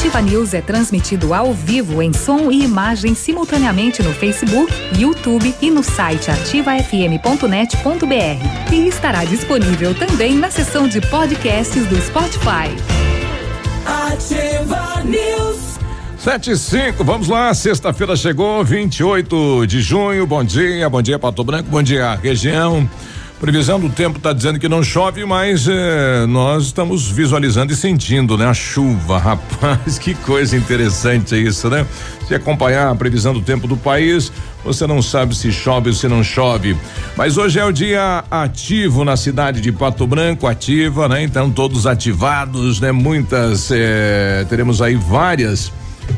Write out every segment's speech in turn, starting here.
Ativa News é transmitido ao vivo em som e imagem simultaneamente no Facebook, YouTube e no site ativafm.net.br. E estará disponível também na seção de podcasts do Spotify. Ativa News. 7 e 5, vamos lá, sexta-feira chegou, 28 de junho, bom dia, bom dia Pato Branco, bom dia região. Previsão do tempo está dizendo que não chove, mas eh, nós estamos visualizando e sentindo, né? A chuva, rapaz, que coisa interessante isso, né? Se acompanhar a previsão do tempo do país, você não sabe se chove ou se não chove. Mas hoje é o dia ativo na cidade de Pato Branco, ativa, né? Então todos ativados, né? Muitas, eh, teremos aí várias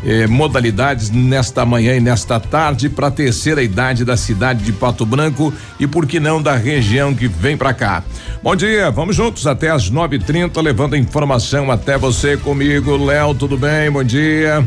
eh, modalidades nesta manhã e nesta tarde para a terceira idade da cidade de Pato Branco e por que não da região que vem para cá. Bom dia, vamos juntos até às 9:30 levando informação até você comigo, Léo, tudo bem? Bom dia.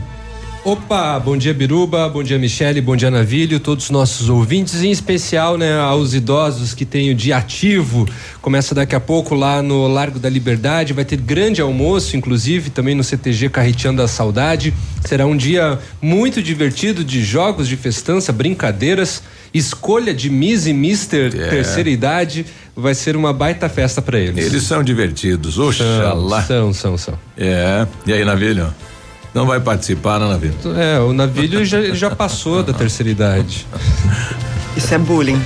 Opa, bom dia Biruba, bom dia Michele, bom dia Navilho, todos os nossos ouvintes, em especial, né, aos idosos que têm o dia ativo. Começa daqui a pouco lá no Largo da Liberdade, vai ter grande almoço, inclusive, também no CTG Carreteando a Saudade. Será um dia muito divertido de jogos de festança, brincadeiras, escolha de Miss e Mister É. terceira idade. Vai ser uma baita festa para eles. Eles são divertidos, oxalá. São, são, são. É. E aí, Navilho? Não vai participar, né, Navilho? É, o Navilho já, ele já passou da terceira idade. Isso é bullying.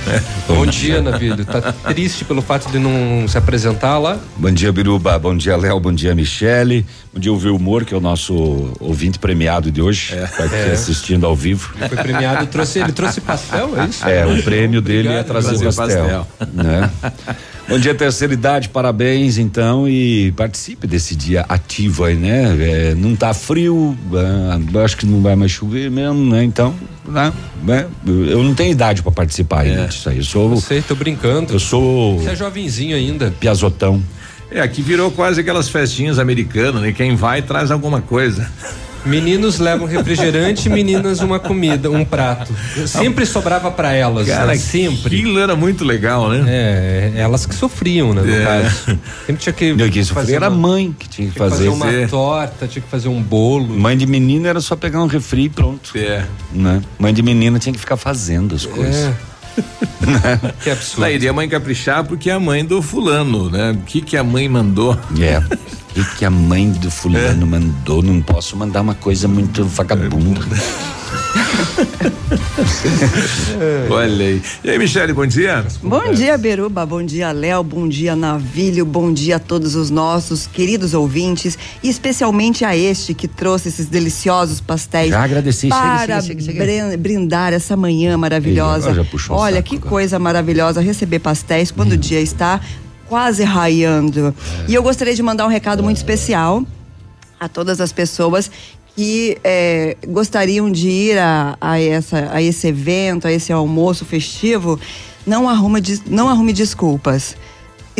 Bom dia, Navilho. Tá triste pelo fato de não se apresentar lá? Bom dia, Biruba. Bom dia, Léo. Bom dia, Michele. Bom dia, o Vilmor, que é o nosso ouvinte premiado de hoje. Tá aqui É. assistindo ao vivo. Foi premiado, trouxe, ele trouxe pastel, é isso? É, o prêmio dele é Obrigado, trazer trazer pastel. Né? Bom dia, terceira idade, parabéns então e participe desse dia ativo aí, né? É, não tá frio, ah, acho que não vai mais chover mesmo, né? Então, né? né? Eu não tenho idade pra participar ainda disso aí. Eu sou, sei, tô brincando. eu sou Você é jovenzinho ainda. piazotão. É, aqui virou quase aquelas festinhas americanas, né? Quem vai traz alguma coisa. Meninos levam refrigerante, meninas uma comida, um prato. Sempre sobrava pra elas, Cara, né? sempre. Aquilo era muito legal, né? É, elas que sofriam, né, no É. caso. Sempre tinha que, Não, que fazer era a uma- mãe que tinha que tinha que fazer. fazer uma É. torta, tinha que fazer um bolo. Mãe de menina era só pegar um refri e pronto. É. Né? Mãe de menina tinha que ficar fazendo as coisas. É. que absurdo. Iria a mãe caprichar porque é a mãe do fulano, né? O que que a mãe mandou? É. O que, que a mãe do fulano mandou? Não posso mandar uma coisa muito vagabunda. Olha aí. E aí, Michele, bom dia. Bom dia, Beruba. Bom dia, Léo. Bom dia, Navilho. Bom dia a todos os nossos queridos ouvintes e especialmente a este que trouxe esses deliciosos pastéis. Já agradeci. Para chega, chega, chega. brin- brindar essa manhã maravilhosa. Olha saco que agora. coisa maravilhosa receber pastéis quando o dia está quase raiando. E eu gostaria de mandar um recado muito especial a todas as pessoas que eh, gostariam de ir a, a, essa, a esse evento, a esse almoço festivo, não, arruma, des- não arrume desculpas.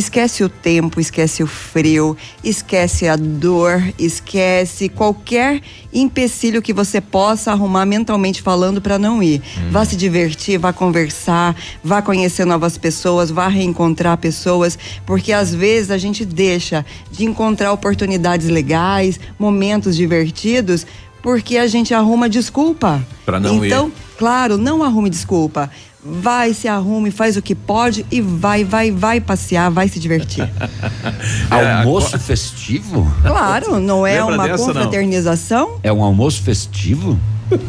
Esquece o tempo, esquece o frio, esquece a dor, esquece qualquer empecilho que você possa arrumar mentalmente falando para não ir. Vá se divertir, vá conversar, vá conhecer novas pessoas, vá reencontrar pessoas, porque às vezes a gente deixa de encontrar oportunidades legais, momentos divertidos, porque a gente arruma desculpa. Pra não ir. então, claro, não arrume desculpa. Vai, se arrume, faz o que pode e vai, vai, vai passear, vai se divertir. Almoço festivo? Claro, não é Lembra uma dessa, não? confraternização? É um almoço festivo?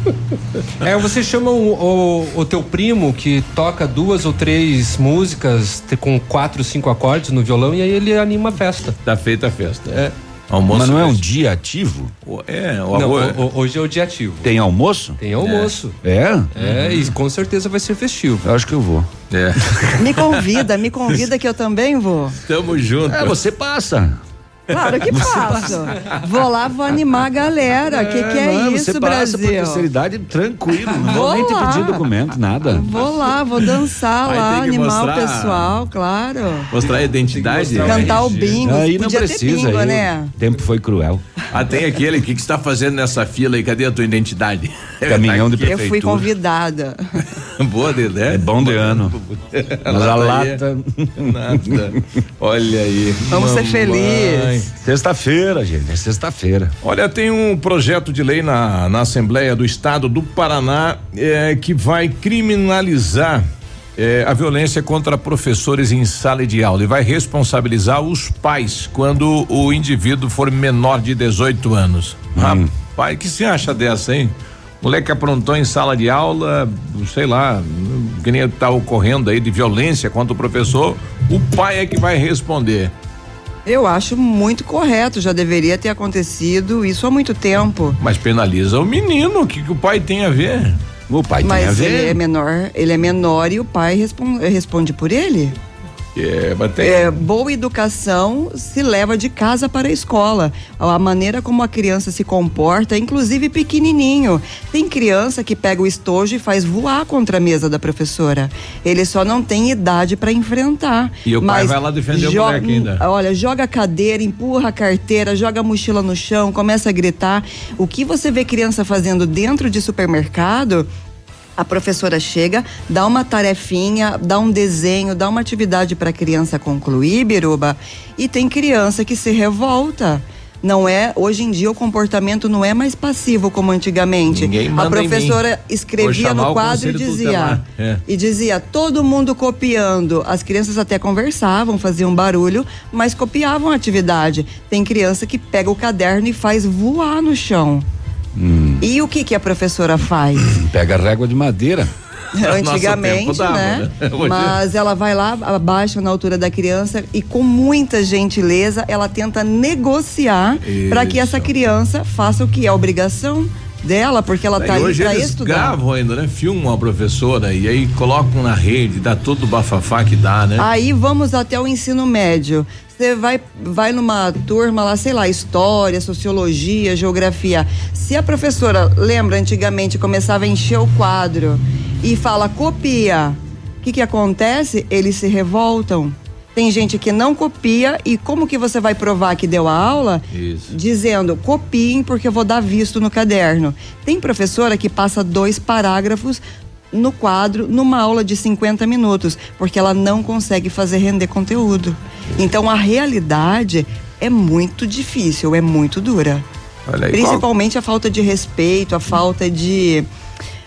É, você chama o, o, o teu primo que toca duas ou três músicas com quatro, cinco acordes no violão e aí ele anima a festa. Tá feita a festa. É. Almoço. Mas não é um festivo. dia ativo? É, o Não, arroz. o- hoje é o dia ativo. Tem almoço? Tem almoço. É? É, e com certeza vai ser festivo. Eu acho que eu vou. É. Me convida, me convida que eu também vou. Tamo junto. É, você passa. Claro que faço. Vou lá, vou animar a galera. O que, que é não, isso, você passa por Brasil? terceira idade tranquilo, não vou Vou nem te pedir documento, nada. Vou lá, vou dançar Aí lá, animar mostrar- o pessoal, claro. Mostrar a identidade. Cantar o bingo. Aí não Podia ter precisa, bingo, aí né? o tempo foi cruel. Ah, tem aquele, o que, que você tá fazendo nessa fila aí? Cadê a tua identidade? Caminhão de aqui. Eu fui Prefeitura. convidada. Boa, Dedé. É bom de ano. Mas a lata. Nada. Olha aí. Vamos ser Mamãe. felizes. Sexta-feira, gente, é sexta-feira. Olha, tem um projeto de lei na, na Assembleia do Estado do Paraná eh, que vai criminalizar eh, a violência contra professores em sala de aula e vai responsabilizar os pais quando o indivíduo for menor de 18 anos. Hum. Rapaz, o que você acha dessa, hein? Moleque aprontou em sala de aula, sei lá, que nem tá ocorrendo aí de violência contra o professor, o pai é que vai responder. Eu acho muito correto, já deveria ter acontecido isso há muito tempo. Mas penaliza o menino, o que, que o pai tem a ver? O pai tem a Mas ver. ele é menor, ele é menor e o pai respon- responde por ele. É, mas tem- É, boa educação se leva de casa para a escola. A maneira como a criança se comporta, inclusive pequenininho. Tem criança que pega o estojo e faz voar contra a mesa da professora. Ele só não tem idade para enfrentar. E o pai vai lá defender o moleque ainda. Olha, joga a cadeira, empurra a carteira, joga a mochila no chão, começa a gritar. O que você vê criança fazendo dentro de supermercado? A professora chega, dá uma tarefinha, dá um desenho, dá uma atividade para a criança concluir, Biruba, e tem criança que se revolta. Não é, hoje em dia o comportamento não é mais passivo como antigamente. Ninguém a professora Vou escrevia no quadro e dizia. É. e dizia todo mundo copiando. As crianças até conversavam, faziam barulho, mas copiavam a atividade. Tem criança que pega o caderno e faz voar no chão. Hum. E o que que a professora faz? Pega a régua de madeira. Antigamente, dava, né? né? Mas ela vai lá, abaixa na altura da criança e com muita gentileza ela tenta negociar para que essa criança faça o que é obrigação dela, porque ela tá ali hoje para eles estudar. gravam ainda, né? Filmam a professora e aí colocam na rede, dá todo o bafafá que dá, né? Aí vamos até o ensino médio. Você vai, vai numa turma lá, sei lá, história, sociologia, geografia. Se a professora, lembra, antigamente começava a encher o quadro e fala copia, o que, que acontece? Eles se revoltam. Tem gente que não copia e como que você vai provar que deu a aula? Isso. Dizendo, copiem porque eu vou dar visto no caderno. Tem professora que passa dois parágrafos no quadro, numa aula de 50 minutos, porque ela não consegue fazer render conteúdo. Então a realidade é muito difícil, é muito dura. Olha aí. Principalmente a falta de respeito, a falta de.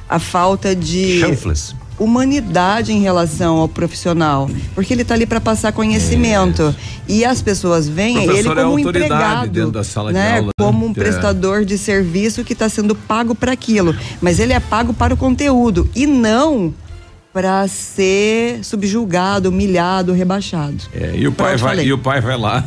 a falta de Chanfles. Humanidade em relação ao profissional, porque ele está ali para passar conhecimento e as pessoas veem ele é como um autoridade empregado, dentro da sala de né? aula, né? Como um É. prestador de serviço que está sendo pago para aquilo, mas ele é pago para o conteúdo e não para ser subjulgado, humilhado, rebaixado. É, e o pai vai falei. e o pai vai lá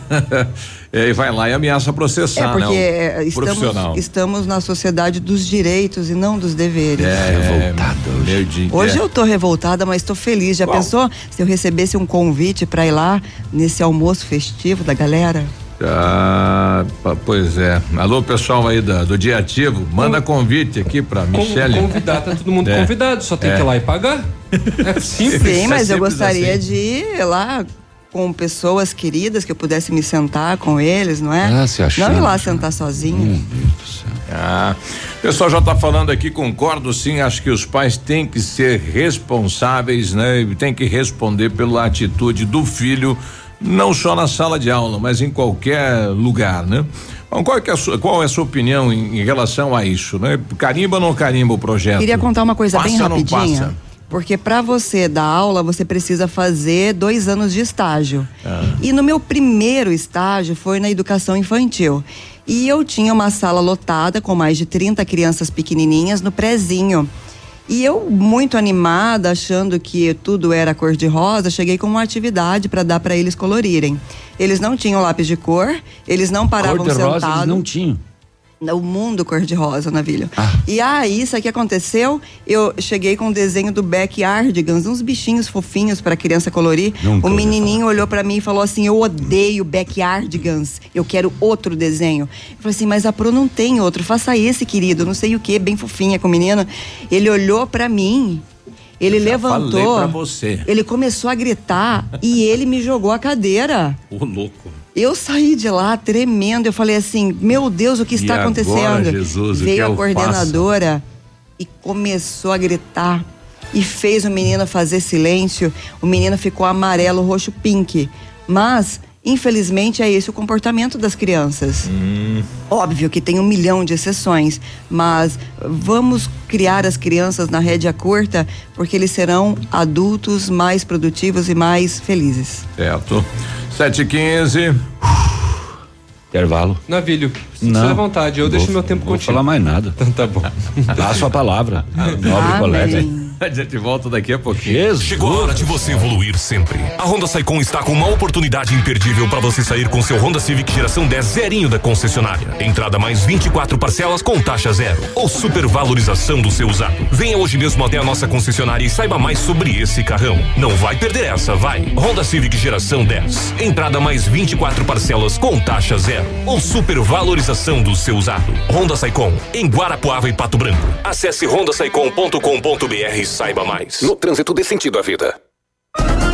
é, e vai lá e ameaça processar, É porque né? é, estamos, estamos na sociedade dos direitos e não dos deveres. É, revoltada hoje. Hoje é. eu tô revoltada, mas tô feliz. Já Qual? pensou se eu recebesse um convite para ir lá nesse almoço festivo da galera? Ah, pois é. Alô, pessoal aí da- do dia ativo, manda convite aqui pra Michele. Convidar, tá todo mundo É. convidado, só tem É. que ir lá e pagar. É simples. Sim, mas eu simples gostaria assim. de ir lá com pessoas queridas que eu pudesse me sentar com eles, não é? Ah, se achando, não ir lá já. sentar sozinha. Ah, o pessoal já está falando aqui, concordo sim, acho que os pais têm que ser responsáveis, né? E Tem que responder pela atitude do filho, não só na sala de aula, mas em qualquer lugar, né? Bom, qual, que é a sua, qual é a sua opinião em, em relação a isso, né? Carimba ou não carimba o projeto? Queria contar uma coisa bem Passa não rapidinha. Porque para você dar aula, você precisa fazer dois anos de estágio. Ah. E no meu primeiro estágio foi na educação infantil. E eu tinha uma sala lotada com mais de 30 crianças pequenininhas no prezinho. E eu, muito animada, achando que tudo era cor de rosa, cheguei com uma atividade para dar para eles colorirem. Eles não tinham lápis de cor, eles não paravam Cor de rosa eles sentados. não tinham. O mundo cor-de-rosa, Navilho. Ah. E aí, isso que aconteceu, eu cheguei com um desenho do Backyardigans, uns bichinhos fofinhos para criança colorir. Nunca o menininho olhou para mim e falou assim: "Eu odeio Backyardigans, eu quero outro desenho". Eu falei assim: "Mas a Pro não tem outro, faça esse, querido, não sei o que, bem fofinha com o menino". Ele olhou para mim, ele levantou. Ele começou a gritar e ele me jogou a cadeira. Ô, louco. Eu saí de lá tremendo. Eu falei assim: Meu Deus, o que está agora, acontecendo? Jesus, o Veio que a coordenadora e começou a gritar e fez o menino fazer silêncio. O menino ficou amarelo, roxo, pink. Mas, infelizmente, é esse o comportamento das crianças. Hum. Óbvio que tem um milhão de exceções, mas vamos criar as crianças na rédea curta porque eles serão adultos mais produtivos e mais felizes. Certo. 7 e 15 Intervalo. Navilho, Não. à vontade, eu Vou- deixo meu tempo vou contigo. falar mais nada. Então tá bom. Dá a sua palavra, nobre Amém. colega. A gente volta daqui a pouquinho. Jesus. Chegou a hora de você evoluir sempre. A Honda Saicon está com uma oportunidade imperdível para você sair com seu Honda Civic geração 10 zerinho da concessionária. Entrada mais 24 parcelas com taxa zero ou supervalorização do seu usado. Venha hoje mesmo até a nossa concessionária e saiba mais sobre esse carrão. Não vai perder essa, vai. Honda Civic geração 10. Entrada mais 24 parcelas com taxa zero ou supervalorização do seu usado. Honda Saicon em Guarapuava e Pato Branco. Acesse hondasaicon.com.br saiba mais. No trânsito dê sentido à vida.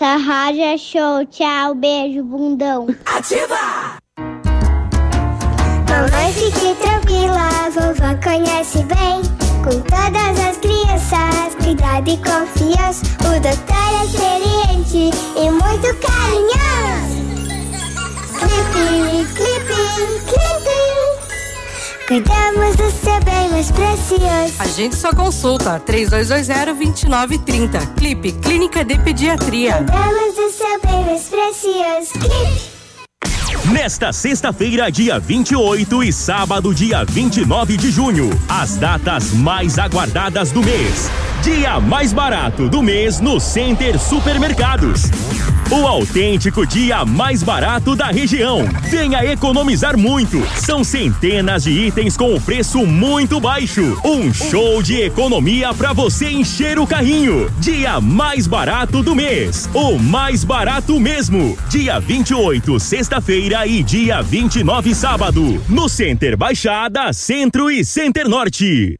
Essa rádio é show. Tchau, beijo, bundão. Mamãe, fique tranquila, vovó conhece bem. Com todas as crianças, cuidado e confiança. O doutor é experiente e muito carinhoso. Clipe, clipe, clipe. Cuidamos do seu bem mais precioso. Agende sua consulta 3220-2930. Clipe Clínica de Pediatria. Cuidamos do seu bem mais precioso. Clipe. Nesta sexta-feira, dia 28 e sábado, dia 29 de junho, as datas mais aguardadas do mês. Dia mais barato do mês no Center Supermercados. O autêntico dia mais barato da região. Venha economizar muito. São centenas de itens com preço muito baixo. Um show de economia para você encher o carrinho. Dia mais barato do mês. O mais barato mesmo. Dia 28, sexta-feira e dia 29, sábado. No Center Baixada, Centro e Center Norte.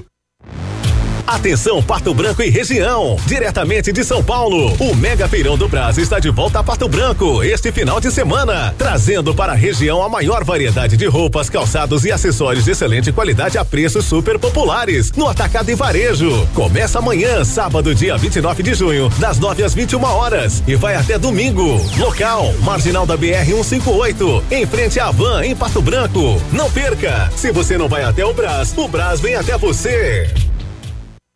Atenção Pato Branco e região, diretamente de São Paulo, o Mega Feirão do Brasil está de volta a Pato Branco este final de semana, trazendo para a região a maior variedade de roupas, calçados e acessórios de excelente qualidade a preços super populares no atacado e varejo. Começa amanhã, sábado, dia 29 de junho, das 9 às 21 horas e vai até domingo. Local: Marginal da BR 158, em frente à Van em Pato Branco. Não perca! Se você não vai até o Brás, o Brás vem até você.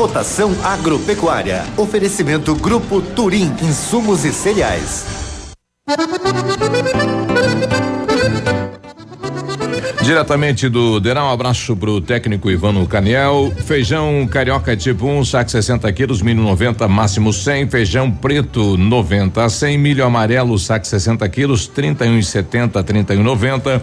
Cotação agropecuária. Oferecimento Grupo Turim, insumos e cereais. Diretamente do Derá, um abraço pro técnico Ivano Caniel. Feijão carioca tipo 1, um, saco 60 quilos, milho 90, máximo 100. Feijão preto 90 a 100. Milho amarelo, saco 60 quilos, 31,70, 31,90.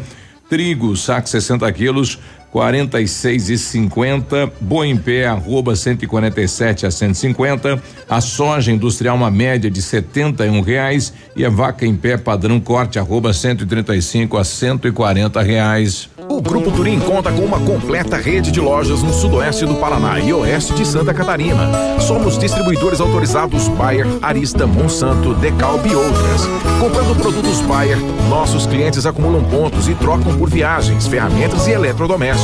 Trigo, saco 60 quilos, 46 e 50, boi em pé arroba 147 a 150, a soja industrial uma média de 71 reais e a vaca em pé padrão corte arroba 135 a 140 reais. O Grupo Turim conta com uma completa rede de lojas no sudoeste do Paraná e oeste de Santa Catarina. Somos distribuidores autorizados Bayer, Arista, Monsanto, Decalb e outras. Comprando produtos Bayer, nossos clientes acumulam pontos e trocam por viagens, ferramentas e eletrodomésticos.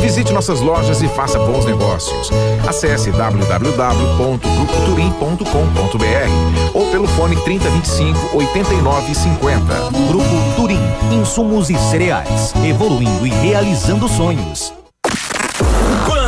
Visite nossas lojas e faça bons negócios. Acesse www.grupoturim.com.br ou pelo fone 3025 8950. Grupo Turim, insumos e cereais. Evoluindo e realizando sonhos.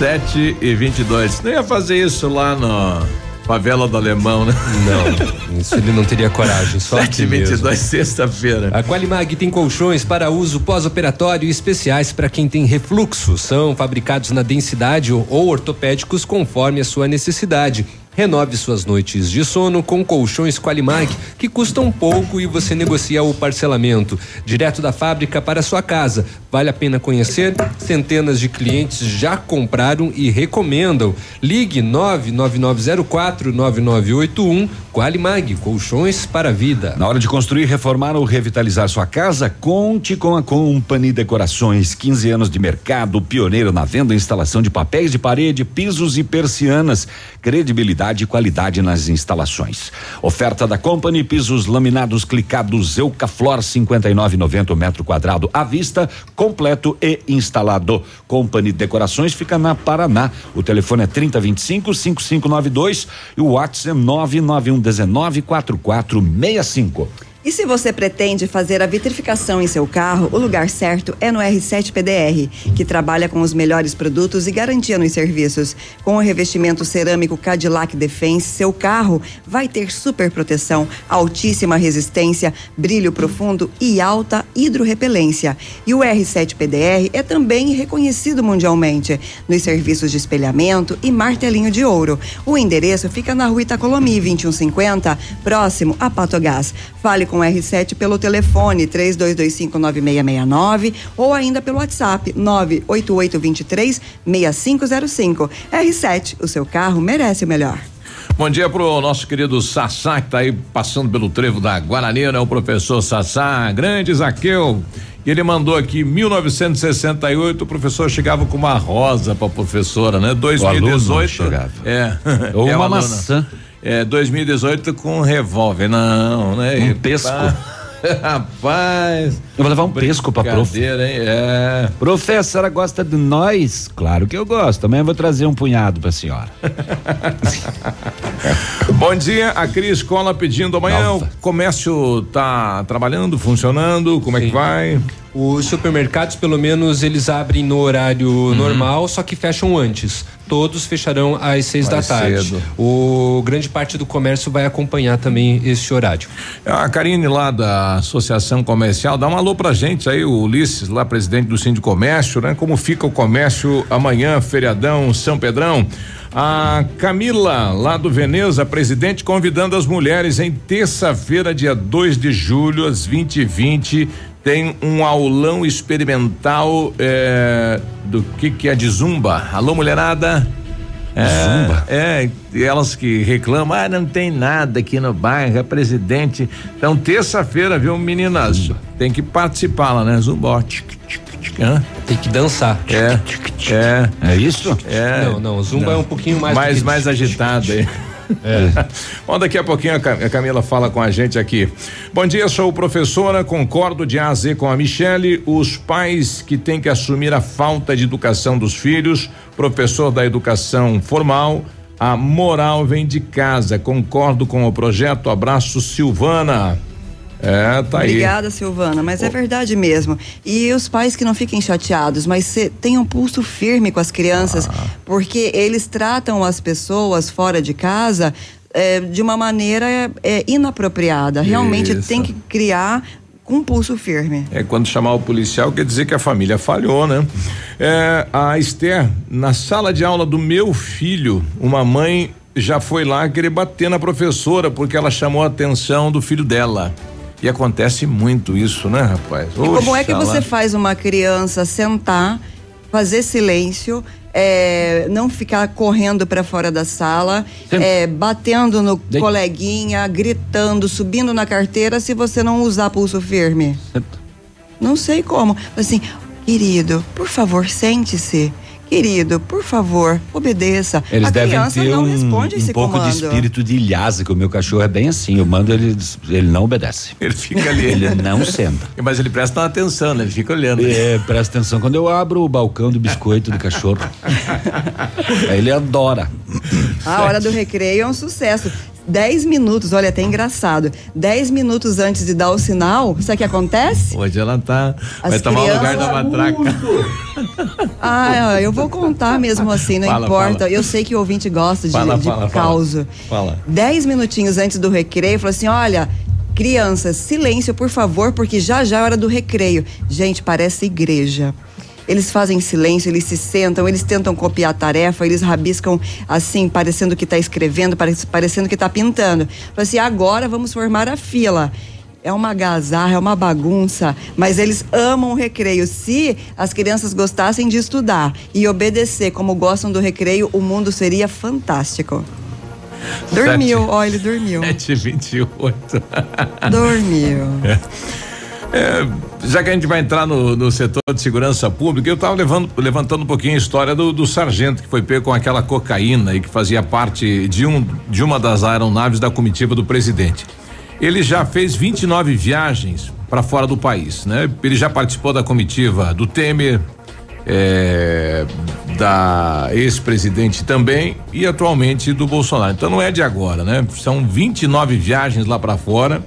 7 e 22. Não ia fazer isso lá na favela do Alemão, né? Não, isso ele não teria coragem. Só 7 e 22, sexta-feira. A Qualimag tem colchões para uso pós-operatório especiais para quem tem refluxo. São fabricados na densidade ou ortopédicos conforme a sua necessidade. Renove suas noites de sono com colchões Qualimag, que custam pouco e você negocia o parcelamento direto da fábrica para sua casa. Vale a pena conhecer? Centenas de clientes já compraram e recomendam. Ligue 99904 9981 Qualimag, colchões para a vida. Na hora de construir, reformar ou revitalizar sua casa, conte com a Company Decorações. 15 anos de mercado, pioneiro na venda e instalação de papéis de parede, pisos e persianas. Credibilidade e qualidade nas instalações. Oferta da Company, pisos laminados clicados Eucaflor 59,90 metro quadrado à vista, completo e instalado. Company Decorações fica na Paraná. O telefone é 3025 5592 e o WhatsApp é 99119 4465. E se você pretende fazer a vitrificação em seu carro, o lugar certo é no R7 PDR, que trabalha com os melhores produtos e garantia nos serviços. Com o revestimento cerâmico Cadillac Defense, seu carro vai ter super proteção, altíssima resistência, brilho profundo e alta hidrorrepelência. E o R7 PDR é também reconhecido mundialmente nos serviços de espelhamento e martelinho de ouro. O endereço fica na rua Itacolomi 2150, próximo a Patogás. Fale com o R7 pelo telefone 32259669 ou ainda pelo WhatsApp 988236505. R7, o seu carro merece o melhor. Bom dia pro nosso querido Sassá, que tá aí passando pelo trevo da Guarani, né? O professor Sassá, grande Zaqueu. E ele mandou aqui, 1968, o professor chegava com uma rosa pra professora, né? 2018. chegava. É. Ou é uma aluna. É, 2018 com um revólver, não, né? Um pesco. Rapaz. Eu vou levar um pesco pra prof. Hein? É. Prof, a senhora gosta de nós? Claro que eu gosto. Amanhã eu vou trazer um punhado pra senhora. Bom dia, a Cris Cola pedindo amanhã. O comércio tá trabalhando, funcionando? Como é que vai? Os supermercados, pelo menos, eles abrem no horário Uhum. normal, só que fecham antes. Todos fecharão às seis da Mais tarde. cedo. O grande parte do comércio vai acompanhar também esse horário. A Karine lá da Associação Comercial, dá um alô pra gente aí, o Ulisses, lá presidente do Sindicato Comércio, né? Como fica o comércio amanhã, feriadão, São Pedrão. A Camila, lá do Veneza, presidente, convidando as mulheres em terça-feira, dia 2 de julho, às 20 e 20 tem um aulão experimental eh, do que que é de zumba. Alô, mulherada? É, Zumba? É, elas que reclamam, ah, não tem nada aqui no bairro, é presidente. Então, terça-feira, viu, meninas? Tem que participar lá, né? Zumba, ó, tic, tic, hã? Tem que dançar. É, é. É isso? É. Não, não, zumba é um pouquinho mais Mais, que- mais agitado aí. É. Bom, daqui a pouquinho a Camila fala com a gente aqui. Bom dia, sou professora, concordo de A a Z com a Michele. Os pais que têm que assumir a falta de educação dos filhos, professor da educação formal, a moral vem de casa. Concordo com o projeto. Abraço, Silvana. É, tá aí. Obrigada, Silvana, mas é verdade mesmo. E os pais que não fiquem chateados, mas tenham pulso firme com as crianças, Ah. porque eles tratam as pessoas fora de casa eh, de uma maneira eh, inapropriada. Realmente Isso. tem que criar com pulso firme. É, quando chamar o policial, quer dizer que a família falhou, né? É, a Esther, na sala de aula do meu filho, uma mãe já foi lá querer bater na professora porque ela chamou a atenção do filho dela. E acontece muito isso, né, rapaz? E como é que você faz uma criança sentar, fazer silêncio, é, não ficar correndo para fora da sala, é, batendo no Dei- coleguinha, gritando, subindo na carteira, se você não usar pulso firme? Não sei como. Assim, querido, por favor, sente-se. Querido, por favor, obedeça. Eles a devem criança ter não um, responde um esse pouco comando. de espírito de ilhasa, que o meu cachorro é bem assim. Eu mando ele, ele não obedece. Ele fica ali. Ele não senta. Mas ele presta atenção, né? Ele fica olhando. É, presta atenção quando eu abro o balcão do biscoito do cachorro. Aí ele adora. A hora do recreio é um sucesso. Dez minutos, olha, até engraçado. Dez minutos antes de dar o sinal, sabe o que acontece? Hoje ela tá. As vai tomar o lugar da matraca. Ah, eu vou contar mesmo assim, não Fala, importa. fala. Eu sei que o ouvinte gosta de, Fala, de fala, fala. causo. Fala. Dez minutinhos antes do recreio, falou assim: olha. Crianças, silêncio, por favor, porque já já é hora do recreio. Gente, parece igreja. Eles fazem silêncio, eles se sentam, eles tentam copiar a tarefa, eles rabiscam assim, parecendo que está escrevendo, parece- parecendo que está pintando. Falei assim, agora vamos formar a fila. É uma gazarra, é uma bagunça, mas eles amam o recreio. Se as crianças gostassem de estudar e obedecer como gostam do recreio, o mundo seria fantástico. Dormiu, ó, ele dormiu. 728. Dormiu. É, já que a gente vai entrar no, no setor de segurança pública, eu estava levantando um pouquinho a história do, do sargento que foi pego com aquela cocaína e que fazia parte de, um, de uma das aeronaves da comitiva do presidente. Ele já fez 29 viagens para fora do país, né? Ele já participou da comitiva do Temer, é, da ex-presidente também e atualmente do Bolsonaro. Então não é de agora, né? São 29 viagens lá para fora.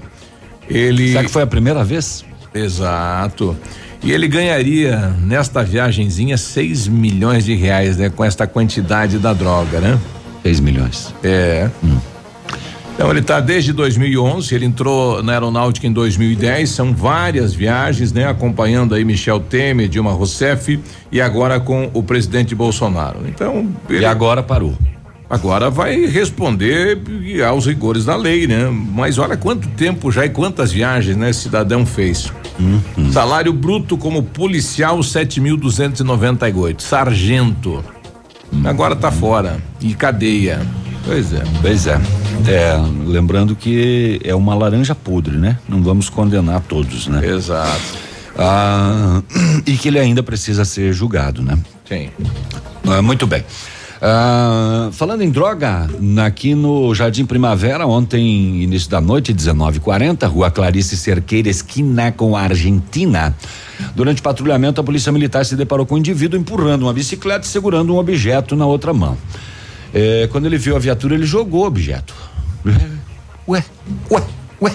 Ele Será que foi a primeira vez? Exato. E ele ganharia nesta viagenzinha 6 milhões de reais, né? Com esta quantidade da droga, né? 6 milhões. É. Então ele está desde 2011, ele entrou na aeronáutica em 2010, são várias viagens, né? Acompanhando aí Michel Temer, Dilma Rousseff e agora com o presidente Bolsonaro. Então E agora parou. Agora vai responder aos rigores da lei, né? Mas olha quanto tempo já e quantas viagens, né, cidadão fez. Salário bruto como policial 7.298, sargento. Agora tá fora e cadeia. Pois é. Pois é. É, lembrando que é uma laranja podre, né? Não vamos condenar todos, né? Exato. Ah, e que ele ainda precisa ser julgado, né? Sim. Ah, muito bem. Ah, falando em droga, aqui no Jardim Primavera, ontem, início da noite, 19:40, Rua Clarice Cerqueira, esquina com a Argentina. Durante o patrulhamento, a polícia militar se deparou com um indivíduo empurrando uma bicicleta e segurando um objeto na outra mão. Eh, quando ele viu a viatura, ele jogou o objeto. Ué, ué, ué.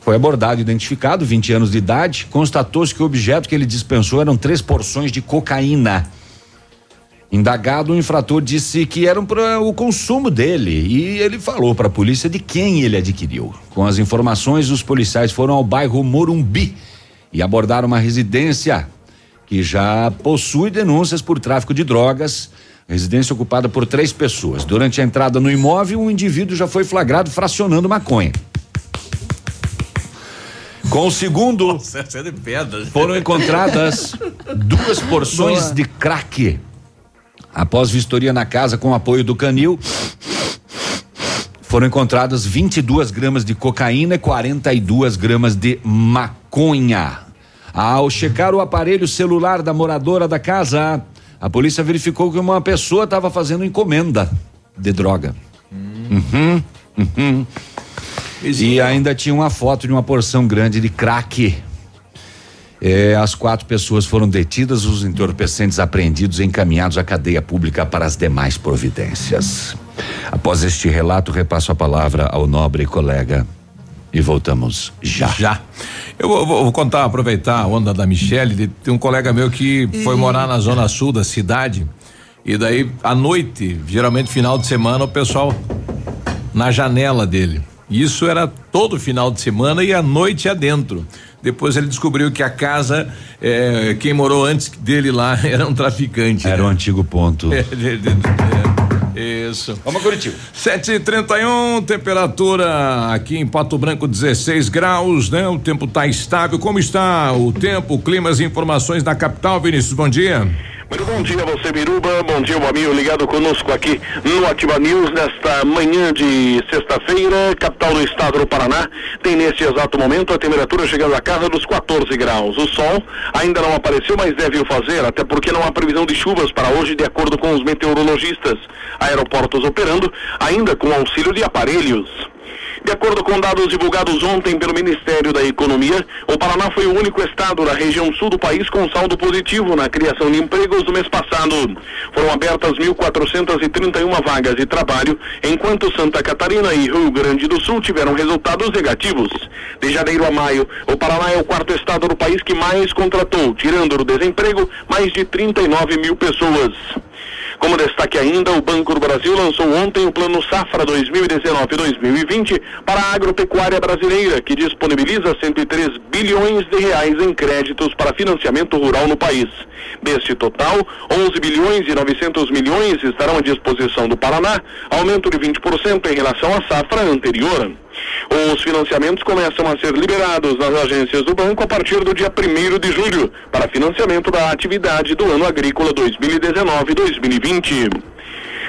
Foi abordado e identificado, 20 anos de idade. Constatou-se que o objeto que ele dispensou eram três porções de cocaína. Indagado, o infrator disse que eram para o consumo dele e ele falou para a polícia de quem ele adquiriu. Com as informações, os policiais foram ao bairro Morumbi e abordaram uma residência que já possui denúncias por tráfico de drogas. Residência ocupada por três pessoas. Durante a entrada no imóvel, um indivíduo já foi flagrado fracionando maconha. Com o segundo, Nossa, é de pedra. foram encontradas duas porções Boa. de crack. Após vistoria na casa com apoio do canil, foram encontradas 22 gramas de cocaína e 42 gramas de maconha. Ao checar o aparelho celular da moradora da casa, a polícia verificou que uma pessoa estava fazendo encomenda de droga. Uhum, uhum. E ainda tinha uma foto de uma porção grande de crack. É, as quatro pessoas foram detidas, os entorpecentes apreendidos e encaminhados à cadeia pública para as demais providências. Após este relato, repasso a palavra ao nobre colega e voltamos já. Já. Eu vou, vou- contar, aproveitar a onda da Michelle. de- Tem um colega meu que foi morar na zona sul da cidade. E daí, à noite, geralmente final de semana, o pessoal na janela dele. Isso era todo final de semana e à noite adentro. Depois ele descobriu que a casa, eh, quem morou antes dele lá era um traficante. Era o antigo ponto. É, de- de- de- é, isso. Vamos Curitiba. 7h31, temperatura aqui em Pato Branco 16 graus, né? O tempo tá estável. Como está o tempo, climas e informações da capital, Vinícius? Bom dia. Muito bom dia a você, Biruba. Bom dia, meu amigo ligado conosco aqui no Ativa News nesta manhã de sexta-feira, capital do estado do Paraná. Tem neste exato momento a temperatura chegando à casa dos 14 graus. O sol ainda não apareceu, mas deve o fazer, até porque não há previsão de chuvas para hoje, de acordo com os meteorologistas. Aeroportos operando, ainda com auxílio de aparelhos. De acordo com dados divulgados ontem pelo Ministério da Economia, o Paraná foi o único estado da região sul do país com saldo positivo na criação de empregos no mês passado. Foram abertas 1.431 vagas de trabalho, enquanto Santa Catarina e Rio Grande do Sul tiveram resultados negativos. De janeiro a maio, o Paraná é o quarto estado do país que mais contratou, tirando do desemprego mais de 39 mil pessoas. Como destaque ainda, o Banco do Brasil lançou ontem o Plano Safra 2019-2020 para a agropecuária brasileira, que disponibiliza 103 bilhões de reais em créditos para financiamento rural no país. Deste total, 11 bilhões e 900 milhões estarão à disposição do Paraná, aumento de 20% em relação à safra anterior. Os financiamentos começam a ser liberados nas agências do banco a partir do dia 1 de julho, para financiamento da atividade do ano agrícola 2019-2020.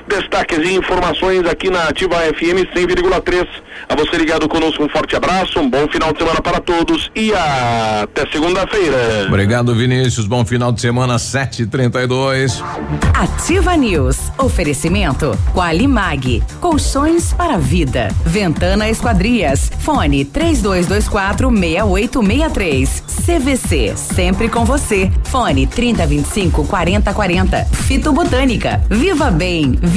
Destaques e informações aqui na Ativa FM 100,3. A você ligado conosco, um forte abraço, um bom final de semana para todos e até segunda-feira. Obrigado, Vinícius. Bom final de semana, 7h32. Ativa News. Oferecimento Qualimag. Colchões para a vida. Ventana Esquadrias. Fone 3224 6863. CVC. Sempre com você. Fone 3025 4040. Fito Botânica. Viva Bem. Viva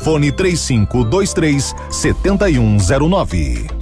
fone 3523 7109.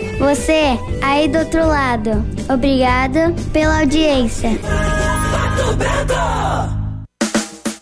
você aí do outro lado. Obrigado pela audiência.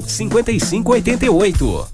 5588.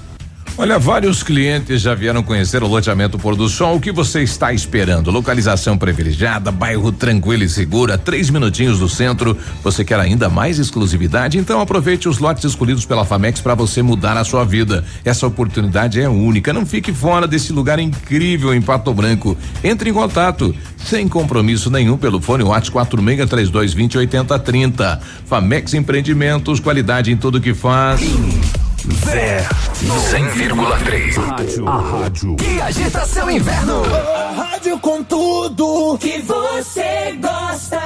Olha, vários clientes já vieram conhecer o loteamento Pôr do Sol. O que você está esperando? Localização privilegiada, bairro tranquilo e seguro, a três minutinhos do centro. Você quer ainda mais exclusividade? Então aproveite os lotes escolhidos pela Famex para você mudar a sua vida. Essa oportunidade é única. Não fique fora desse lugar incrível em Pato Branco. Entre em contato, sem compromisso nenhum, pelo fone WhatsApp 4632 20 80 30. Famex Empreendimentos, qualidade em tudo que faz. Zé 100,3. Rádio. A rádio. Que agita seu inverno. A rádio com tudo que você gosta.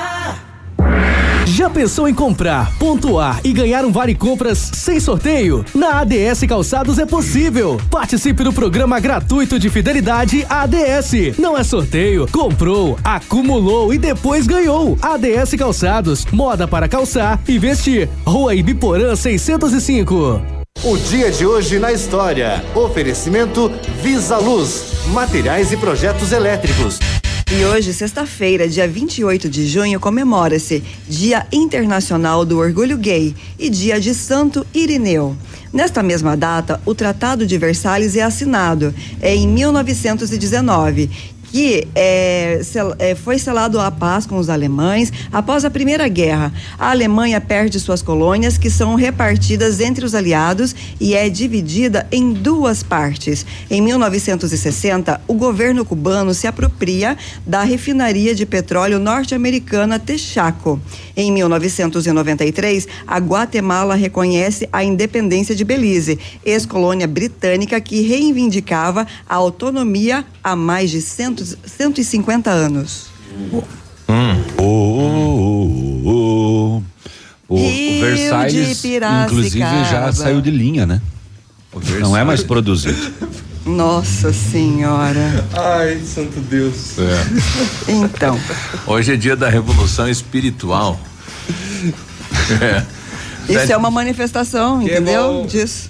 Já pensou em comprar, pontuar e ganhar um vale compras sem sorteio? Na ADS Calçados é possível. Participe do programa gratuito de fidelidade ADS. Não é sorteio, comprou, acumulou e depois ganhou. ADS Calçados, moda para calçar e vestir. Rua Ibiporã 605. O dia de hoje na história. Oferecimento Visa Luz, materiais e projetos elétricos. E hoje, sexta-feira, dia 28 de junho, comemora-se Dia Internacional do Orgulho Gay e Dia de Santo Irineu. Nesta mesma data, o Tratado de Versalhes é assinado, é em 1919, que é, é, foi selado a paz com os alemães após a Primeira Guerra. A Alemanha perde suas colônias, que são repartidas entre os aliados e é dividida em duas partes. Em 1960, o governo cubano se apropria da refinaria de petróleo norte-americana Texaco. Em 1993, a Guatemala reconhece a independência de Belize, ex-colônia britânica que reivindicava a autonomia há mais de 100 150 anos. O, o Rio Versalhes, de Piracicaba. inclusive, já saiu de linha, né? Não é mais produzido. Nossa Senhora. Ai, santo Deus. É. Então. Hoje é dia da revolução espiritual. É. Isso é uma manifestação, entendeu? Disso.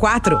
quatro.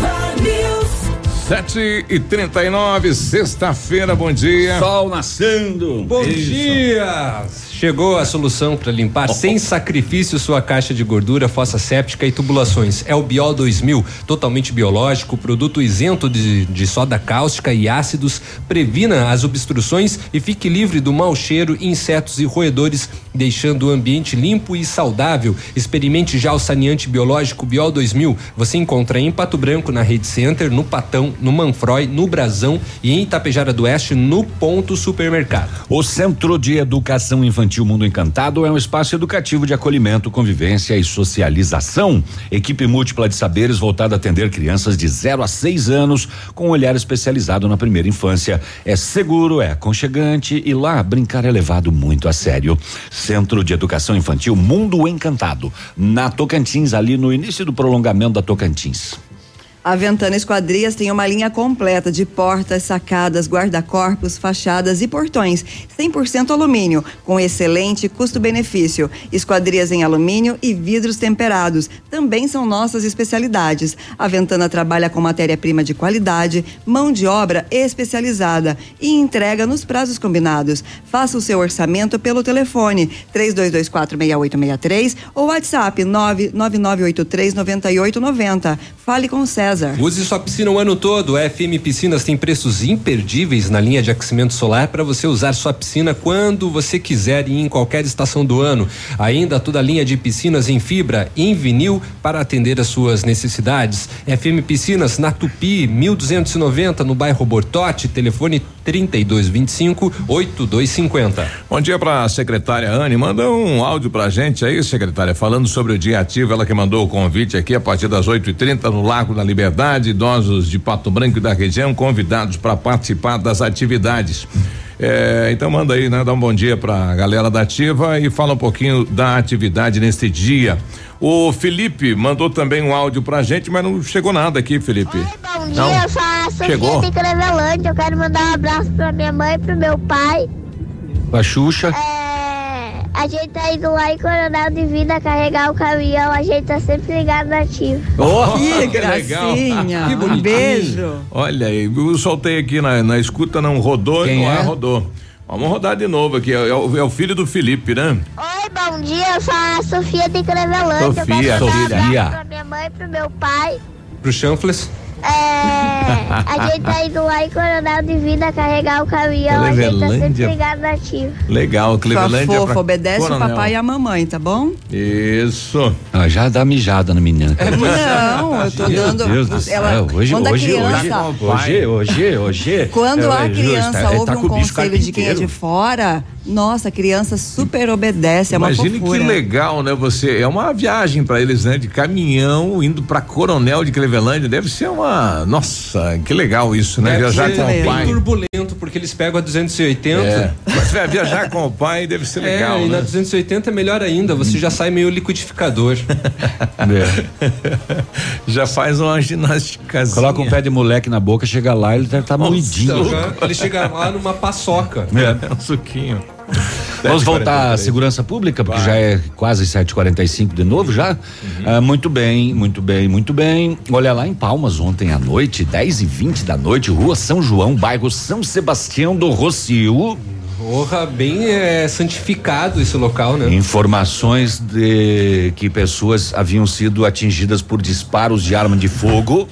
Sete e trinta e nove, sexta-feira, bom dia. Sol nascendo. Bom dia! Chegou a solução para limpar oh, sem sacrifício sua caixa de gordura, fossa séptica e tubulações. É o Biol 2000, totalmente biológico, produto isento de, de soda cáustica e ácidos, previna as obstruções e fique livre do mau cheiro, insetos e roedores, deixando o ambiente limpo e saudável. Experimente já o saneante biológico Biol 2000. Você encontra em Pato Branco, na Rede Center, no Patão, no Manfroy, no Brasão e em Itapejara do Oeste, no Ponto Supermercado. O Centro de Educação Infantil Infantil Mundo Encantado é um espaço educativo de acolhimento, convivência e socialização. Equipe múltipla de saberes voltada a atender crianças de 0 a 6 anos com um olhar especializado na primeira infância. É seguro, é aconchegante e lá brincar é levado muito a sério. Centro de Educação Infantil Mundo Encantado, na Tocantins, ali no início do prolongamento da Tocantins. A Ventana Esquadrias tem uma linha completa de portas, sacadas, guarda-corpos, fachadas e portões, 100% alumínio, com excelente custo-benefício. Esquadrias em alumínio e vidros temperados também são nossas especialidades. A Ventana trabalha com matéria-prima de qualidade, mão de obra especializada e entrega nos prazos combinados. Faça o seu orçamento pelo telefone 32246863 ou WhatsApp 999839890. Fale com o César. César. Use sua piscina o ano todo. A FM Piscinas tem preços imperdíveis na linha de aquecimento solar para você usar sua piscina quando você quiser e em qualquer estação do ano. Ainda toda a linha de piscinas em fibra em vinil para atender às suas necessidades. FM Piscinas na Tupi, 1290 no bairro Bortote, telefone 3225 8250. Bom dia para a secretária Anne. Manda um áudio pra gente aí, secretária, falando sobre o dia ativo. Ela que mandou o convite aqui a partir das 8h30 no Lago da Liberdade. Idosos de Pato Branco e da região convidados para participar das atividades. É, então manda aí, né? Dá um bom dia pra galera da Ativa e fala um pouquinho da atividade neste dia. O Felipe mandou também um áudio pra gente, mas não chegou nada aqui, Felipe. Oi, bom não? dia, eu sou a Sofia chegou. de Crevelândia. Eu quero mandar um abraço pra minha mãe e pro meu pai. Pra Xuxa. É a gente tá indo lá em Coronel de Vida carregar o caminhão, a gente tá sempre ligado na ativa. Oh, que, que gracinha! Que bonitinho. Beijo! Olha aí, eu soltei aqui na, na escuta, não rodou, Quem não é? rodou. Vamos rodar de novo aqui, é o, é o, filho do Felipe, né? Oi, bom dia, eu sou a Sofia de Crevelândia. Sofia, Sofia. Pra minha mãe, pro meu pai. Pro Chanfles. É, a gente tá indo lá em Coronel de Vida carregar o caminhão, a gente tá sempre ligado na ativa. Legal, Clevelândia. Sua fofa, obedece Coronel. o papai e a mamãe, tá bom? Isso. Ah, já dá mijada na menina. É, não, eu tô dando. Deus do céu, ela, hoje, quando hoje, criança, hoje, hoje, hoje, hoje. Quando a criança é, ouve tá um conselho de quem é de fora, nossa, a criança super obedece, é uma Imagine que legal, né? Você é uma viagem para eles, né? De caminhão indo para Coronel de Clevelândia, deve ser uma, nossa, que legal isso, né? Deve viajar com o pai. turbulento porque eles pegam a 280. É. Mas viajar com o pai deve ser é, legal, e né? na 280 é melhor ainda, você já sai meio liquidificador. É. já faz uma ginástica. Coloca um pé de moleque na boca, chega lá, ele deve estar tá moidinho. Ele chega lá numa paçoca. É, um suquinho. Vamos voltar à segurança pública, porque Vai. já é quase 7h45 de novo já. Uhum. Ah, muito bem, muito bem, muito bem. Olha lá em Palmas ontem à noite, 10 e 20 da noite, rua São João, bairro São Sebastião do Rocio. Porra, bem é, santificado esse local, né? Informações de que pessoas haviam sido atingidas por disparos de arma de fogo.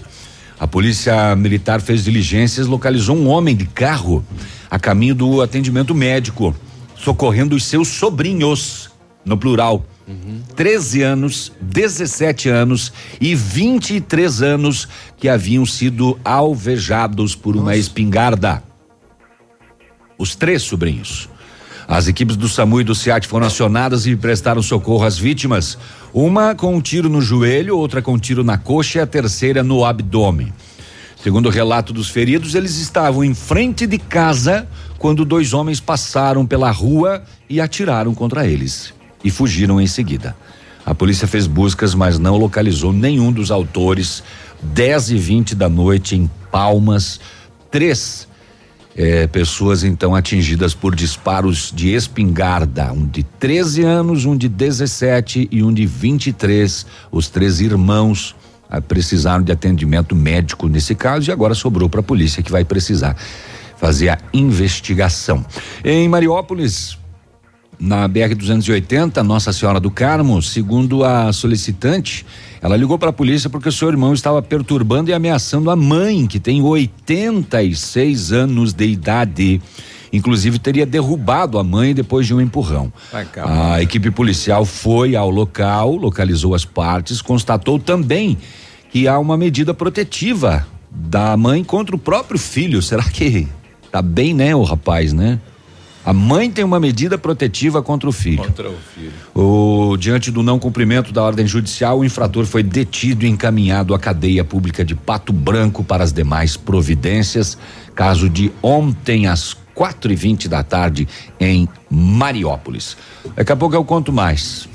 A polícia militar fez diligências, localizou um homem de carro a caminho do atendimento médico socorrendo os seus sobrinhos, no plural. Uhum. 13 anos, 17 anos e 23 anos que haviam sido alvejados por Nossa. uma espingarda. Os três sobrinhos. As equipes do SAMU e do SEAT foram acionadas e prestaram socorro às vítimas. Uma com um tiro no joelho, outra com um tiro na coxa e a terceira no abdômen. Segundo o relato dos feridos, eles estavam em frente de casa quando dois homens passaram pela rua e atiraram contra eles e fugiram em seguida. A polícia fez buscas, mas não localizou nenhum dos autores. 10 e 20 da noite em Palmas, três eh, pessoas então atingidas por disparos de espingarda, um de 13 anos, um de 17 e um de 23. Os três irmãos precisaram de atendimento médico nesse caso e agora sobrou para a polícia que vai precisar fazer a investigação. Em Mariópolis, na BR 280, Nossa Senhora do Carmo, segundo a solicitante, ela ligou para a polícia porque o seu irmão estava perturbando e ameaçando a mãe, que tem 86 anos de idade. Inclusive teria derrubado a mãe depois de um empurrão. A equipe policial foi ao local, localizou as partes, constatou também que há uma medida protetiva da mãe contra o próprio filho. Será que tá bem, né, o rapaz, né? A mãe tem uma medida protetiva contra o filho. Contra o filho. O, diante do não cumprimento da ordem judicial, o infrator foi detido e encaminhado à cadeia pública de Pato Branco para as demais providências. Caso de ontem às quatro e vinte da tarde em Mariópolis. Daqui a pouco eu conto mais.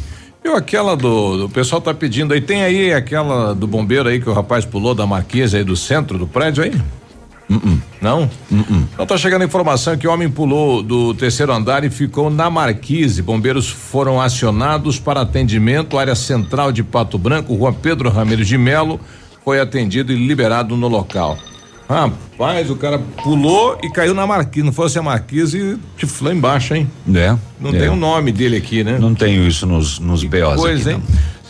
Eu aquela do, do pessoal tá pedindo aí, tem aí aquela do bombeiro aí que o rapaz pulou da marquise aí do centro do prédio aí? Uh-uh. Não? Então tá chegando a informação que o homem pulou do terceiro andar e ficou na marquise. Bombeiros foram acionados para atendimento, área central de Pato Branco, rua Pedro Ramiro de Melo, foi atendido e liberado no local. Rapaz, o cara pulou e caiu na marquise. Não fosse a marquise, tiflou embaixo, hein? É. Não é. tem o nome dele aqui, né? Não tenho isso nos, nos BOs Pois, aqui, hein?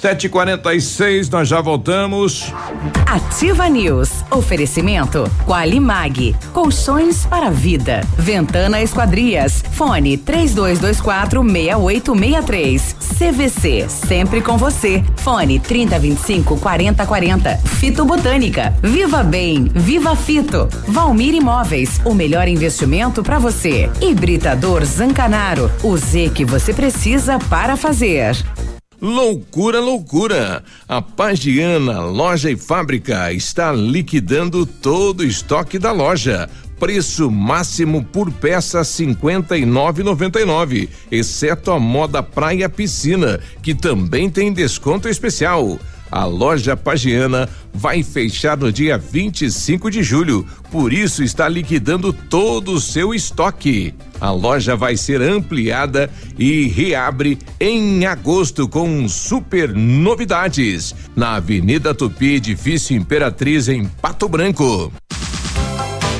7h46, nós já voltamos. Ativa News. Oferecimento Qualimag. Colchões para vida. Ventana Esquadrias. Fone 3224 6863. CVC. Sempre com você. Fone 3025 4040. Fito Botânica. Viva Bem. Viva Fito. Valmir Imóveis. O melhor investimento para você. Hibridador Zancanaro. O Z que você precisa para fazer. Loucura, loucura! A Pagiana Loja e Fábrica está liquidando todo o estoque da loja. Preço máximo por peça cinquenta e exceto a moda praia piscina, que também tem desconto especial. A loja Pagiana vai fechar no dia 25 de julho, por isso está liquidando todo o seu estoque. A loja vai ser ampliada e reabre em agosto com super novidades na Avenida Tupi, edifício Imperatriz em Pato Branco.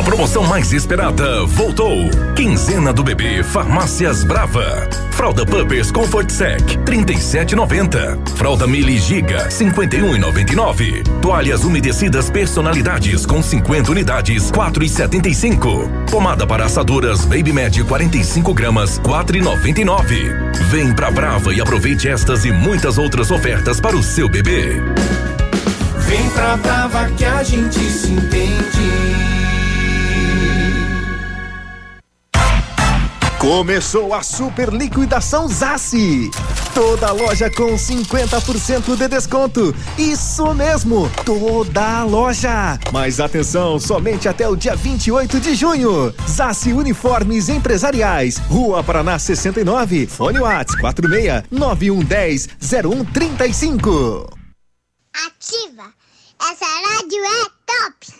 A promoção mais esperada voltou. Quinzena do bebê Farmácias Brava. Fralda Pampers Comfort Sec 37,90. Fralda Mili Giga 51,99. Toalhas umedecidas personalidades com 50 unidades 4,75. Pomada para assadoras Baby Med 45 gramas 4,99. Vem pra Brava e aproveite estas e muitas outras ofertas para o seu bebê. Vem pra Brava que a gente se entende. Começou a super liquidação Zassi. Toda loja com 50% de desconto. Isso mesmo, toda loja. Mas atenção, somente até o dia 28 de junho. Zassi Uniformes Empresariais, Rua Paraná 69, Fone Whats 46 9110 0135. Ativa. Essa rádio é top.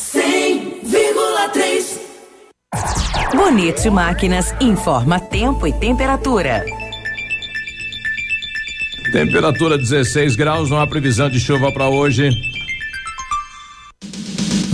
100,3 Bonito Máquinas informa tempo e temperatura. Temperatura 16 graus, não há previsão de chuva para hoje.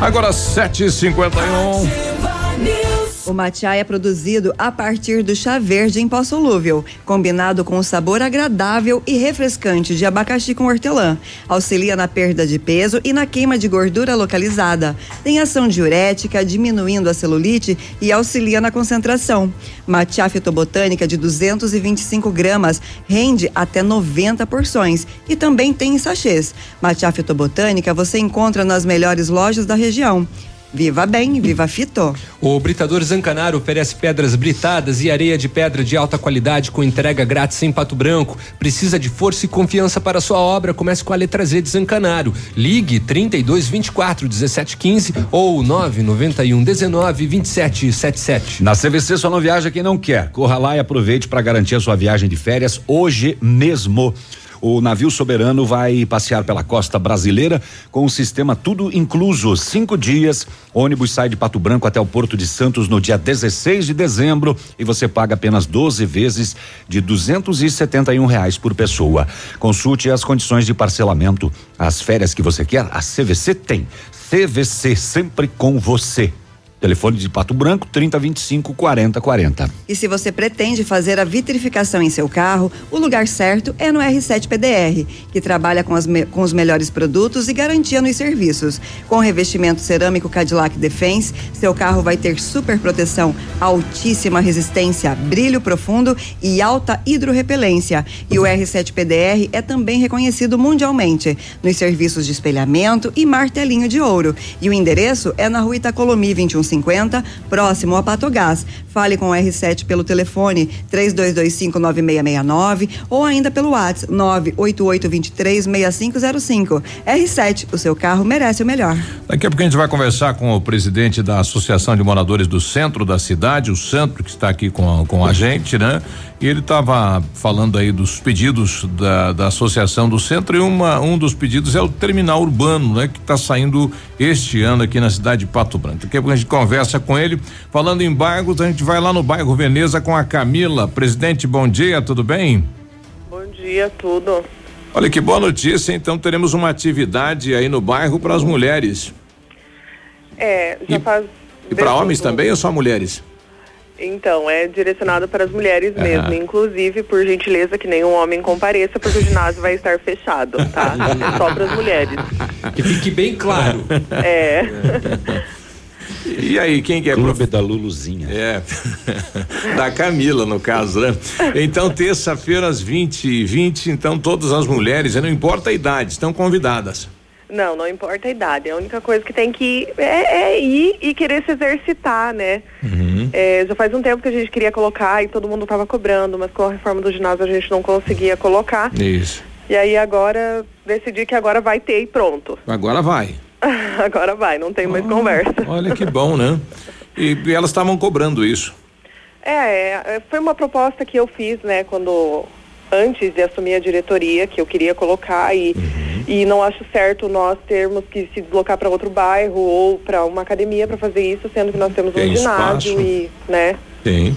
Agora 7h51. O matcha é produzido a partir do chá verde em pó solúvel, combinado com o sabor agradável e refrescante de abacaxi com hortelã. Auxilia na perda de peso e na queima de gordura localizada. Tem ação diurética, diminuindo a celulite e auxilia na concentração. Matcha fitobotânica de 225 gramas rende até 90 porções e também tem em sachês. Matcha fitobotânica você encontra nas melhores lojas da região. Viva bem, viva Fito. O Britador Zancanaro oferece pedras britadas e areia de pedra de alta qualidade com entrega grátis em Pato Branco. Precisa de força e confiança para sua obra? Comece com a letra Z de Zancanaro. Ligue 32 24 17 15 ou 991 19 27 77. Na CVC só não viaja quem não quer. Corra lá e aproveite para garantir a sua viagem de férias hoje mesmo. O navio soberano vai passear pela costa brasileira com o sistema tudo incluso. Cinco dias. Ônibus sai de Pato Branco até o Porto de Santos no dia 16 de dezembro e você paga apenas 12 vezes de 271 reais por pessoa. Consulte as condições de parcelamento. As férias que você quer, a CVC tem. CVC sempre com você. Telefone de Pato Branco 3025 4040. E se você pretende fazer a vitrificação em seu carro, o lugar certo é no R7 PDR, que trabalha com, as com os melhores produtos e garantia nos serviços. Com revestimento cerâmico Cadillac Defense, seu carro vai ter super proteção, altíssima resistência, brilho profundo e alta hidrorrepelência. E o R7 PDR é também reconhecido mundialmente nos serviços de espelhamento e martelinho de ouro. E o endereço é na rua Itacolomi 21 50, próximo a Patogás. Fale com o R7 pelo telefone 32259669 ou ainda pelo WhatsApp 988236505. R7, o seu carro merece o melhor. Daqui a pouco a gente vai conversar com o presidente da Associação de Moradores do Centro da cidade, o Centro, que está aqui com a, com a gente, né? E ele estava falando aí dos pedidos da, da Associação do Centro e uma, um dos pedidos é o terminal urbano, né? Que está saindo este ano aqui na cidade de Pato Branco. Daqui a pouco a gente conversa com ele. Falando em bairros, a gente vai lá no bairro Veneza com a Camila. Presidente, bom dia, tudo bem? Bom dia, tudo. Olha que boa notícia, então teremos uma atividade aí no bairro para as mulheres. É, já E- faz. E para homens também ou só mulheres? Então, é direcionado para as mulheres mesmo. Inclusive, por gentileza, que nenhum homem compareça, porque o ginásio vai estar fechado, tá? Só para as mulheres. Que fique bem claro. É. E aí, quem que é? Clube da Luluzinha. É. da Camila, no caso, né? Então, terça-feira, às 20 e 20 então todas as mulheres, não importa a idade, estão convidadas. Não, não importa a idade. A única coisa que tem que ir é, é ir e querer se exercitar, né? Uhum. É, já faz um tempo que a gente queria colocar e todo mundo estava cobrando, mas com a reforma do ginásio a gente não conseguia colocar. Isso. E aí agora decidi que agora vai ter e pronto. Agora vai. agora vai, não tem mais conversa. Olha que bom, né? E, e elas estavam cobrando isso. É, é, foi uma proposta que eu fiz, né, quando antes de assumir a diretoria, que eu queria colocar e, e não acho certo nós termos que se deslocar para outro bairro ou para uma academia para fazer isso, sendo que nós temos Tem um ginásio espaço. e, né? Sim.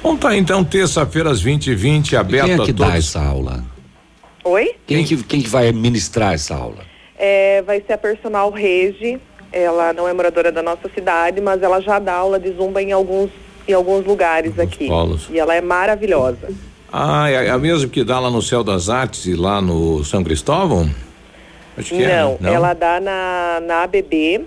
Bom, tá então, terça-feira às 20 h 20 aberto quem é que a todos. dá essa aula? Oi? Quem que, quem que vai ministrar essa aula? É, vai ser a personal Regi, ela não é moradora da nossa cidade, mas ela já dá aula de zumba em alguns em alguns lugares aqui. polos. E ela é maravilhosa. Ah, é a mesma que dá lá no Céu das Artes e lá no São Cristóvão? Acho que é, não, ela dá na, na ABB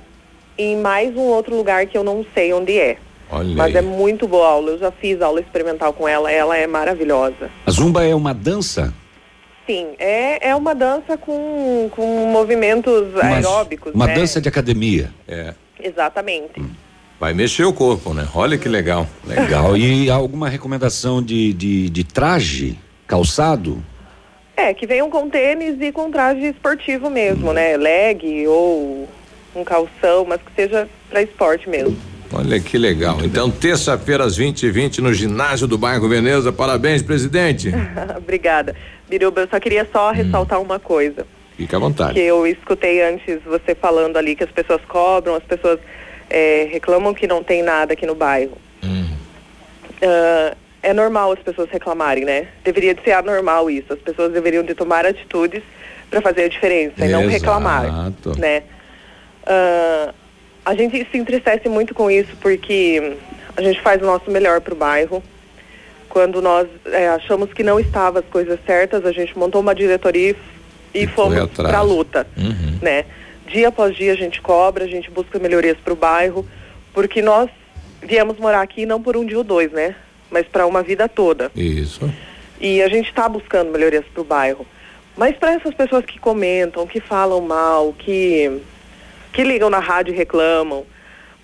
e em mais um outro lugar que eu não sei onde é. Olha Mas aí. é muito boa aula. Eu já fiz aula experimental com ela, ela é maravilhosa. A zumba é uma dança? Sim, é, é uma dança com, com movimentos aeróbicos, Uma né? dança de academia. É. Exatamente. Vai mexer o corpo, né? Olha que legal. Legal. E alguma recomendação de, de, de traje, calçado? É, que venham com tênis e com traje esportivo mesmo, né? Leg ou um calção, mas que seja para esporte mesmo. Olha que legal. Então, terça-feira às 20 h 20 no ginásio do bairro Veneza. Parabéns, presidente. Obrigada. Biruba, eu só queria só ressaltar uma coisa. Fica à vontade. que eu escutei antes você falando ali que as pessoas cobram, as pessoas eh, reclamam que não tem nada aqui no bairro. Ah, é normal as pessoas reclamarem, né? Deveria de ser anormal isso. As pessoas deveriam de tomar atitudes para fazer a diferença e não reclamar, Exato. né? Ah, a gente se entristece muito com isso porque a gente faz o nosso melhor para o bairro. Quando nós eh, achamos que não estavam as coisas certas, a gente montou uma diretoria e, e fomos para a luta, né? Dia após dia a gente cobra, a gente busca melhorias para o bairro, porque nós viemos morar aqui não por um dia ou dois, né? Mas para uma vida toda. Isso. E a gente está buscando melhorias para o bairro. Mas para essas pessoas que comentam, que falam mal, que, que ligam na rádio e reclamam,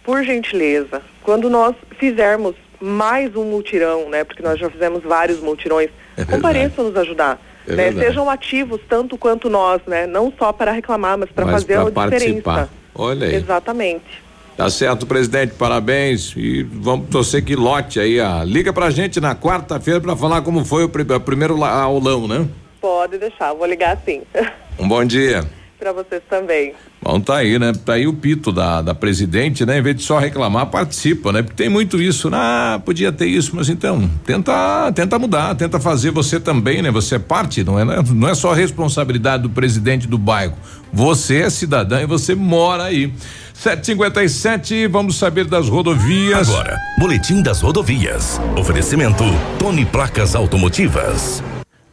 por gentileza, quando nós fizermos mais um multirão, né? Porque nós já fizemos vários multirões, compareçam nos ajudar. É né? Sejam ativos tanto quanto nós, né? Não só para reclamar, mas para Mas fazer uma participar. diferença. Olha aí. Exatamente. Tá certo, presidente, parabéns. E vamos torcer que lote aí. Ah. Liga pra gente na quarta-feira pra falar como foi o, pri- o primeiro aulão, né? Pode deixar, vou ligar sim. Um bom dia. Para vocês também. Bom, tá aí, né? Tá aí o pito da, da presidente, né? Em vez de só reclamar, participa, né? Porque tem muito isso, né? Ah, podia ter isso, mas então, tenta, tenta mudar, tenta fazer você também, né? Você é parte, não é, né? não é só responsabilidade do presidente do bairro. Você é cidadã e você mora aí. 757, vamos saber das rodovias. Agora, Boletim das Rodovias. Oferecimento Tony Placas Automotivas.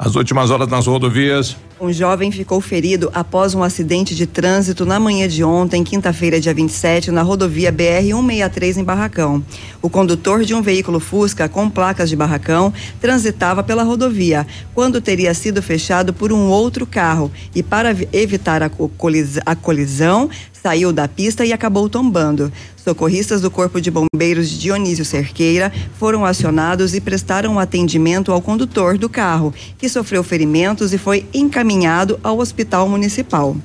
As últimas horas nas rodovias. Um jovem ficou ferido após um acidente de trânsito na manhã de ontem, quinta-feira, dia 27, na rodovia BR-163 em Barracão. O condutor de um veículo Fusca com placas de Barracão transitava pela rodovia quando teria sido fechado por um outro carro e, para vi- evitar a colisão, saiu da pista e acabou tombando. Socorristas do Corpo de Bombeiros de Dionísio Cerqueira foram acionados e prestaram atendimento ao condutor do carro, que sofreu ferimentos e foi encaminhado ao hospital municipal.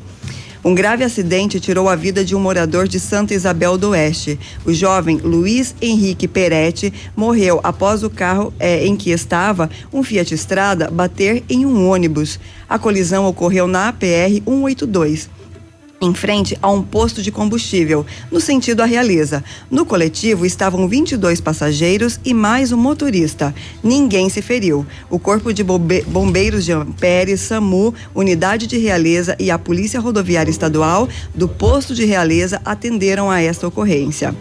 Um grave acidente tirou a vida de um morador de Santa Isabel do Oeste. O jovem Luiz Henrique Peretti morreu após o carro eh, em que estava, um Fiat Strada, bater em um ônibus. A colisão ocorreu na APR 182 em frente a um posto de combustível, no sentido à Realeza. No coletivo estavam 22 passageiros e mais um motorista. Ninguém se feriu. O Corpo de Bombe- Bombeiros de Ampere, SAMU, Unidade de Realeza e a Polícia Rodoviária Estadual do posto de Realeza atenderam a esta ocorrência.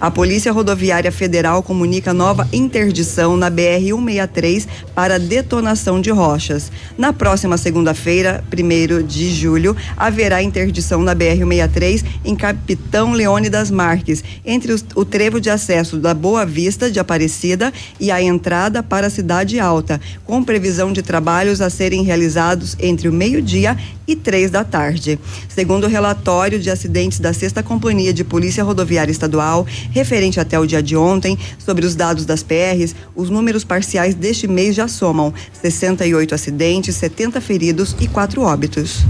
A Polícia Rodoviária Federal comunica nova interdição na BR-163 para detonação de rochas. Na próxima segunda-feira, 1 de julho, haverá interdição na BR-163 em Capitão Leônidas Marques, entre o trevo de acesso da Boa Vista de Aparecida e a entrada para a Cidade Alta, com previsão de trabalhos a serem realizados entre o meio-dia e três da tarde. Segundo o relatório de acidentes da Sexta Companhia de Polícia Rodoviária Estadual, referente até o dia de ontem, sobre os dados das PRs, os números parciais deste mês já somam 68 acidentes, 70 feridos e quatro óbitos.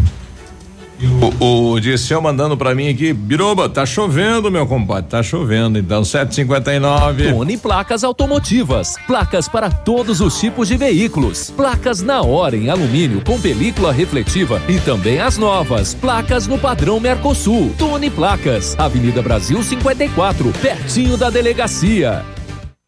O, o Dirceu mandando pra mim aqui, Biruba, tá chovendo, meu compadre, tá chovendo, então 759. Tone Placas Automotivas, placas para todos os tipos de veículos, placas na hora em alumínio com película refletiva e também as novas, placas no padrão Mercosul. Tone Placas, Avenida Brasil 54, pertinho da delegacia.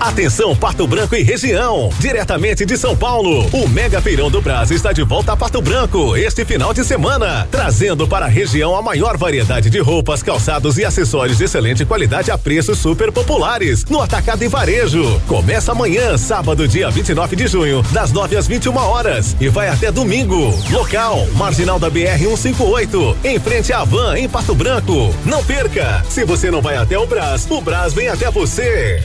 Atenção Pato Branco e região, diretamente de São Paulo, o Mega Feirão do Brás está de volta a Pato Branco este final de semana, trazendo para a região a maior variedade de roupas, calçados e acessórios de excelente qualidade a preços super populares no atacado e varejo. Começa amanhã, sábado, dia 29 de junho, das 9 às 21 horas e vai até domingo. Local: Marginal da BR 158, em frente à Van em Pato Branco. Não perca! Se você não vai até o Brás, o Brás vem até você.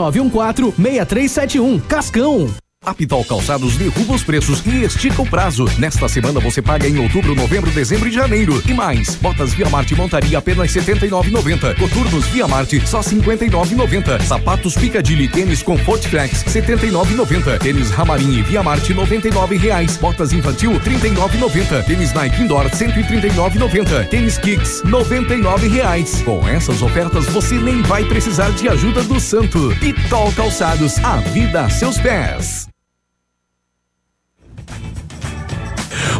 914-6371. Cascão. A Calçados derruba os preços e estica o prazo. Nesta semana você paga em outubro, novembro, dezembro e janeiro. E mais, botas Via Marte montaria apenas R$ 79,90. Coturnos Via Marte só R$ 59,90. Sapatos Picadilly tênis Comfort Flex R$ 79,90. Tênis Ramarim e Via Marte R$ 99,00. Botas infantil R$ 39,90. Tênis Nike Indoor R$ 139,90. Tênis Kicks R$ 99,00. Com essas ofertas você nem vai precisar de ajuda do santo. Pitol Calçados, a vida a seus pés.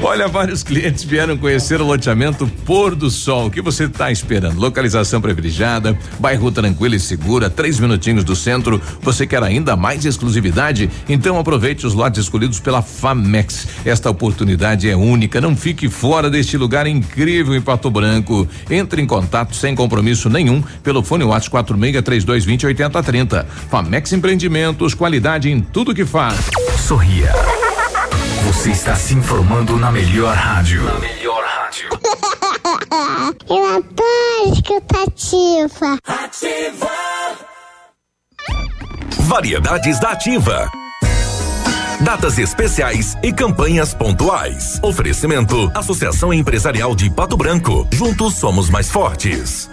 Olha, vários clientes vieram conhecer o loteamento Pôr do Sol. O que você está esperando? Localização privilegiada, bairro tranquilo e segura, três minutinhos do centro. Você quer ainda mais exclusividade? Então aproveite os lotes escolhidos pela Famex. Esta oportunidade é única. Não fique fora deste lugar incrível em Pato Branco. Entre em contato sem compromisso nenhum pelo fone WhatsApp 463220 8030. Famex Empreendimentos, qualidade em tudo que faz. Sorria. Você está se informando na melhor rádio. Na melhor rádio. Eu adoro escutar ativa. Ativa. Variedades da Ativa. Datas especiais e campanhas pontuais. Oferecimento: Associação Empresarial de Pato Branco. Juntos somos mais fortes.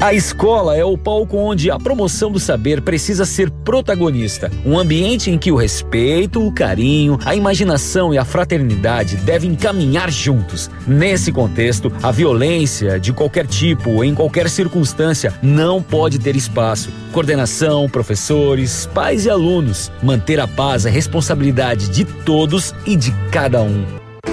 A escola é o palco onde a promoção do saber precisa ser protagonista. Um ambiente em que o respeito, o carinho, a imaginação e a fraternidade devem caminhar juntos. Nesse contexto, a violência de qualquer tipo, em qualquer circunstância, não pode ter espaço. Coordenação, professores, pais e alunos. Manter a paz é responsabilidade de todos e de cada um.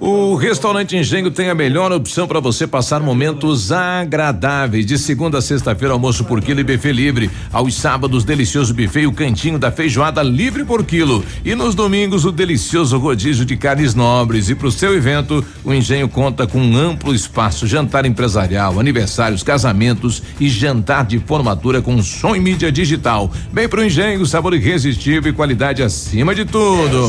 O restaurante Engenho tem a melhor opção para você passar momentos agradáveis. De segunda a sexta-feira, almoço por quilo e buffet livre. Aos sábados, delicioso buffet e o cantinho da feijoada livre por quilo. E nos domingos, o delicioso rodízio de carnes nobres. E para o seu evento, o Engenho conta com um amplo espaço: jantar empresarial, aniversários, casamentos e jantar de formatura com som e mídia digital. Bem para o Engenho, sabor irresistível e qualidade acima de tudo.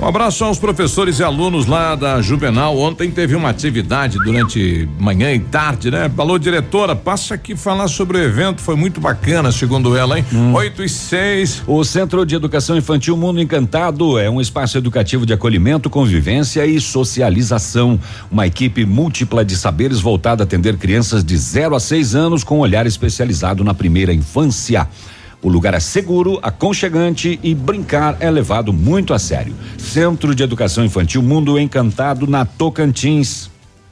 Um abraço aos professores e alunos lá da Juvenal. Ontem teve uma atividade durante manhã e tarde, né? Falou, diretora, passa aqui falar sobre o evento, foi muito bacana, segundo ela, hein? Hum. 8 e 6. O Centro de Educação Infantil Mundo Encantado é um espaço educativo de acolhimento, convivência e socialização. Uma equipe múltipla de saberes voltada a atender crianças de 0 a 6 anos com olhar especializado na primeira infância. O lugar é seguro, aconchegante e brincar é levado muito a sério. Centro de Educação Infantil Mundo Encantado na Tocantins.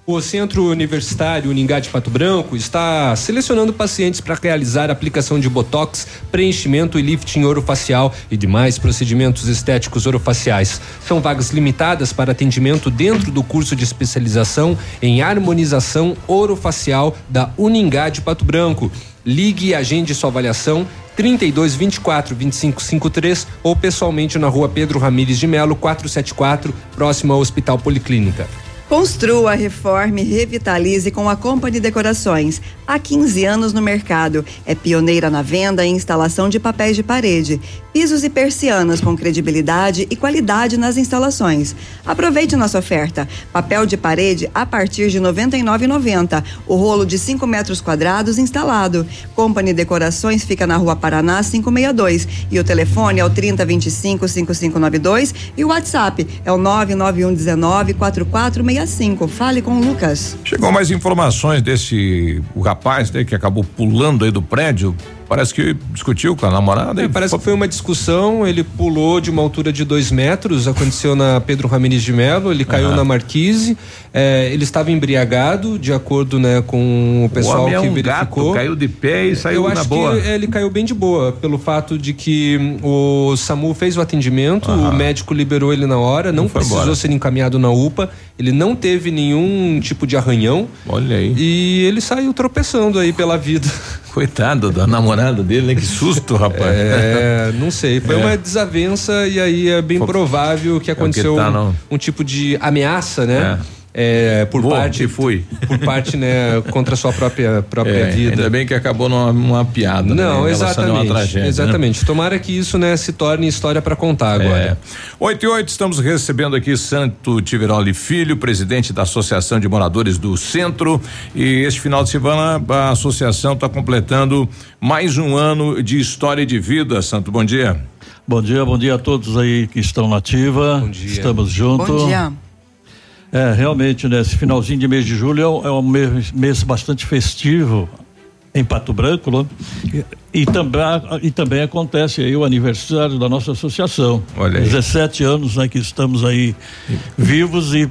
O Centro Universitário Uningá de Pato Branco está selecionando pacientes para realizar aplicação de botox, preenchimento e lifting orofacial e demais procedimentos estéticos orofaciais. São vagas limitadas para atendimento dentro do curso de especialização em harmonização orofacial da Uningá de Pato Branco. Ligue e agende sua avaliação 32 24 25 53 ou pessoalmente na rua Pedro Ramires de Melo 474, próximo ao Hospital Policlínica. Construa, reforme, revitalize com a Company Decorações. Há 15 anos no mercado. É pioneira na venda e instalação de papéis de parede, pisos e persianas com credibilidade e qualidade nas instalações. Aproveite nossa oferta. Papel de parede a partir de R$ 99,90. O rolo de 5 metros quadrados instalado. Company Decorações fica na Rua Paraná 562 e o telefone é o 3025 5592 e o WhatsApp é o 99119 4465. Fale com o Lucas. Chegou mais informações desse o rapaz né, que acabou pulando aí do prédio. Parece que discutiu com a namorada. É, parece que foi uma discussão. Ele pulou de uma altura de dois metros. Aconteceu na Pedro Ramirez de Melo. Ele caiu Aham. na Marquise. É, ele estava embriagado, de acordo né, com o pessoal homem é que um verificou. gato, caiu de pé e saiu Eu na acho boa. que ele caiu bem de boa, pelo fato de que hum, o SAMU fez o atendimento, o médico liberou ele na hora, não, foi precisou embora. ser encaminhado na UPA, ele não teve nenhum tipo de arranhão. Olha aí. E ele saiu tropeçando aí pela vida. Coitado da namorada dele, né? Que susto, rapaz. É, não sei. Foi É. uma desavença e aí é bem provável que aconteceu tá, um- um, tipo de ameaça, né? É, por Vou, parte fui. por parte né contra a sua própria própria É, vida Ainda bem que acabou numa, numa piada. né, não a exatamente Uma tragédia, né? exatamente tomara que isso né se torne história para contar agora É. 8 e 8, estamos recebendo aqui Santo Tiveroli Filho, presidente da Associação de Moradores do Centro. E este final de semana a associação está completando mais um ano de história de vida. Santo, bom dia. Bom dia, bom dia a todos aí que estão na ativa. Bom dia. Estamos juntos. Bom dia. É, realmente, né? Esse finalzinho de mês de julho é um, é um mês, mês bastante festivo em Pato Branco, né? E, e também, e também acontece aí o aniversário da nossa associação. Olha aí. 17 anos, né? Que estamos aí vivos e,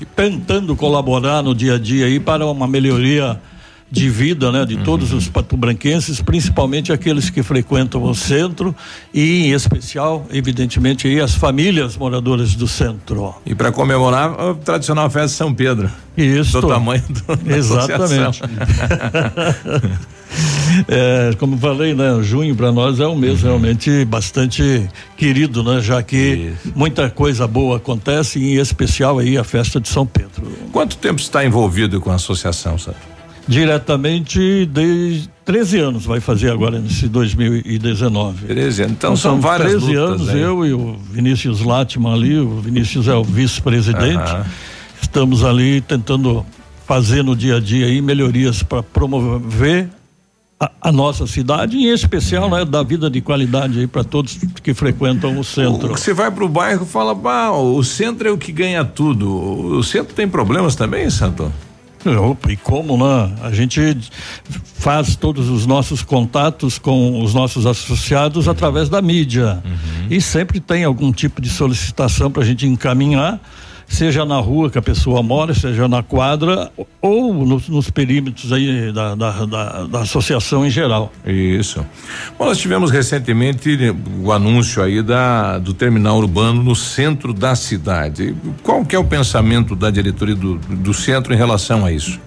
e tentando colaborar no dia a dia aí para uma melhoria de vida, né, de todos os patobranquenses, principalmente aqueles que frequentam o centro e em especial, evidentemente, aí as famílias moradoras do centro. E para comemorar a tradicional festa de São Pedro. Isso. Do tamanho do, Exatamente. É, como falei, né, junho para nós é um mês realmente bastante querido, né, já que muita coisa boa acontece, em especial aí a festa de São Pedro. Quanto tempo está envolvido com a associação, Santo? Diretamente desde 13 anos vai fazer agora nesse 2019. 13 anos. Então são várias 13 lutas anos, aí. eu e o Vinícius Latman ali, o Vinícius é o vice-presidente. Aham. Estamos ali tentando fazer no dia a dia aí melhorias para promover a, a nossa cidade, em especial, né, da vida de qualidade aí para todos que frequentam o centro. Você vai pro bairro e fala, bah, o centro é o que ganha tudo. O centro tem problemas também, Santo? Opa, e como, né? A gente faz todos os nossos contatos com os nossos associados através da mídia. E sempre tem algum tipo de solicitação para a gente encaminhar, seja na rua que a pessoa mora, seja na quadra, ou nos, nos perímetros aí da, da, da, da associação em geral. Isso. Bom, nós tivemos recentemente o anúncio aí da, do terminal urbano no centro da cidade. Qual que é o pensamento da diretoria do, do centro em relação a isso?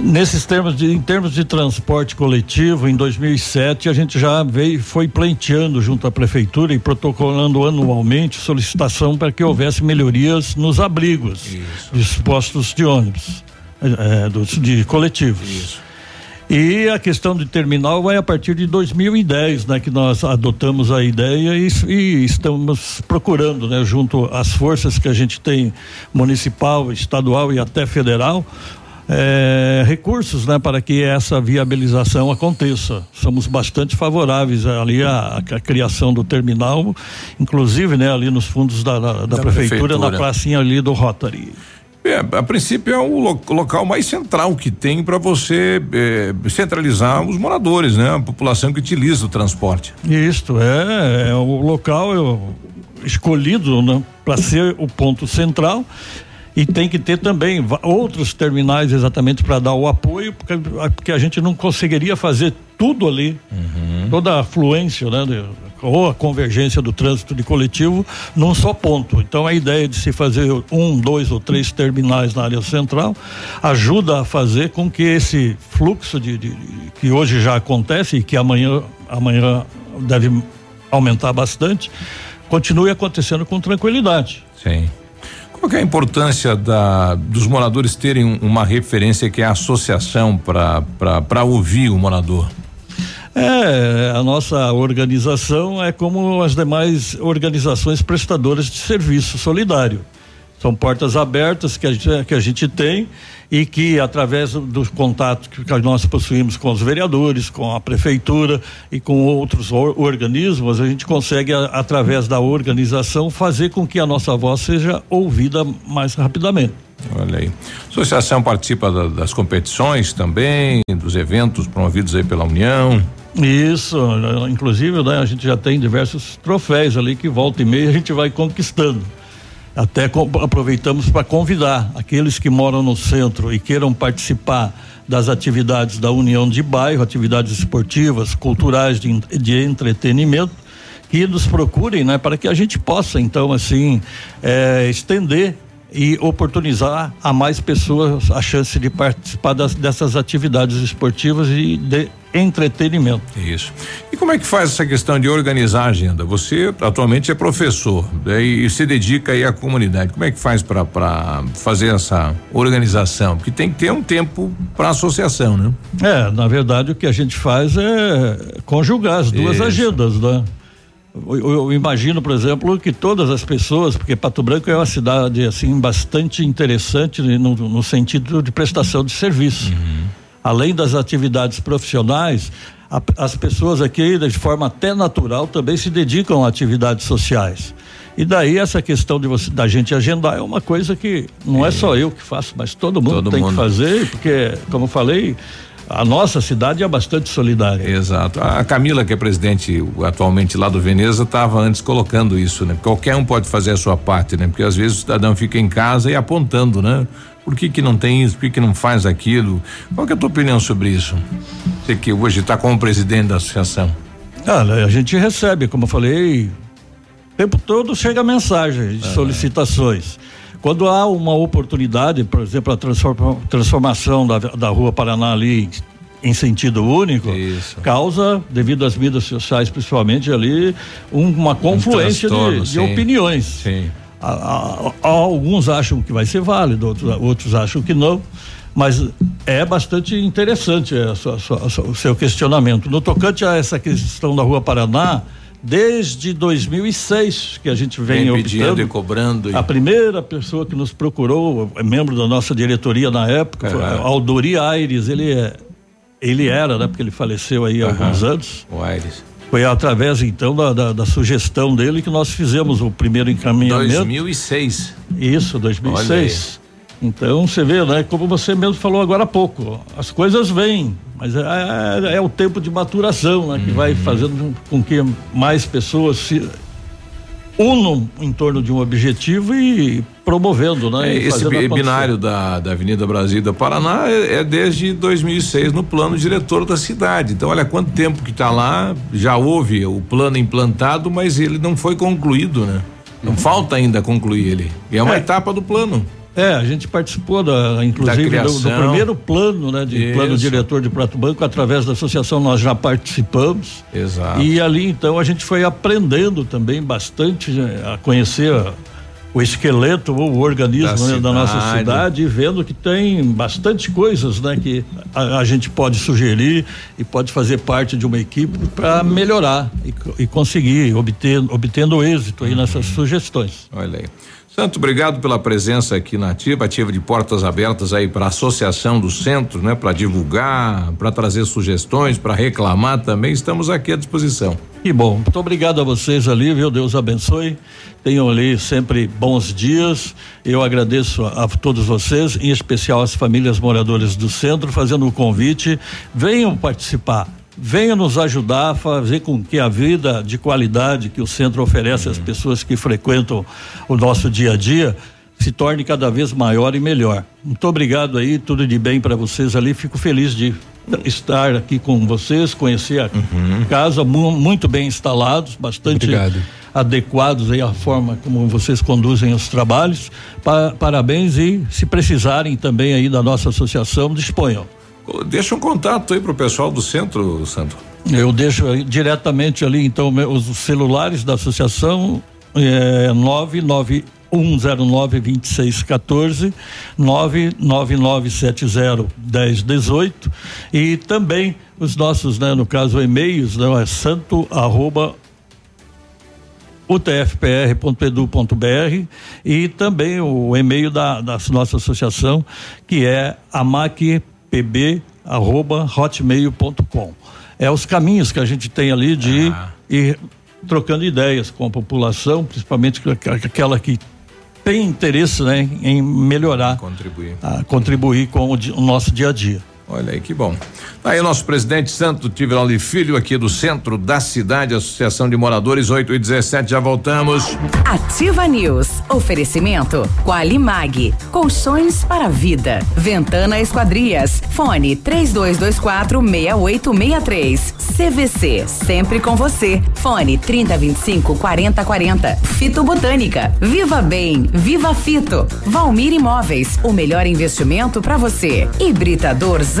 Nesses termos de, em termos de transporte coletivo, em 2007 a gente já veio, foi pleiteando junto à prefeitura e protocolando anualmente solicitação para que houvesse melhorias nos abrigos dos postos de ônibus, eh, dos, de coletivos. E a questão de terminal vai a partir de 2010, né, que nós adotamos a ideia e, e estamos procurando, né, junto às forças que a gente tem municipal, estadual e até federal, eh, recursos, né, para que essa viabilização aconteça. Somos bastante favoráveis ali à, à criação do terminal, inclusive, né, ali nos fundos da, da, da Da prefeitura, na prefeitura. pracinha ali do Rotary. É, a princípio é o lo- local mais central que tem para você eh, centralizar os moradores, né? A população que utiliza o transporte. Isto é, é o local é, escolhido né, para ser o ponto central e tem que ter também outros terminais exatamente para dar o apoio, porque, porque a gente não conseguiria fazer tudo ali, toda a afluência, né, de- ou a convergência do trânsito de coletivo num só ponto. Então a ideia de se fazer um, dois ou três terminais na área central ajuda a fazer com que esse fluxo de, de- de- que hoje já acontece e que amanhã amanhã deve aumentar bastante continue acontecendo com tranquilidade. Sim. Qual que é a importância da, dos moradores terem um- uma referência que é a associação para ouvir o morador? É, a nossa organização é como as demais organizações prestadoras de serviço solidário. São portas abertas que a gente, que a gente tem e que, através do contato que nós possuímos com os vereadores, com a prefeitura e com outros or- organismos, a gente consegue, a- através da organização, fazer com que a nossa voz seja ouvida mais rapidamente. Olha aí. A associação participa da, das competições também, dos eventos promovidos aí pela União. Isso, inclusive, né, a gente já tem diversos troféus ali que volta e meia a gente vai conquistando. Até aproveitamos para convidar aqueles que moram no centro e queiram participar das atividades da União de Bairro, atividades esportivas, culturais, de, de entretenimento, que nos procurem, né, para que a gente possa, então, assim, é, estender e oportunizar a mais pessoas a chance de participar das, dessas atividades esportivas e de entretenimento. Isso. E como é que faz essa questão de organizar a agenda? Você atualmente é professor né, e se dedica aí à comunidade. Como é que faz para fazer essa organização? Porque tem que ter um tempo para associação, né? É, na verdade o que a gente faz é conjugar as duas Isso. agendas, né? Eu, imagino, por exemplo, que todas as pessoas, porque Pato Branco é uma cidade assim bastante interessante no, no sentido de prestação de serviço. Uhum. Além das atividades profissionais, a, as pessoas aqui, de forma até natural, também se dedicam a atividades sociais. E daí essa questão de você, da gente agendar é uma coisa que não é, é só eu que faço, mas todo mundo todo tem mundo. que fazer, porque, como eu falei, a nossa cidade é bastante solidária. Exato. A Camila, que é presidente atualmente lá do Veneza, estava antes colocando isso, né? Qualquer um pode fazer a sua parte, né? Porque às vezes o cidadão fica em casa e apontando, né? Por que que não tem isso? Por que que não faz aquilo? Qual é a tua opinião sobre isso? Você que hoje está como presidente da associação. Ah, a gente recebe, como eu falei, o tempo todo chega mensagem de solicitações. Quando há uma oportunidade, por exemplo, a transformação da, da Rua Paraná ali em sentido único, Isso. causa, devido às mídias sociais principalmente ali, um, uma confluência um de, de opiniões. Sim. A, a, a, alguns acham que vai ser válido, outros, outros acham que não mas é bastante interessante a sua, a o seu questionamento. No tocante a essa questão da Rua Paraná, Desde 2006 que a gente vem, vem pedindo e cobrando. E... A primeira pessoa que nos procurou, é membro da nossa diretoria na época, foi Aldori Aires. Ele é, ele era, né? Porque ele faleceu aí há alguns anos. O Aires. Foi através então da, da, da, sugestão dele que nós fizemos o primeiro encaminhamento. 2006. Isso, 2006. Então você vê, né? Como você mesmo falou agora há pouco, as coisas vêm mas é, é, é, o tempo de maturação né, que uhum. vai fazendo com que mais pessoas se unam em torno de um objetivo e promovendo, né? É, esse binário da, da Avenida Brasil da Paraná é, é, desde 2006 no plano diretor da cidade. Então, olha quanto tempo que está lá, já houve o plano implantado, mas ele não foi concluído, né? Não uhum. falta ainda concluir ele. E é uma é. etapa do plano. É, a gente participou da, inclusive da do, do, primeiro plano, né, de Isso. plano diretor de Prato Banco, através da associação nós já participamos. Exato. E ali então a gente foi aprendendo também bastante né, a conhecer o esqueleto ou o organismo da, né, da nossa cidade e vendo que tem bastante coisas, né, que a, a, gente pode sugerir e pode fazer parte de uma equipe para melhorar e, e, conseguir obter obtendo êxito aí nessas uhum. sugestões. Olha aí. Santo, obrigado pela presença aqui na Ativa, Ativa de portas abertas aí para a associação do centro, né? Para divulgar, para trazer sugestões, para reclamar também, estamos aqui à disposição. Que bom, muito obrigado a vocês ali, viu? Deus abençoe. Tenham ali sempre bons dias. Eu agradeço a, a todos vocês, em especial as famílias moradoras do centro, fazendo o convite. Venham participar venha nos ajudar a fazer com que a vida de qualidade que o centro oferece às pessoas que frequentam o nosso dia a dia se torne cada vez maior e melhor. Muito obrigado aí, tudo de bem para vocês ali. Fico feliz de estar aqui com vocês, conhecer a uhum. casa mu muito bem instalados, bastante obrigado. adequados aí à forma como vocês conduzem os trabalhos. Pa parabéns e se precisarem também aí da nossa associação, disponham. Deixa um contato aí pro pessoal do centro, Santo. Eu deixo diretamente ali, então, os celulares da associação é 99109 2614 99970 1018 e também os nossos, né, no caso, e-mails, né, é santo arroba utfpr.edu.br e também o e-mail da, da nossa associação, que é amac pb@hotmail.com. É os caminhos que a gente tem ali de ah. ir trocando ideias com a população, principalmente aquela que tem interesse né, em melhorar, contribuir, a, contribuir com o, o nosso dia a dia. Olha aí que bom. Aí o nosso presidente Santo Tiveroli Filho aqui do centro da cidade, Associação de Moradores 8 e 17, já voltamos. Ativa News. Oferecimento Qualimag. Colchões para vida. Ventana Esquadrias. Fone 3224 6863. CVC. Sempre com você. Fone 3025 4040. Fito Botânica. Viva Bem. Viva Fito. Valmir Imóveis. O melhor investimento para você. Hibridador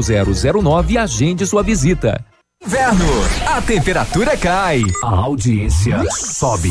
0009 e agende sua visita. Inverno, a temperatura cai, a audiência sobe.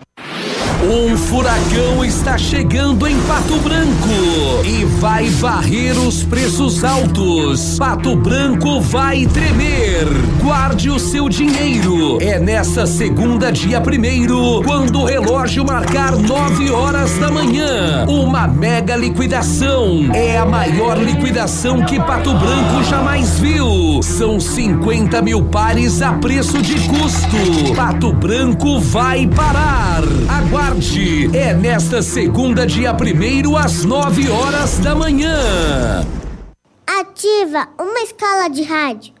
Um furacão está chegando em Pato Branco e vai varrer os preços altos. Pato Branco vai tremer. Guarde o seu dinheiro. É nesta segunda, dia primeiro, quando o relógio marcar nove horas da manhã. Uma mega liquidação. É a maior liquidação que Pato Branco jamais viu. São 50 mil pares a preço de custo. Pato Branco vai parar. Aguarde é nesta segunda, dia primeiro, às 9 horas da manhã. Ativa uma escala de rádio.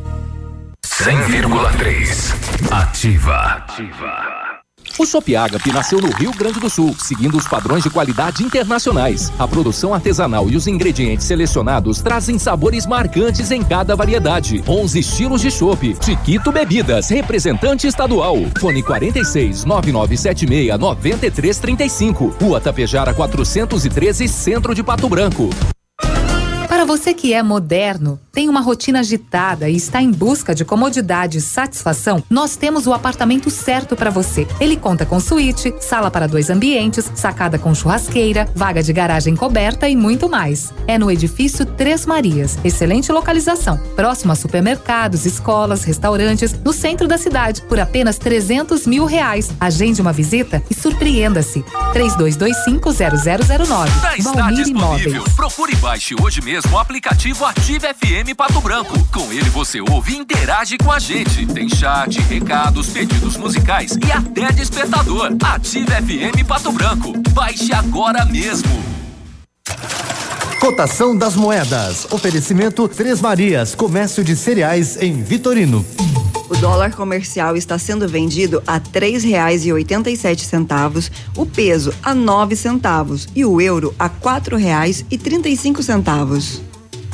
100,3 Ativa. O Shop Agape nasceu no Rio Grande do Sul, seguindo os padrões de qualidade internacionais. A produção artesanal e os ingredientes selecionados trazem sabores marcantes em cada variedade. 11 estilos de chopp. Chiquito Bebidas, representante estadual. Fone 46 9976 9335. Rua Tapejara 413, Centro de Pato Branco. Para você que é moderno, tem uma rotina agitada e está em busca de comodidade e satisfação, nós temos o apartamento certo para você. Ele conta com suíte, sala para dois ambientes, sacada com churrasqueira, vaga de garagem coberta e muito mais. É no edifício Três Marias. Excelente localização. Próximo a supermercados, escolas, restaurantes, no centro da cidade, por apenas 300 mil reais. Agende uma visita e surpreenda-se. 32250009. Já está Valmir. Imóveis. Procure e baixe hoje mesmo o aplicativo Ative FM Pato Branco. Com ele você ouve e interage com a gente. Tem chat, recados, pedidos musicais e até despertador. Ative FM Pato Branco. Baixe agora mesmo. Cotação das moedas. Oferecimento Três Marias, comércio de cereais em Vitorino. O dólar comercial está sendo vendido a três reais e oitenta e sete centavos, o peso a nove centavos e o euro a quatro reais e trinta e cinco centavos.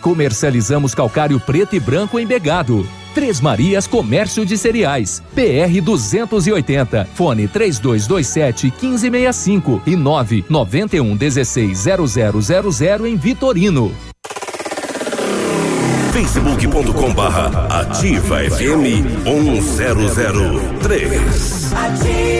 Comercializamos calcário preto e branco em Begado. Três Marias Comércio de Cereais. PR 280. Fone 3227 1565 e 991 16 0000 em Vitorino. facebook.com barra ativa FM 1003. Ativa.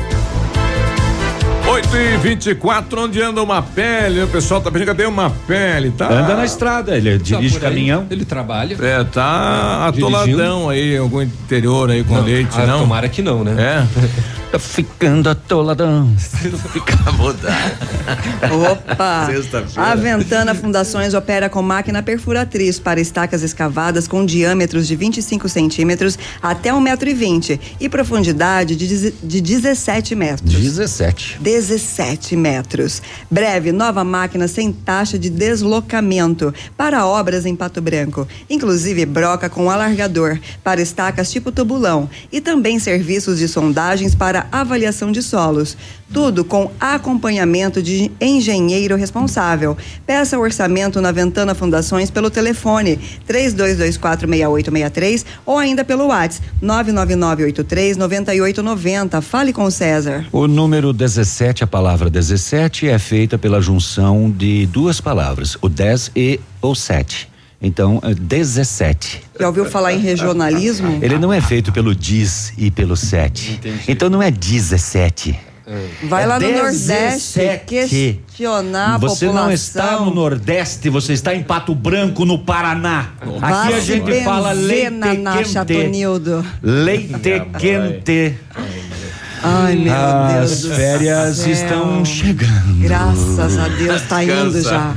8 e 24 onde anda uma pele? O pessoal tá pedindo cadê uma pele? Tá, Anda na estrada, ele dirige por aí. caminhão. Ele trabalha. É, tá atoladão aí, algum interior aí com Não, leite, ah, não? Tomara que não, né? É. Tá ficando atoladão. Fica mudar. Opa! Sexta-feira. A Ventana Fundações opera com máquina perfuratriz para estacas escavadas com diâmetros de 25 centímetros até 1,20m e profundidade de, de 17 metros. 17. 17 metros. Breve, nova máquina sem taxa de deslocamento para obras em Pato Branco. Inclusive broca com alargador para estacas tipo tubulão e também serviços de sondagens para avaliação de solos. Tudo com acompanhamento de engenheiro responsável. Peça orçamento na Ventana Fundações pelo telefone 32246863 ou ainda pelo WhatsApp 999839890. Fale com o César. O número 17, a palavra 17, é feita pela junção de duas palavras, o 10 e o 7. Então, é 17. Já ouviu falar em regionalismo? Ele não é feito pelo diz e pelo 7. Então não é 17. Vai É lá no 17. Nordeste questionar a Você população. não está no Nordeste, você está em Pato Branco, no Paraná. Vá Aqui a gente fala leite Chatonildo. quente. Leite quente. Ai, meu As Deus do férias céu. estão chegando. Graças a Deus, tá indo já.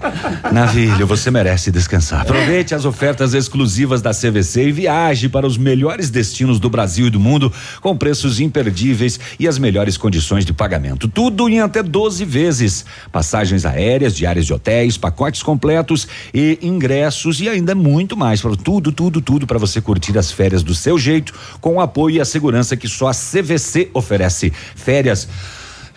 Navilho, você merece descansar. Aproveite as ofertas exclusivas da CVC e viaje para os melhores destinos do Brasil e do mundo com preços imperdíveis e as melhores condições de pagamento. Tudo em até 12 vezes. Passagens aéreas, diárias de hotéis, pacotes completos e ingressos e ainda muito mais. Para tudo, tudo, tudo para você curtir as férias do seu jeito, com o apoio e a segurança que só a CVC oferece. Férias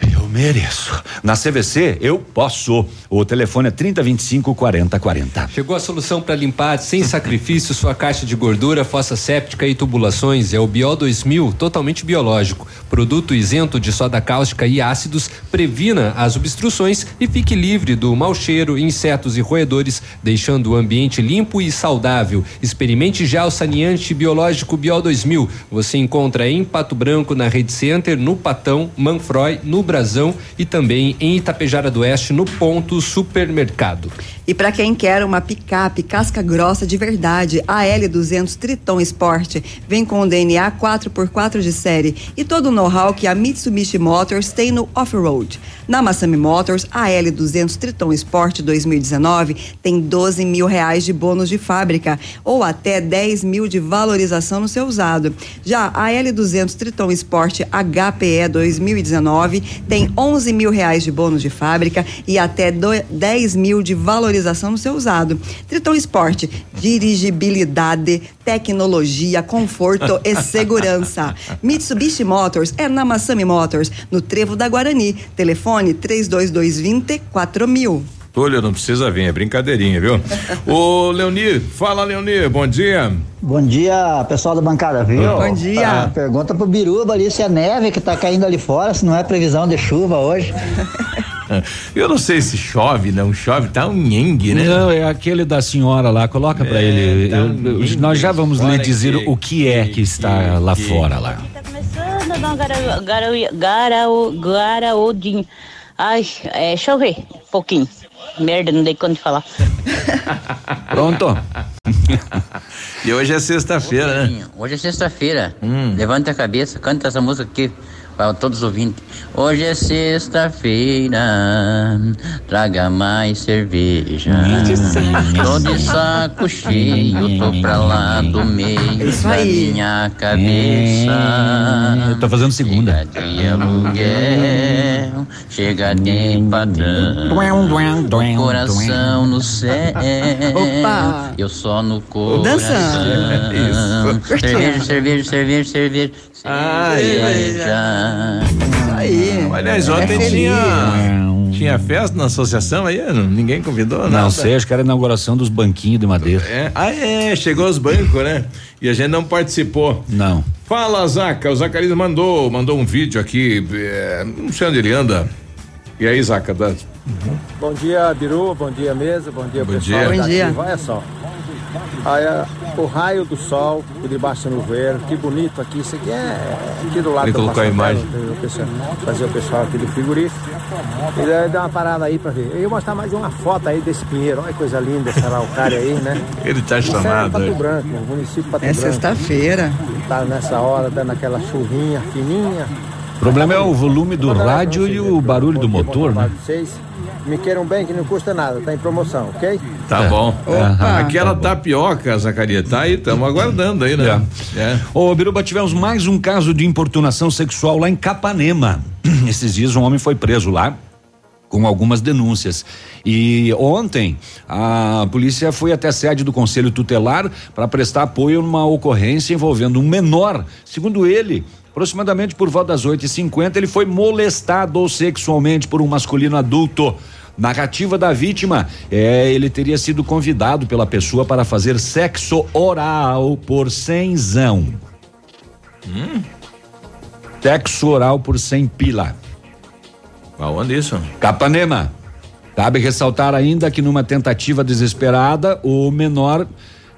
eu mereço. Na CVC, eu posso. O telefone é 3025 4040. Chegou a solução para limpar sem sacrifício sua caixa de gordura, fossa séptica e tubulações. É o Biol 2000, totalmente biológico. Produto isento de soda cáustica e ácidos, previna as obstruções e fique livre do mau cheiro, insetos e roedores, deixando o ambiente limpo e saudável. Experimente já o saneante biológico Biol 2000. Você encontra em Pato Branco, na Rede Center, no Patão, Manfroy, no Brasão e também em Itapejara do Oeste, no Ponto Supermercado. E para quem quer uma picape casca grossa de verdade, a L200 Triton Sport vem com o DNA 4x4 de série e todo o know-how que a Mitsubishi Motors tem no off-road. Na Massami Motors, a L200 Triton Sport 2019 tem 12 mil reais de bônus de fábrica ou até 10 mil de valorização no seu usado. Já a L200 Triton Sport HPE 2019 tem 11 mil reais de bônus de fábrica e até do- 10 mil de valorização no seu usado. Triton Sport, dirigibilidade, tecnologia, conforto e segurança. Mitsubishi Motors é na Massami Motors, no Trevo da Guarani. Telefone 32220 4000. Túlio, não precisa vir, é brincadeirinha, viu? Ô, Leonir, fala, Leonir, bom dia. Bom dia, pessoal da bancada, viu? Bom dia. Ah, pergunta pro Biruba ali se é neve que tá caindo ali fora, se não é previsão de chuva hoje. Eu não sei se chove, não chove, tá um nhengue, né? Não, é aquele da senhora lá, coloca pra É, ele. tá Eu- um eu- nós já vamos lhe dizer que- o que é que está lá fora lá. Começando, Dom Garau, Garau, Garau, Garaudinho. Ai, é, deixa eu ver um pouquinho. Merda, não dei conta de falar. Pronto? e hoje é sexta-feira, né? Hoje é sexta-feira. Levanta a cabeça, canta essa música aqui para todos os ouvintes. Hoje é sexta-feira. Traga mais cerveja. Tô de saco cheio, tô pra lá do meio Isso da aí. minha cabeça. É, eu tô fazendo segunda. Chega de aluguel, chega de patrão. Tô coração no céu. Opa. Eu só no coração. Dançando. Cerveja, cerveja, cerveja, cerveja. Cerveja. Aí. Aliás, É ontem feliz. tinha, tinha festa na associação aí, não- ninguém convidou, Não nada. sei, acho que era a inauguração dos banquinhos de madeira. É. Ah, é, chegou os bancos, né? E a gente não participou. Não. Fala, Zaca. O Zacarias mandou, mandou um vídeo aqui. é, não sei onde ele anda. E aí, Zaca? Dá- Bom dia, Biru, bom dia, mesa, bom dia, Bom pessoal. dia. Bom dia. Olha só. Olha, o raio do sol por debaixo do nuveiro, que bonito aqui. Isso aqui é aqui do lado Ele do colocou a imagem. o pessoal- Fazer o pessoal aqui do frigorífico. E dá uma parada aí pra ver. Eu ia mostrar mais uma foto aí desse pinheiro. Olha que coisa linda essa araucária aí, né? Ele tá é chamado. Pato Branco, o município Pato É Branco. sexta-feira. Tá nessa hora, dando aquela chuvinha fininha. O problema é o volume do rádio e o barulho do motor, né? Me queiram bem que não custa nada, tá em promoção, ok? Tá É. bom. Opa. Aquela tapioca, Zacarias, tá aí, estamos aguardando aí, né? É. Ô, Biruba, tivemos mais um caso de importunação sexual lá em Capanema. Esses dias um homem foi preso lá com algumas denúncias. E ontem a polícia foi até a sede do Conselho Tutelar para prestar apoio numa ocorrência envolvendo um menor. Segundo ele, aproximadamente por volta das 8h50, ele foi molestado sexualmente por um masculino adulto. Narrativa da vítima é ele teria sido convidado pela pessoa para fazer sexo oral por cenzão. Sexo oral por 100 pila. Aonde isso? Capanema. Cabe ressaltar ainda que numa tentativa desesperada, o menor,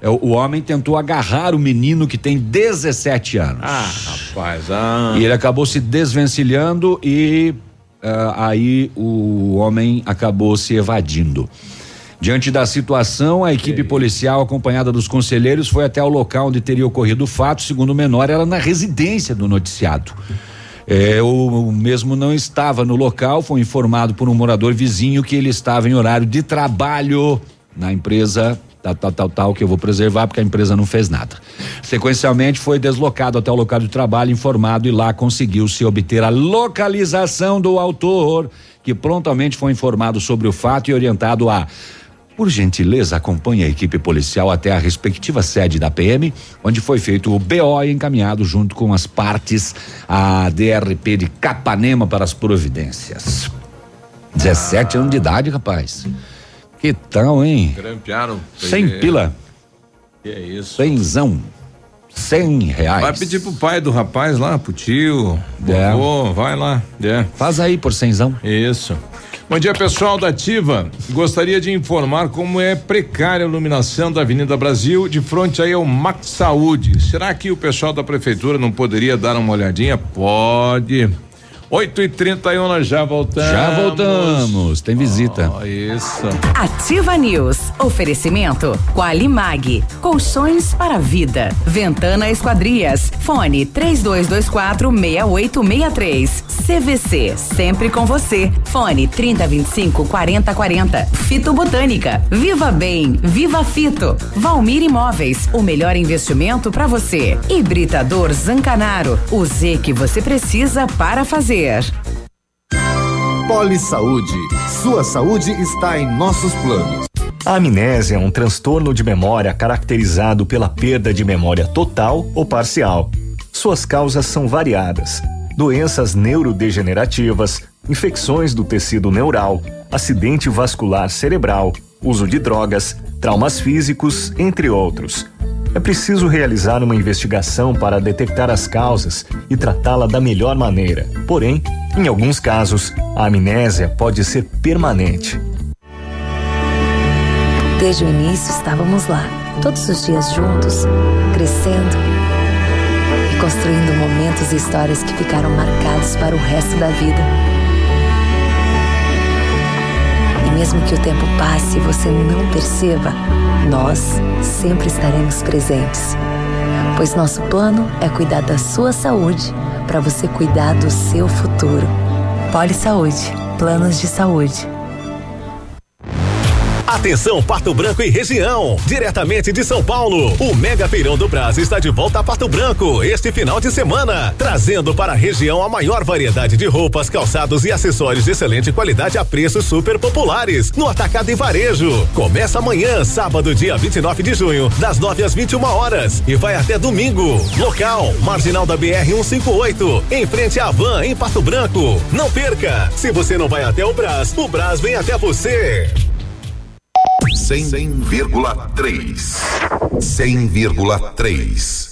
é, o homem tentou agarrar o menino que tem 17 anos. Ah, rapaz, ah. E ele acabou se desvencilhando e ah, aí o homem acabou se evadindo. Diante da situação, a equipe policial, acompanhada dos conselheiros, foi até o local onde teria ocorrido o fato. Segundo o menor, era na residência do noticiado. É, o mesmo não estava no local, foi informado por um morador vizinho que ele estava em horário de trabalho na empresa tal, tal, tal, tal, que eu vou preservar porque a empresa não fez nada. Sequencialmente foi deslocado até o local de trabalho, informado e lá conseguiu-se obter a localização do autor, que prontamente foi informado sobre o fato e orientado a por gentileza, acompanhe a equipe policial até a respectiva sede da PM, onde foi feito o BO encaminhado junto com as partes à DRP de Capanema para as providências. 17 anos de idade, rapaz. Que tal, hein? Grampearam. Sem pila. Que é isso? Cenzão. Cem reais. Vai pedir pro pai do rapaz lá, pro tio, É. vovô, vai lá. É. Faz aí por cenzão. Isso. Bom dia, pessoal da Ativa. Gostaria de informar como é precária a iluminação da Avenida Brasil, de frente aí ao Max Saúde. Será que o pessoal da prefeitura não poderia dar uma olhadinha? Pode. 8 e 31 nós já voltamos. Já voltamos. Tem visita. Ó, isso. Ativa News. Oferecimento Qualimag. Colchões para vida. Ventana Esquadrias. Fone 3224 6863. CVC. Sempre com você. Fone 3025 4040. Fito Botânica. Viva Bem. Viva Fito. Valmir Imóveis. O melhor investimento para você. Hibridador Zancanaro. O Z que você precisa para fazer. Poli Saúde. Sua saúde está em nossos planos. A amnésia é um transtorno de memória caracterizado pela perda de memória total ou parcial. Suas causas são variadas: doenças neurodegenerativas, infecções do tecido neural, acidente vascular cerebral, uso de drogas, traumas físicos, entre outros. É preciso realizar uma investigação para detectar as causas e tratá-la da melhor maneira. Porém, Em alguns casos, a amnésia pode ser permanente. Desde o início estávamos lá, todos os dias juntos, crescendo e construindo momentos e histórias que ficaram marcados para o resto da vida. Mesmo que o tempo passe e você não perceba, nós sempre estaremos presentes. Pois nosso plano é cuidar da sua saúde para você cuidar do seu futuro. Poli Saúde, planos de saúde. Atenção Pato Branco e região, diretamente de São Paulo, o Mega Feirão do Brasil está de volta a Pato Branco este final de semana, trazendo para a região a maior variedade de roupas, calçados e acessórios de excelente qualidade a preços super populares no atacado e varejo. Começa amanhã, sábado, dia 29 de junho, das 9 às 21 horas e vai até domingo. Local: Marginal da BR 158, em frente à Van em Pato Branco. Não perca! Se você não vai até o Brás, o Brás vem até você. 100,3. 100,3.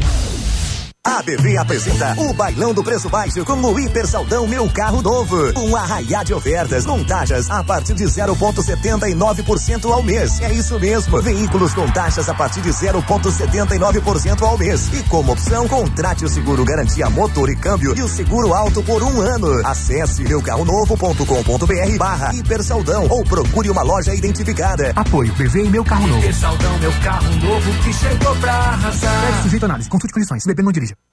A BV apresenta o Bailão do Preço Baixo com o Hiper Saldão Meu Carro Novo. Um arraiá de ofertas com taxas a partir de 0,79% ao mês. É isso mesmo. Veículos com taxas a partir de 0,79% ao mês. E como opção, contrate o seguro garantia motor e câmbio e o seguro alto por um ano. Acesse meucarronovo.com.br barra Hiper Saldão ou procure uma loja identificada. Apoio BV e Meu Carro Novo. Hiper Saldão, meu carro novo que chegou pra arrasar. Deve sujeito a análise. Consulte condições. Beber, não dirija.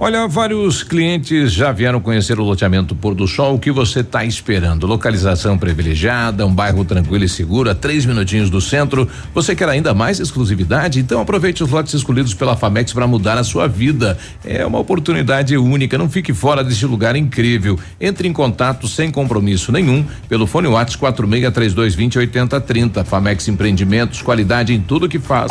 Olha, vários clientes já vieram conhecer o loteamento Pôr do Sol. O que você está esperando? Localização privilegiada, um bairro tranquilo e seguro, a três minutinhos do centro. Você quer ainda mais exclusividade? Então aproveite os lotes escolhidos pela Famex para mudar a sua vida. É uma oportunidade única. Não fique fora deste lugar incrível. Entre em contato sem compromisso nenhum pelo fone WhatsApp 463220 8030. Famex Empreendimentos, qualidade em tudo que faz.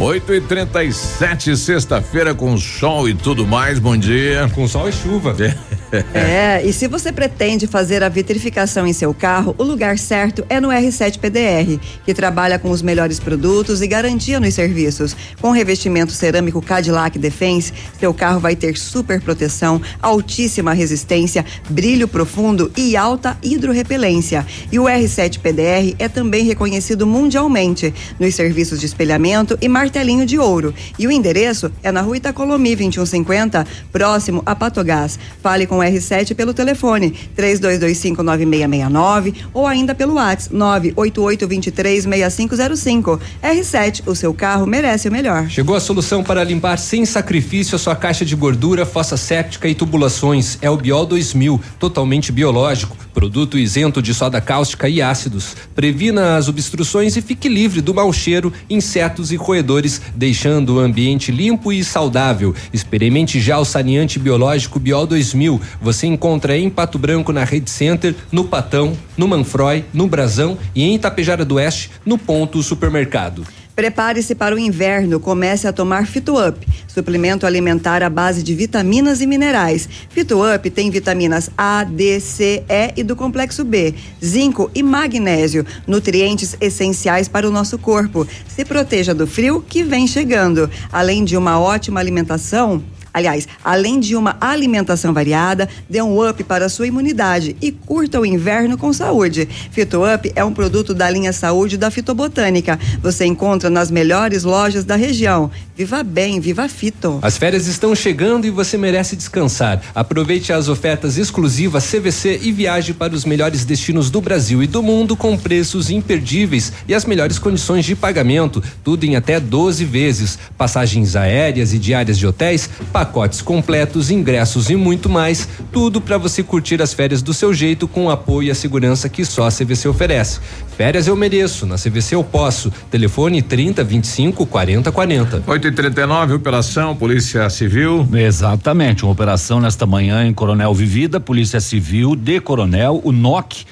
8 e 37 sexta-feira com sol e tudo mais. Bom dia. Com sol e chuva. É, e se você pretende fazer a vitrificação em seu carro, o lugar certo é no R7 PDR, que trabalha com os melhores produtos e garantia nos serviços. Com revestimento cerâmico Cadillac Defense, seu carro vai ter super proteção, altíssima resistência, brilho profundo e alta hidrorrepelência. E o R7 PDR é também reconhecido mundialmente nos serviços de espelhamento e martelinho de ouro. E o endereço é na rua Itacolomi 2150, próximo a Patogás. Fale com o R7 pelo telefone 32259669 ou ainda pelo WhatsApp 988236505. R7, o seu carro merece o melhor. Chegou a solução para limpar sem sacrifício a sua caixa de gordura, fossa séptica e tubulações. É o Biol 2000, totalmente biológico, produto isento de soda cáustica e ácidos. Previna as obstruções e fique livre do mau cheiro, insetos e roedores, deixando o ambiente limpo e saudável. Experimente já o saneante biológico Biol 2000. Você encontra em Pato Branco na Rede Center, no Patão, no Manfroy, no Brasão e em Itapejara do Oeste, no Ponto Supermercado. Prepare-se para o inverno, comece a tomar Fito-Up, suplemento alimentar à base de vitaminas e minerais. Fito-Up tem vitaminas A, D, C, E e do complexo B, zinco e magnésio, nutrientes essenciais para o nosso corpo. Se proteja do frio que vem chegando. Além de uma ótima alimentação, Aliás, além de uma alimentação variada, dê um up para a sua imunidade e curta o inverno com saúde. Fito Up é um produto da linha Saúde da Fitobotânica. Você encontra nas melhores lojas da região. Viva bem, viva Fito. As férias estão chegando e você merece descansar. Aproveite as ofertas exclusivas CVC e viaje para os melhores destinos do Brasil e do mundo com preços imperdíveis e as melhores condições de pagamento, tudo em até 12 vezes. Passagens aéreas e diárias de hotéis, pacotes completos, ingressos e muito mais, tudo para você curtir as férias do seu jeito com o apoio e a segurança que só a CVC oferece. Férias eu mereço, na CVC eu posso. Telefone 30 25 40 40. 8 e 39 operação Polícia Civil. Exatamente, uma operação nesta manhã em Coronel Vivida, Polícia Civil de Coronel, o NOC,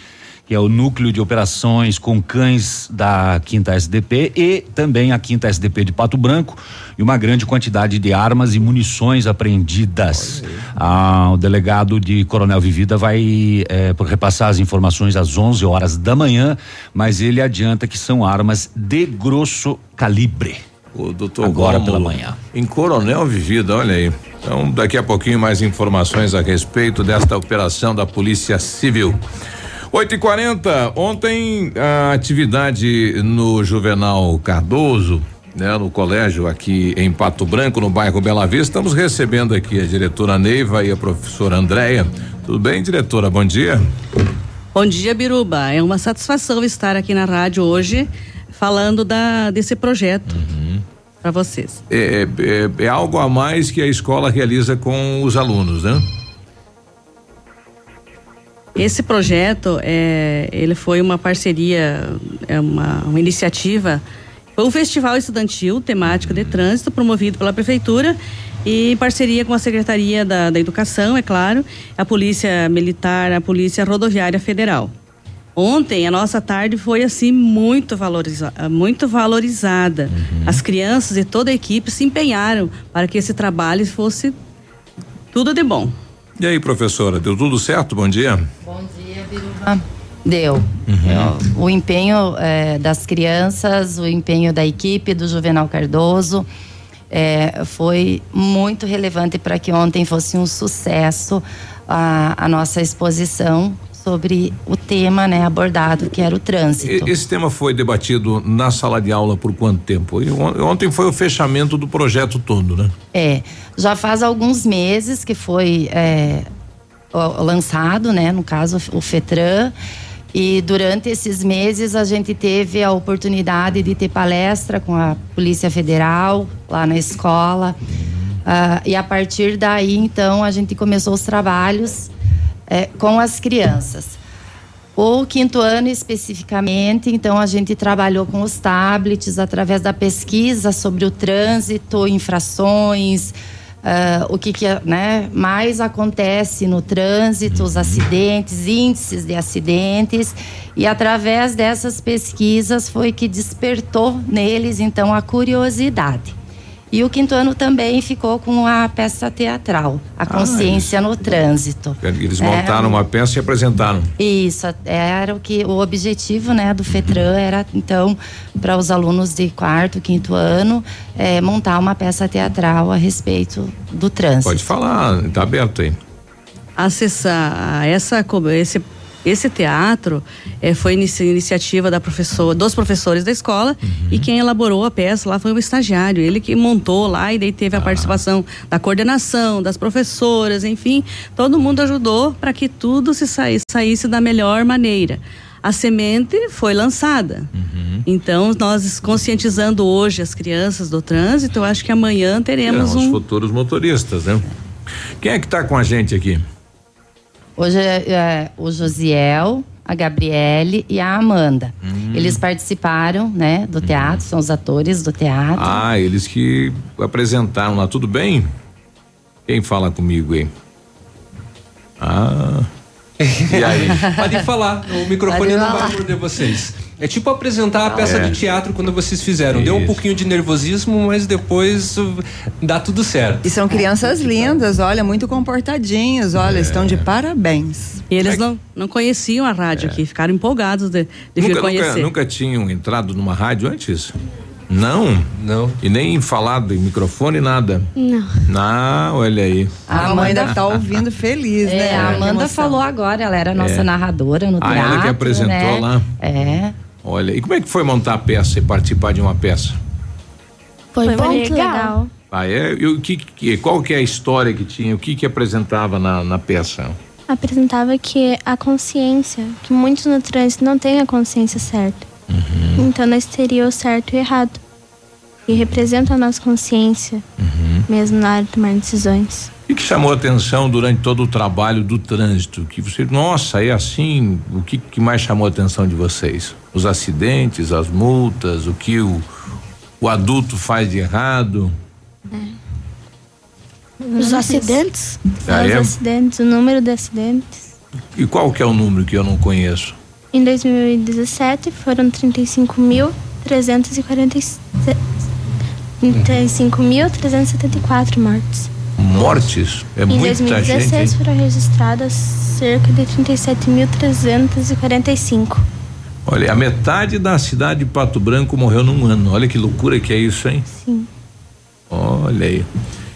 que é o Núcleo de Operações com Cães da Quinta SDP e também a Quinta SDP de Pato Branco e uma grande quantidade de armas e munições apreendidas. Ah, o delegado de Coronel Vivida vai eh, repassar as informações às 11 horas da manhã, mas ele adianta que são armas de grosso calibre. O doutor Agora Rômulo, pela manhã. Em Coronel Vivida, olha aí. Então, daqui a pouquinho mais informações a respeito desta operação da Polícia Civil. 8 e 40 ontem a atividade no Juvenal Cardoso, né, no colégio aqui em Pato Branco, no bairro Bela Vista. Estamos recebendo aqui a diretora Neiva e a professora Andréia. Tudo bem, diretora? Bom dia. Bom dia, Biruba. É uma satisfação estar aqui na rádio hoje falando da, desse projeto para vocês. É, é- é algo a mais que a escola realiza com os alunos, né? Esse projeto, é, ele foi uma parceria, é uma, uma iniciativa, foi um festival estudantil temático de trânsito promovido pela prefeitura e em parceria com a Secretaria da, da Educação, é claro, a Polícia Militar, a Polícia Rodoviária Federal. Ontem a nossa tarde foi assim muito valoriza muito valorizada. As crianças e toda a equipe se empenharam para que esse trabalho fosse tudo de bom. E aí, professora, deu tudo certo? Bom dia. Bom dia, Biruba. Deu. Eu- o empenho eh, das crianças, o empenho da equipe do Juvenal Cardoso eh, foi muito relevante para que ontem fosse um sucesso a, a nossa exposição sobre o tema né, abordado, que era o trânsito. Esse tema foi debatido na sala de aula por quanto tempo? E on- Ontem foi o fechamento do projeto todo, né? É, já faz alguns meses que foi é, lançado, né? No caso, o FETRAN. E durante esses meses a gente teve a oportunidade de ter palestra com a Polícia Federal lá na escola. Ah, e a partir daí, então, a gente começou os trabalhos é, com as crianças. O quinto ano especificamente, então a gente trabalhou com os tablets através da pesquisa sobre o trânsito, infrações, ah, o que, que né, mais acontece no trânsito, os acidentes, índices de acidentes. E através dessas pesquisas foi que despertou neles então a curiosidade. E o quinto ano também ficou com a peça teatral, A Consciência no Trânsito. Eles É, montaram uma peça e apresentaram. Isso, era o que o objetivo, né, do FETRAN era então para os alunos de quarto, quinto ano eh, montar uma peça teatral a respeito do trânsito. Pode falar, tá aberto aí. acessar essa esse esse teatro eh, foi inici- iniciativa da professora, dos professores da escola e quem elaborou a peça lá foi o estagiário, ele que montou lá e daí teve a participação da coordenação, das professoras, enfim, todo mundo ajudou para que tudo se saísse, saísse da melhor maneira. A semente foi lançada. Então, nós conscientizando hoje as crianças do trânsito, eu acho que amanhã teremos Serão os um futuros motoristas, né? Quem é que tá com a gente aqui? Hoje é, é, o Josiel, a Gabriele e a Amanda. Hum. Eles participaram, né, do teatro, são os atores do teatro. Ah, eles que apresentaram lá, tudo bem? Quem fala comigo aí? Ah. E aí? Pode falar, o microfone Pode não vai morder vocês. É tipo apresentar a peça É. de teatro quando vocês fizeram. Deu um Isso. pouquinho de nervosismo, mas depois uh, dá tudo certo. E são crianças lindas, olha, muito comportadinhos, olha, estão É. de parabéns. E eles não, não conheciam a rádio aqui, ficaram empolgados de, de vir É. nunca, conhecer. nunca, nunca tinham entrado numa rádio antes? Não? Não. E nem falado em microfone, nada? Não. Não, olha aí. A mamãe deve estar ouvindo feliz, né? É, a Que Amanda falou agora, ela era nossa É. narradora no Ah, teatro. ela que apresentou né? lá? É. Olha, e como é que foi montar a peça e participar de uma peça? Foi, Foi legal. legal. Ah, é? E o que, que qual que é a história que tinha? O que que apresentava na, na peça? Apresentava que a consciência, que muitos no trânsito não têm a consciência certa. Então nós teríamos o certo e o errado. E representa a nossa consciência, mesmo na hora de tomar decisões. O que, chamou a atenção durante todo o trabalho do trânsito? Que você, nossa, é assim. O que, que mais chamou a atenção de vocês? Os acidentes, as multas, o que o, o adulto faz de errado? Os acidentes? Ah, Os é? acidentes, o número de acidentes. E qual que é o número que eu não conheço? Em 2017 foram 35.347 35.374 mortes. Mortes? É em muita 2016 gente. foram registradas cerca de 37.345. Olha, a metade da cidade de Pato Branco morreu num ano. Olha que loucura que é isso, hein? Sim. Olha aí.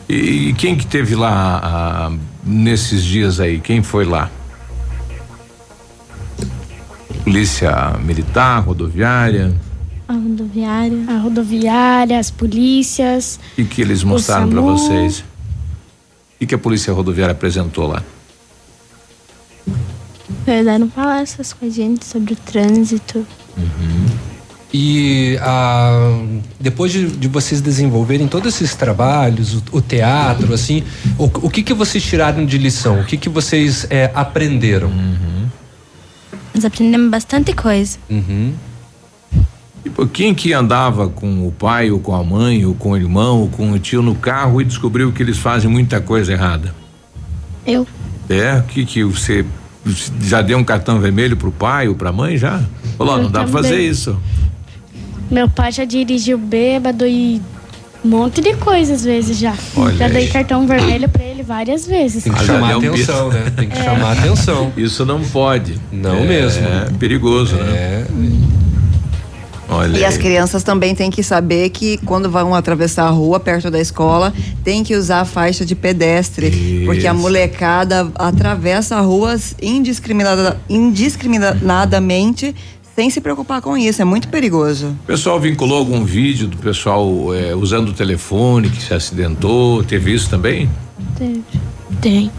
E, e quem que teve lá ah, nesses dias aí? Quem foi lá? Polícia militar, rodoviária? A rodoviária. A rodoviária, as polícias. O que, eles mostraram para vocês? O que, a polícia rodoviária apresentou lá? Perderam palestras com a gente sobre o trânsito. E ah, depois de, de vocês desenvolverem todos esses trabalhos, o, o teatro, assim, o, o que que vocês tiraram de lição? O que que vocês eh, aprenderam? Nós aprendemos bastante coisa. Uhum. Tipo, quem que andava com o pai, ou com a mãe, ou com o irmão, ou com o tio no carro e descobriu que eles fazem muita coisa errada? Eu. É? Que que você já deu um cartão vermelho pro pai ou pra mãe já? Falou, não dá pra fazer também. isso. Meu pai já dirigiu bêbado e um monte de coisa às vezes já. Olha já dei aí. cartão vermelho pra ele várias vezes. Tem que chamar um atenção, né? Tem que É. chamar atenção. Isso não pode. Não É mesmo. perigoso, É. né? Olha. E as aí. crianças também têm que saber que quando vão atravessar a rua perto da escola, tem que usar a faixa de pedestre, porque a Isso. molecada atravessa ruas indiscriminada, indiscriminadamente sem se preocupar com isso. É muito perigoso. O pessoal vinculou algum vídeo do pessoal eh, usando o telefone que se acidentou. Teve isso também? Teve. Tem.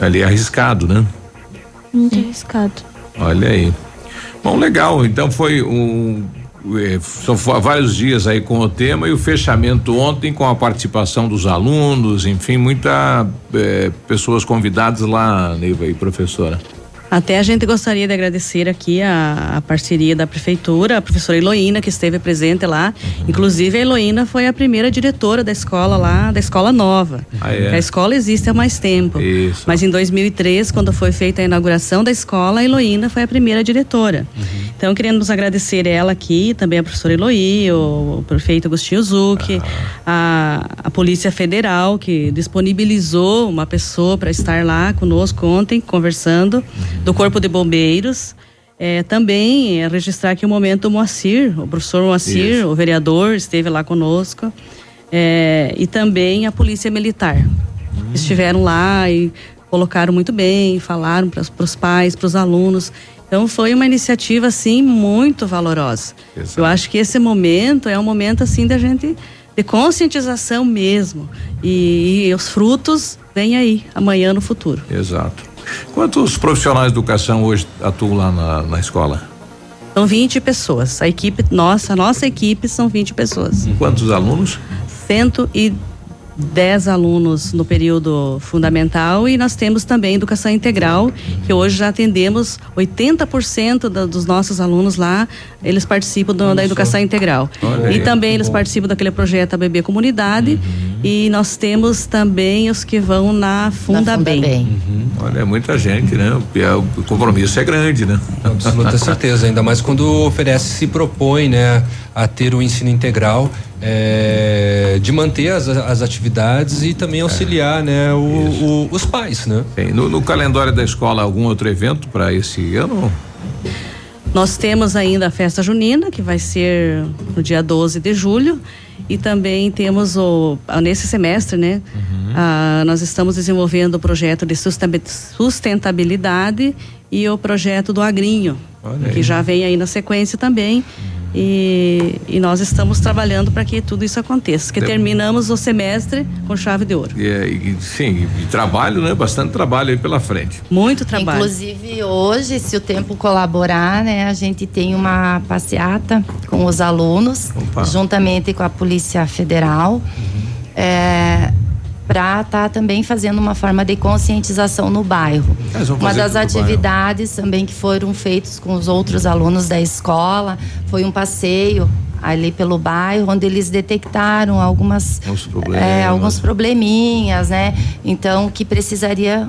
Ali é arriscado, né? Muito arriscado. Olha aí. Bom, legal. Então foi um. eh, São vários dias aí com o tema e o fechamento ontem com a participação dos alunos, enfim, muita eh, pessoas convidadas lá, Neiva e professora. Até a gente gostaria de agradecer aqui a, a, parceria da prefeitura, a professora Heloína, que esteve presente lá. Uhum. Inclusive, a Heloína foi a primeira diretora da escola lá, da escola nova. Ah, é? A escola existe há mais tempo. Isso. Mas em 2003, quando foi feita a inauguração da escola, a Heloína foi a primeira diretora. Uhum. Então, queremos agradecer ela aqui, também a professora Eloí, o, o prefeito Agostinho Zucchi, ah. a, a Polícia Federal, que disponibilizou uma pessoa para estar lá conosco ontem, conversando. Do Corpo de Bombeiros. É, também é, registrar aqui o momento o Moacir, o professor Moacir, Isso. o vereador, esteve lá conosco. É, e também a Polícia Militar. Hum. Estiveram lá e colocaram muito bem, falaram para os pais, para os alunos. Então foi uma iniciativa assim muito valorosa. Exato. Eu acho que esse momento é um momento assim da gente de conscientização mesmo e, e os frutos vêm aí amanhã no futuro. Exato. Quantos profissionais de educação hoje atuam lá na, na escola? São 20 pessoas. A equipe, nossa, a nossa equipe são 20 pessoas. Quantos alunos? 110 alunos no período fundamental e nós temos também educação integral, que hoje já atendemos 80% da, dos nossos alunos lá, eles participam do, da educação integral. Olha e aí, também eles bom. participam daquele projeto ABB Comunidade Uhum. e nós temos também os que vão na Funda, Bem. Uhum. Olha, é muita gente, né? O, é, o compromisso é grande, né? Absoluta certeza, ainda mais quando oferece, se propõe, né, a ter o ensino integral, é, de manter as, as atividades e também auxiliar, né, o, o- os pais, né? No, no calendário da escola, algum outro evento para esse ano? Nós temos ainda a festa junina, que vai ser no dia 12 de julho, e também temos o nesse semestre, né? ah, nós estamos desenvolvendo o projeto de susten- sustentabilidade e o projeto do agrinho, Olha que aí. já vem aí na sequência também. E, e nós estamos trabalhando para que tudo isso aconteça, que terminamos o semestre com chave de ouro. É, e, sim, e trabalho, né? Bastante trabalho aí pela frente. Muito trabalho. Inclusive hoje, se o tempo colaborar, né, a gente tem uma passeata com os alunos, Opa. juntamente com a Polícia Federal, para estar também fazendo uma forma de conscientização no bairro. Uma das no bairro. atividades também que foram feitos com os outros alunos da escola foi um passeio ali pelo bairro, onde eles detectaram algumas é, alguns probleminhas, né? Então que precisaria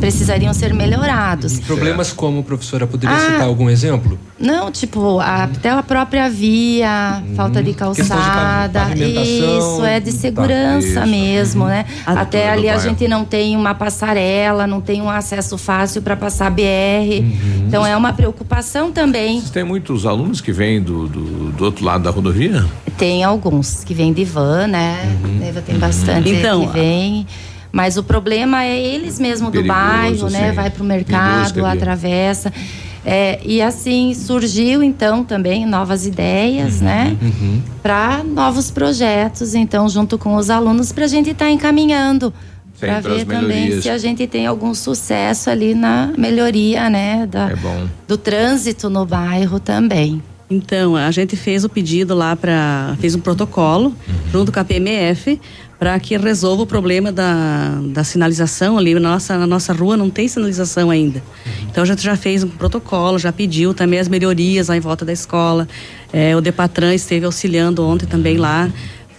precisariam ser melhorados. Problemas como, professora, poderia Ah. citar algum exemplo? Não, tipo, a- até a própria via, falta de de calçada, pavimentação. isso, é de segurança Isso. mesmo, né? A- Até ali a gente não tem uma passarela, não tem um acesso fácil para passar BR. Então é uma preocupação também. Tem muitos alunos que vêm do, do, do outro lado da rodovia? Tem alguns que vêm de van, né? Neiva, Tem bastante Então, que vem. Mas o problema é eles mesmo do bairro, né? sim. Vai pro Em mercado, de- atravessa. É, e assim surgiu então também novas ideias, né? Para novos projetos, então junto com os alunos para a gente estar encaminhando Sim, para ver também se a gente tem algum sucesso ali na melhoria, né? Da, É bom. do trânsito no bairro também. Então, a gente fez o pedido lá para. fez um protocolo junto com a PMF para que resolva o problema da, da sinalização ali. Na nossa, na nossa rua não tem sinalização ainda. Então a gente já fez um protocolo, já pediu também as melhorias lá em volta da escola. É, o Depatran esteve auxiliando ontem também lá.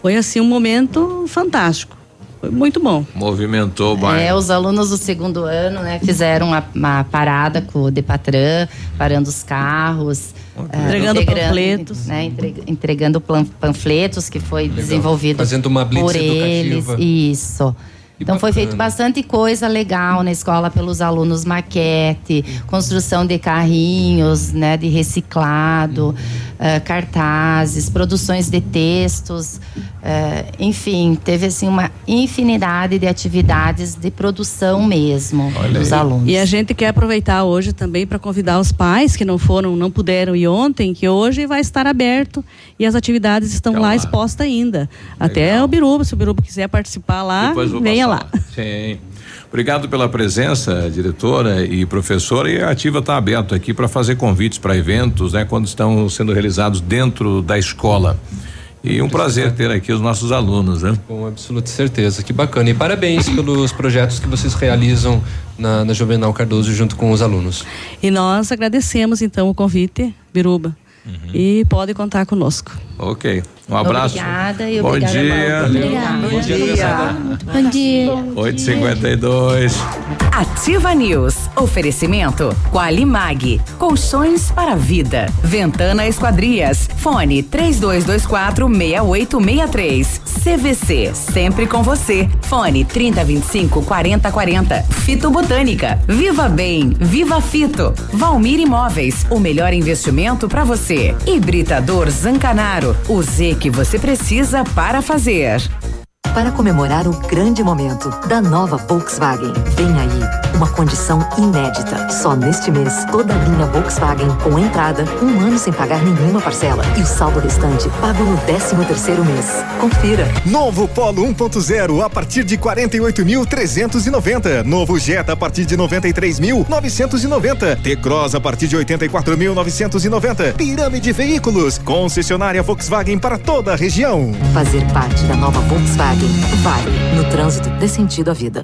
Foi assim um momento fantástico. Foi muito bom. Movimentou o É, bairro. os alunos do segundo ano, né, fizeram uma, uma parada com o Depatran, parando os carros. Entregando panfletos. Né, entre- entregando panfletos que foi desenvolvido Fazendo uma blitz por eles. educativa. Isso. Então foi feito bastante coisa legal na escola pelos alunos, maquete, construção de carrinhos, né, de reciclado, eh, cartazes, produções de textos, eh, enfim, teve assim uma infinidade de atividades de produção mesmo dos alunos. E a gente quer aproveitar hoje também para convidar os pais que não foram, não puderam ir ontem, que hoje vai estar aberto e as atividades estão lá, expostas ainda. Até o Biruba, se o Biruba quiser participar lá, venha lá. Sim. Obrigado pela presença, diretora e professora. E a Ativa está aberto aqui para fazer convites para eventos, né, quando estão sendo realizados dentro da escola. E um prazer ter aqui os nossos alunos, né? Com absoluta certeza, que bacana. E parabéns pelos projetos que vocês realizam na, na Juvenal Cardoso junto com os alunos. E nós agradecemos então o convite, Biruba. Uhum. E pode contar conosco. Ok. Um abraço. Obrigada e Bom obrigada, dia. Obrigada. Bom dia. Bom dia. 852. Ativa News. Oferecimento Qualimag. Colchões para a vida. Ventana Esquadrias. Fone 3224 6863. CVC. Sempre com você. Fone 3025 4040. Fito Botânica. Viva Bem. Viva Fito. Valmir Imóveis. O melhor investimento para você. Hibridador Zancanaro. O Z que você precisa para fazer. Para comemorar o grande momento da nova Volkswagen, vem aí uma condição inédita. Só neste mês, toda a linha Volkswagen com entrada, um ano sem pagar nenhuma parcela e o saldo restante pago no 13 terceiro mês. Confira. Novo Polo 1.0 a partir de 48.390. Novo Jetta a partir de 93.990. T-Cross a partir de 84.990. Pirâmide Veículos, concessionária Volkswagen para toda a região. Fazer parte da nova Volkswagen vale. No trânsito, dê sentido à vida.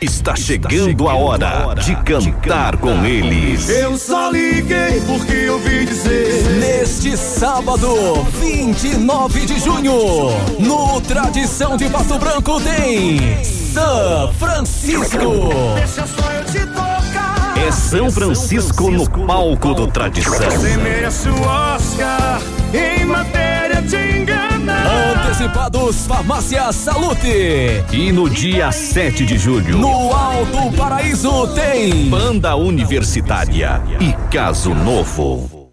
Está chegando a hora de cantar com eles. Eu só liguei porque ouvi dizer. Neste sábado, 29 de junho, no Tradição de Pato Branco tem São Francisco. Deixa só eu te tocar. É São Francisco no palco do Tradição. Você merece o Oscar em matéria de enganar. Antecipados Farmácia Salute. E no dia 7 de julho, No Alto Paraíso tem Banda Universitária e Caso Novo.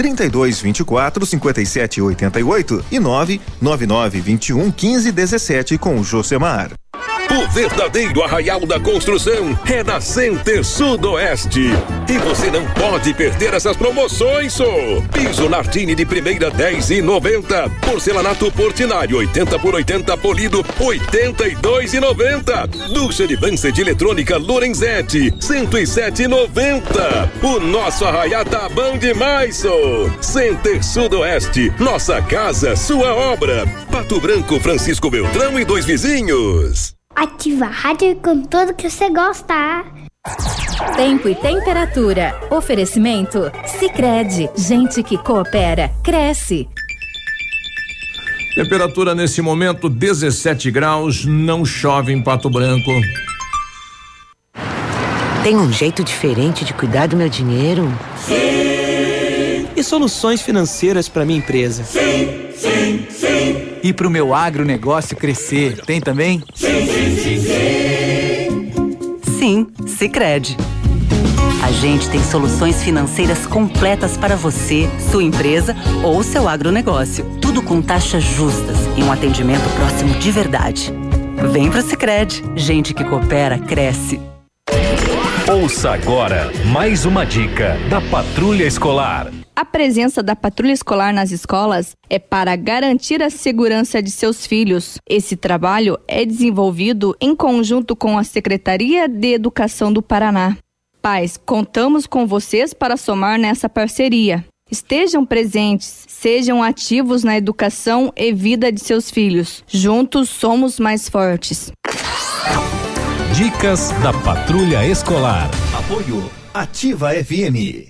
32 24 57 88 e 999 21 15 17 com o Josemar. O verdadeiro arraial da construção é na Center Sudoeste. E você não pode perder essas promoções, só. Piso Nartini de primeira 10 e 90. Porcelanato Portinari 80 por 80 polido 82 e 90. Ducha de Vança de eletrônica Lorenzetti 107 e 90. O nosso arraial tá bom demais, só. Center Sudoeste, nossa casa, sua obra. Pato Branco, Francisco Beltrão e dois vizinhos. Ativa a rádio com tudo que você gosta. Tempo e temperatura. Oferecimento? Sicredi Gente que coopera, cresce. Temperatura nesse momento 17 graus, não chove em Pato Branco. Tem um jeito diferente de cuidar do meu dinheiro? Sim. E soluções financeiras para minha empresa? Sim, sim, sim. E para o meu agronegócio crescer? Tem também? Sim, sim, sim, sim. Sim, Sicredi. A gente tem soluções financeiras completas para você, sua empresa ou seu agronegócio. Tudo com taxas justas e um atendimento próximo de verdade. Vem pro Sicredi. Gente que coopera cresce. Ouça agora mais uma dica da Patrulha Escolar. A presença da patrulha escolar nas escolas é para garantir a segurança de seus filhos. Esse trabalho é desenvolvido em conjunto com a Secretaria de Educação do Paraná. Pais, contamos com vocês para somar nessa parceria. Estejam presentes, sejam ativos na educação e vida de seus filhos. Juntos somos mais fortes. Dicas da Patrulha Escolar. Apoio Ativa FM.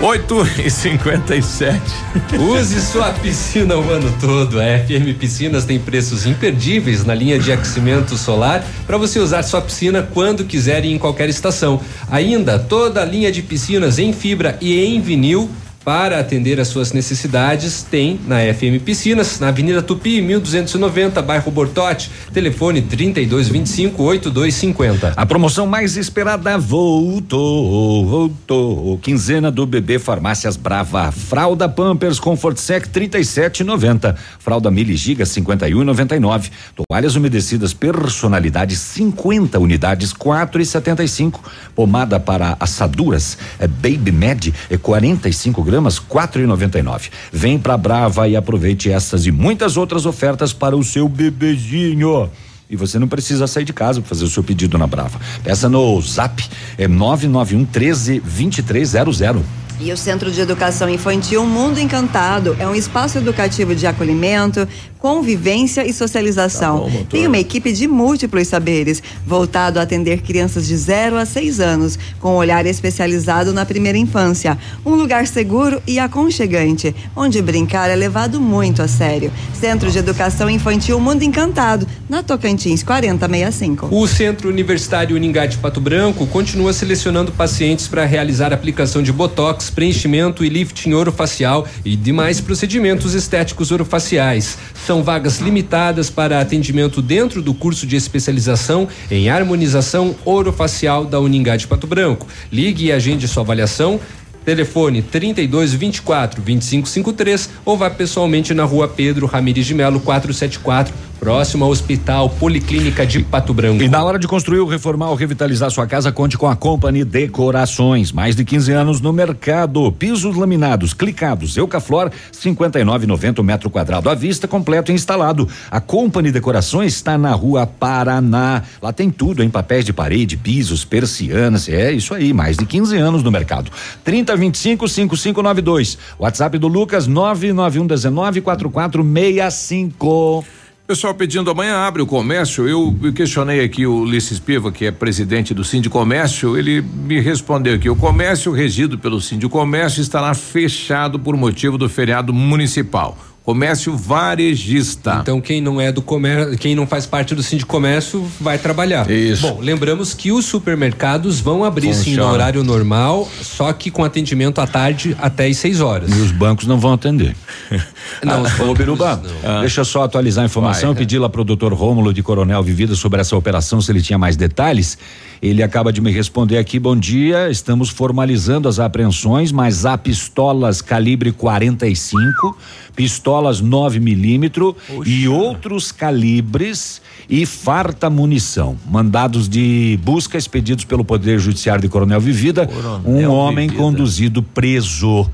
8 e 57 Use sua piscina o ano todo. A FM Piscinas tem preços imperdíveis na linha de aquecimento solar para você usar sua piscina quando quiser e em qualquer estação. Ainda toda a linha de piscinas em fibra e em vinil para atender às suas necessidades, tem na FM Piscinas, na Avenida Tupi, 1290, bairro Bortote. Telefone 3225 8250. A promoção mais esperada voltou, voltou. Quinzena do bebê Farmácias Brava. Fralda Pampers Comfort Sec 37,90. Fralda Mili Giga 51,99. Toalhas umedecidas personalidade 50 unidades 4,75. Pomada para assaduras é Baby Med é 45 gramas quatro e noventa e nove. Vem pra Brava e aproveite essas e muitas outras ofertas para o seu bebezinho. E você não precisa sair de casa para fazer o seu pedido na Brava. Peça no Zap é 991 13 2300. E o Centro de Educação Infantil Mundo Encantado é um espaço educativo de acolhimento, convivência e socialização. Tá Tem uma equipe de múltiplos saberes, voltado a atender crianças de 0 a 6 anos, com um olhar especializado na primeira infância. Um lugar seguro e aconchegante, onde brincar é levado muito a sério. Centro de Educação Infantil Mundo Encantado, na Tocantins 4065. O Centro Universitário Uningá de Pato Branco continua selecionando pacientes para realizar aplicação de botox, preenchimento e lifting orofacial e demais procedimentos estéticos orofaciais. São vagas limitadas para atendimento dentro do curso de especialização em harmonização orofacial da Uningá de Pato Branco. Ligue e agende sua avaliação. Telefone 32 24 25 53 ou vá pessoalmente na rua Pedro Ramires de Melo 474, próximo ao Hospital Policlínica de Pato Branco. E na hora de construir, reformar ou revitalizar sua casa, conte com a Company Decorações. Mais de 15 anos no mercado. Pisos laminados, clicados, Eucaflor, 59,90 metro quadrado à vista, completo e instalado. A Company Decorações está na rua Paraná. Lá tem tudo em papéis de parede, pisos, persianas. É isso aí, mais de 15 anos no mercado. 3025 5592. WhatsApp do Lucas 99119 4465. Pessoal pedindo amanhã abre o comércio. Eu, questionei aqui o Ulisses Piva, que é presidente do de Comércio. Ele me respondeu aqui: o comércio regido pelo de Comércio estará fechado por motivo do feriado municipal. Comércio varejista. Então quem não é do comércio, quem não faz parte do Sindicomércio vai trabalhar. Isso. Bom, lembramos que os supermercados vão abrir sim no horário normal, só que com atendimento à tarde até às 6 horas. E os bancos não vão atender. Não, os Ô, bancos Biruba, não. deixa eu só atualizar a informação. Vai. Eu pedi lá pro doutor Rômulo de Coronel Vivida sobre essa operação, se ele tinha mais detalhes. Ele acaba de me responder aqui, bom dia, estamos formalizando as apreensões, mas há pistolas calibre 45, pistolas 9 milímetro e outros calibres e farta munição. Mandados de busca expedidos pelo Poder Judiciário de Coronel Vivida, um Coronel homem Vivida. conduzido preso.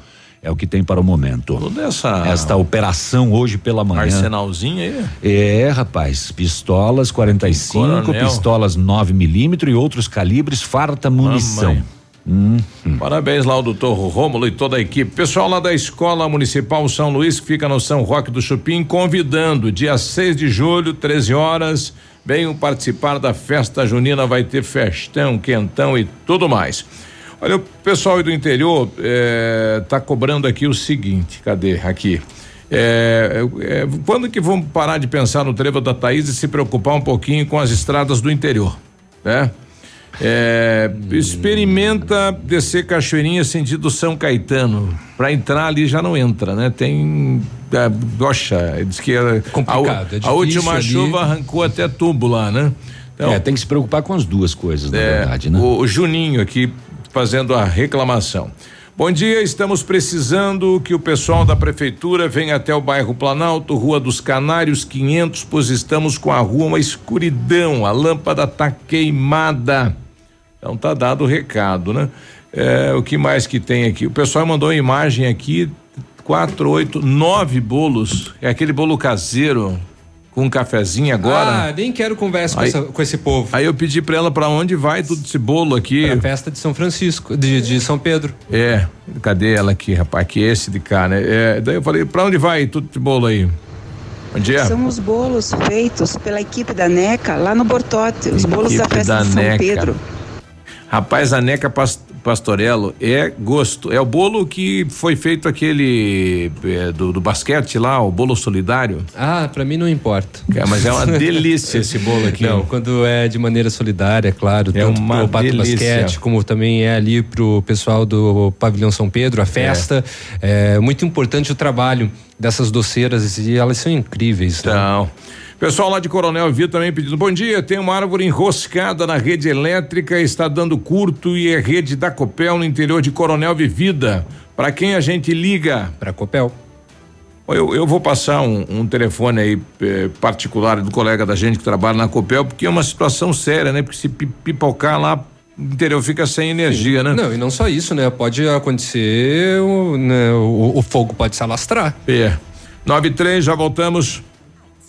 É o que tem para o momento. Toda essa Esta operação hoje pela manhã. arsenalzinho aí. É, rapaz, pistolas 45, Coronel. pistolas 9 milímetros e outros calibres, farta munição. Mamãe. Parabéns lá ao doutor Rômulo e toda a equipe. Pessoal lá da Escola Municipal São Luís, que fica no São Roque do Chupim, convidando, dia 6 de julho, 13 horas, venham participar da festa junina, vai ter festão, quentão e tudo mais. Olha, o pessoal aí do interior eh, tá cobrando aqui o seguinte, cadê? Aqui. É, é, quando que vamos parar de pensar no trevo da Thaís e se preocupar um pouquinho com as estradas do interior, né? É, experimenta descer Cachoeirinha sentido São Caetano. Para entrar ali já não entra, né? Tem. É, poxa, diz que era, Complicado, a, é a última ali. chuva arrancou até tubo lá, né? Então, é, tem que se preocupar com as duas coisas, na é, verdade, né? O, o Juninho aqui fazendo a reclamação. Bom dia, estamos precisando que o pessoal da prefeitura venha até o bairro Planalto, Rua dos Canários 500, pois estamos com a rua uma escuridão, a lâmpada tá queimada. Então tá dado o recado, né? É, o que mais que tem aqui? O pessoal mandou uma imagem aqui, quatro, oito, nove bolos. É aquele bolo caseiro com um cafezinho agora. Ah, nem quero conversa com, Aí- essa- com esse povo. Aí eu pedi pra ela pra onde vai tudo esse bolo aqui. Pra festa de São Francisco, de, de São Pedro. É, cadê ela aqui, rapaz? Que esse de cá, né? É, daí eu falei, pra onde vai tudo esse bolo aí? Onde é? São os bolos feitos pela equipe da NECA lá no Bortote, os bolos da festa da de São NECA. Pedro. Rapaz, a Neca Pastorello é gosto. É o bolo que foi feito aquele é, do, do basquete lá, o bolo solidário. Ah, pra mim não importa. É, mas é uma delícia esse bolo aqui. Não, quando é de maneira solidária, claro, É tanto uma pro Pato delícia. Basquete, como também é ali pro pessoal do Pavilhão São Pedro, a festa. É, muito importante o trabalho dessas doceiras e elas são incríveis. né? Pessoal lá de Coronel Vitor também pedindo bom dia. Tem uma árvore enroscada na rede elétrica, está dando curto e é rede da Copel no interior de Coronel Vivida. Para quem a gente liga? Para Copel. Eu, eu vou passar um, um telefone aí eh, particular do colega da gente que trabalha na Copel, porque é uma situação séria, né? Porque se pi- pipocar lá, o interior fica sem energia, né? Não, e não só isso, né? Pode acontecer, o, né, o, o fogo pode se alastrar. É. 93, já voltamos.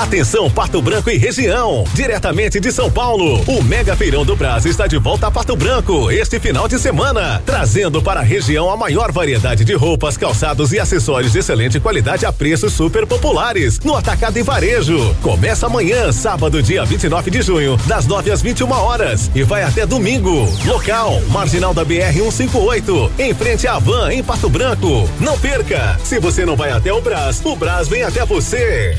Atenção Pato Branco e região, diretamente de São Paulo, o Mega Feirão do Brás está de volta a Pato Branco este final de semana, trazendo para a região a maior variedade de roupas, calçados e acessórios de excelente qualidade a preços super populares, no atacado e varejo. Começa amanhã, sábado, dia 29 de junho, das 9 às 21 horas e vai até domingo. Local, Marginal da BR 158, em frente à Van em Pato Branco. Não perca! Se você não vai até o Brás, o Brás vem até você.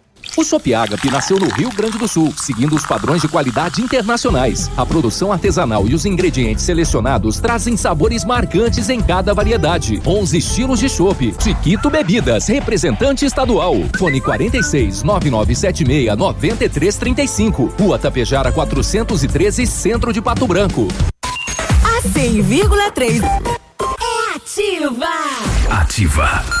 O Chopp Agape nasceu no Rio Grande do Sul, seguindo os padrões de qualidade internacionais. A produção artesanal e os ingredientes selecionados trazem sabores marcantes em cada variedade. 11 estilos de chopp. Chiquito Bebidas, representante estadual. Fone 46 9976 9335. Rua Tapejara 413, Centro de Pato Branco. A 100,3 é ativa. Ativa.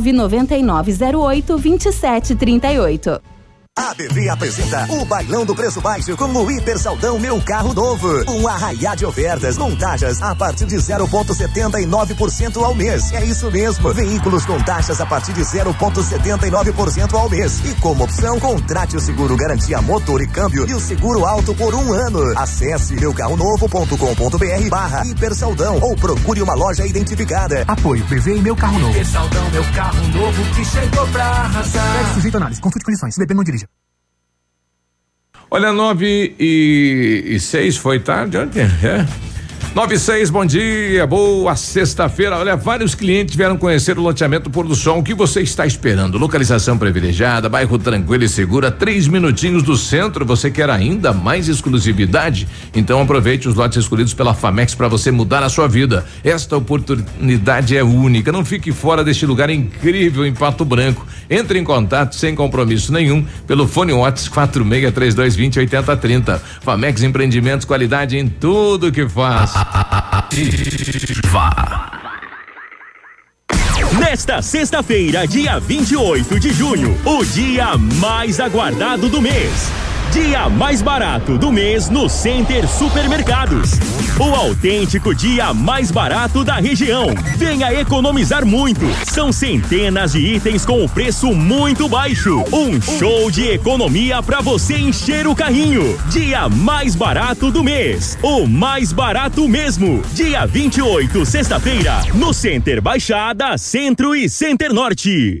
99908 2738. A BV apresenta o Bailão do Preço Baixo com o Hiper Saldão Meu Carro Novo. Um arraiá de ofertas com taxas a partir de 0,79% ao mês. É isso mesmo. Veículos com taxas a partir de 0,79% ao mês. E como opção, contrate o seguro garantia motor e câmbio e o seguro alto por um ano. Acesse meucarronovo.com.br barra Hiper Saldão ou procure uma loja identificada. Apoio BV e Meu Carro Novo. Hiper Saldão, meu carro novo que chegou pra arrasar. Pede sujeito análise, consulte condições, se beber não dirija. Olha, nove e, e seis foi tarde ontem, é? 96, bom dia, boa sexta-feira. Olha, vários clientes vieram conhecer o loteamento Pôr do Sol. O que você está esperando? Localização privilegiada, bairro tranquilo e segura, três minutinhos do centro. Você quer ainda mais exclusividade? Então aproveite os lotes escolhidos pela Famex para você mudar a sua vida. Esta oportunidade é única. Não fique fora deste lugar incrível em Pato Branco. Entre em contato sem compromisso nenhum pelo fone Watts 463220 8030. Famex Empreendimentos, qualidade em tudo que faz. Ativa. Nesta sexta-feira, dia 28 de junho, o dia mais aguardado do mês. Dia mais barato do mês no Center Supermercados. O autêntico dia mais barato da região. Venha economizar muito. São centenas de itens com preço muito baixo. Um show de economia para você encher o carrinho. Dia mais barato do mês. O mais barato mesmo. Dia 28, sexta-feira, no Center Baixada, Centro e Center Norte.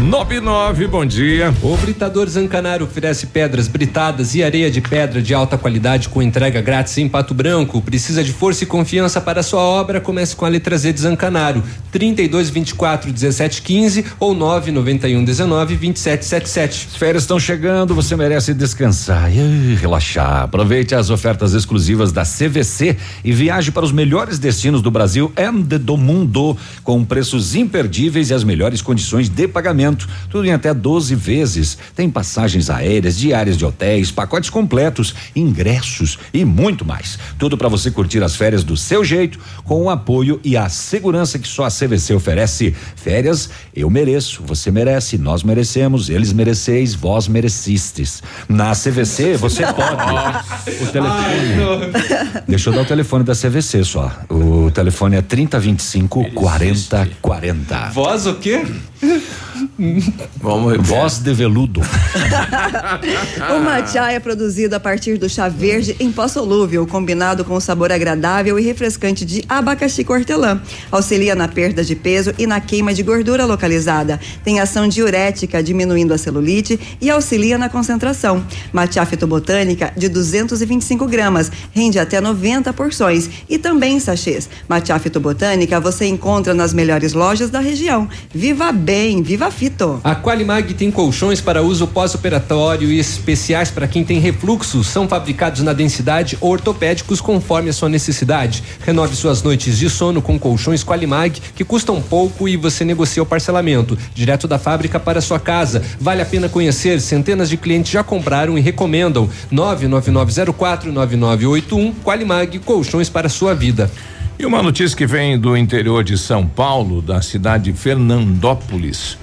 99, bom dia. O Britador Zancanaro oferece pedras britadas e areia de pedra de alta qualidade com entrega grátis em Pato Branco. Precisa de força e confiança para sua obra? Comece com a letra Z de Zancanaro. 32 24 17 15 ou 991 19 27 77. As férias estão chegando, você merece descansar e relaxar. Aproveite as ofertas exclusivas da CVC e viaje para os melhores destinos do Brasil e do mundo com preços imperdíveis e as melhores condições de pagamento tudo em até 12 vezes. Tem passagens aéreas, diárias de hotéis, pacotes completos, ingressos e muito mais. Tudo para você curtir as férias do seu jeito, com o apoio e a segurança que só a CVC oferece. Férias, eu mereço, você merece, nós merecemos, eles mereceis, vós merecistes. Na CVC você pode. o telefone. Deixa eu dar o telefone da CVC só. O telefone é 3025 4040. Voz o quê? Vamos Voz de veludo. o matcha é produzido a partir do chá verde em pó solúvel, combinado com o sabor agradável e refrescante de abacaxi hortelã. Auxilia na perda de peso e na queima de gordura localizada. Tem ação diurética, diminuindo a celulite e auxilia na concentração. Matcha fitobotânica de 225 gramas, rende até 90 porções e também sachês. Matcha fitobotânica você encontra nas melhores lojas da região. Viva bem, viva fito. A Qualimag tem colchões para uso pós-operatório e especiais para quem tem refluxo. São fabricados na densidade ou ortopédicos conforme a sua necessidade. Renove suas noites de sono com colchões Qualimag que custam pouco e você negocia o parcelamento direto da fábrica para sua casa. Vale a pena conhecer. Centenas de clientes já compraram e recomendam. 99904 9981 Qualimag colchões para sua vida. E uma notícia que vem do interior de São Paulo, da cidade de Fernandópolis.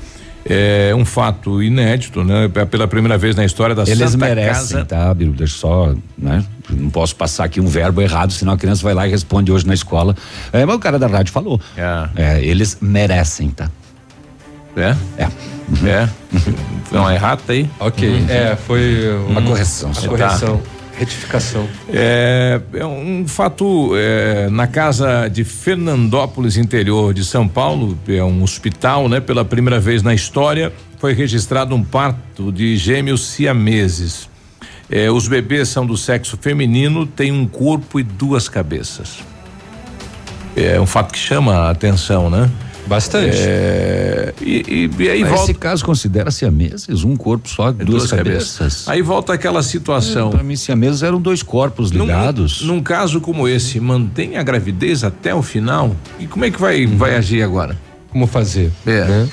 É um fato inédito, né? Pela primeira vez na história da Eles Santa merecem, Casa. tá, Biru? Deixa eu só, né? Não posso passar aqui um verbo errado, senão a criança vai lá e responde hoje na escola. É, mas o cara da rádio falou. É, eles merecem, tá? É? É. É. Não, é errado aí? Ok. Uhum. É, foi Uma correção, A só. correção. Retificação. É, é um fato é, na casa de Fernandópolis, interior de São Paulo, é um hospital, né? Pela primeira vez na história foi registrado um parto de gêmeos siameses. É, os bebês são do sexo feminino, têm um corpo e duas cabeças. É um fato que chama a atenção, né? Bastante. É, e, e- e aí Mas volta. Esse caso considera siameses, um corpo só, duas, duas cabeças. cabeças. Aí volta aquela situação. Para mim, siameses eram dois corpos ligados. Num, num caso como esse, mantém a gravidez até o final? E como é que vai, vai agir agora? Como fazer? É. né?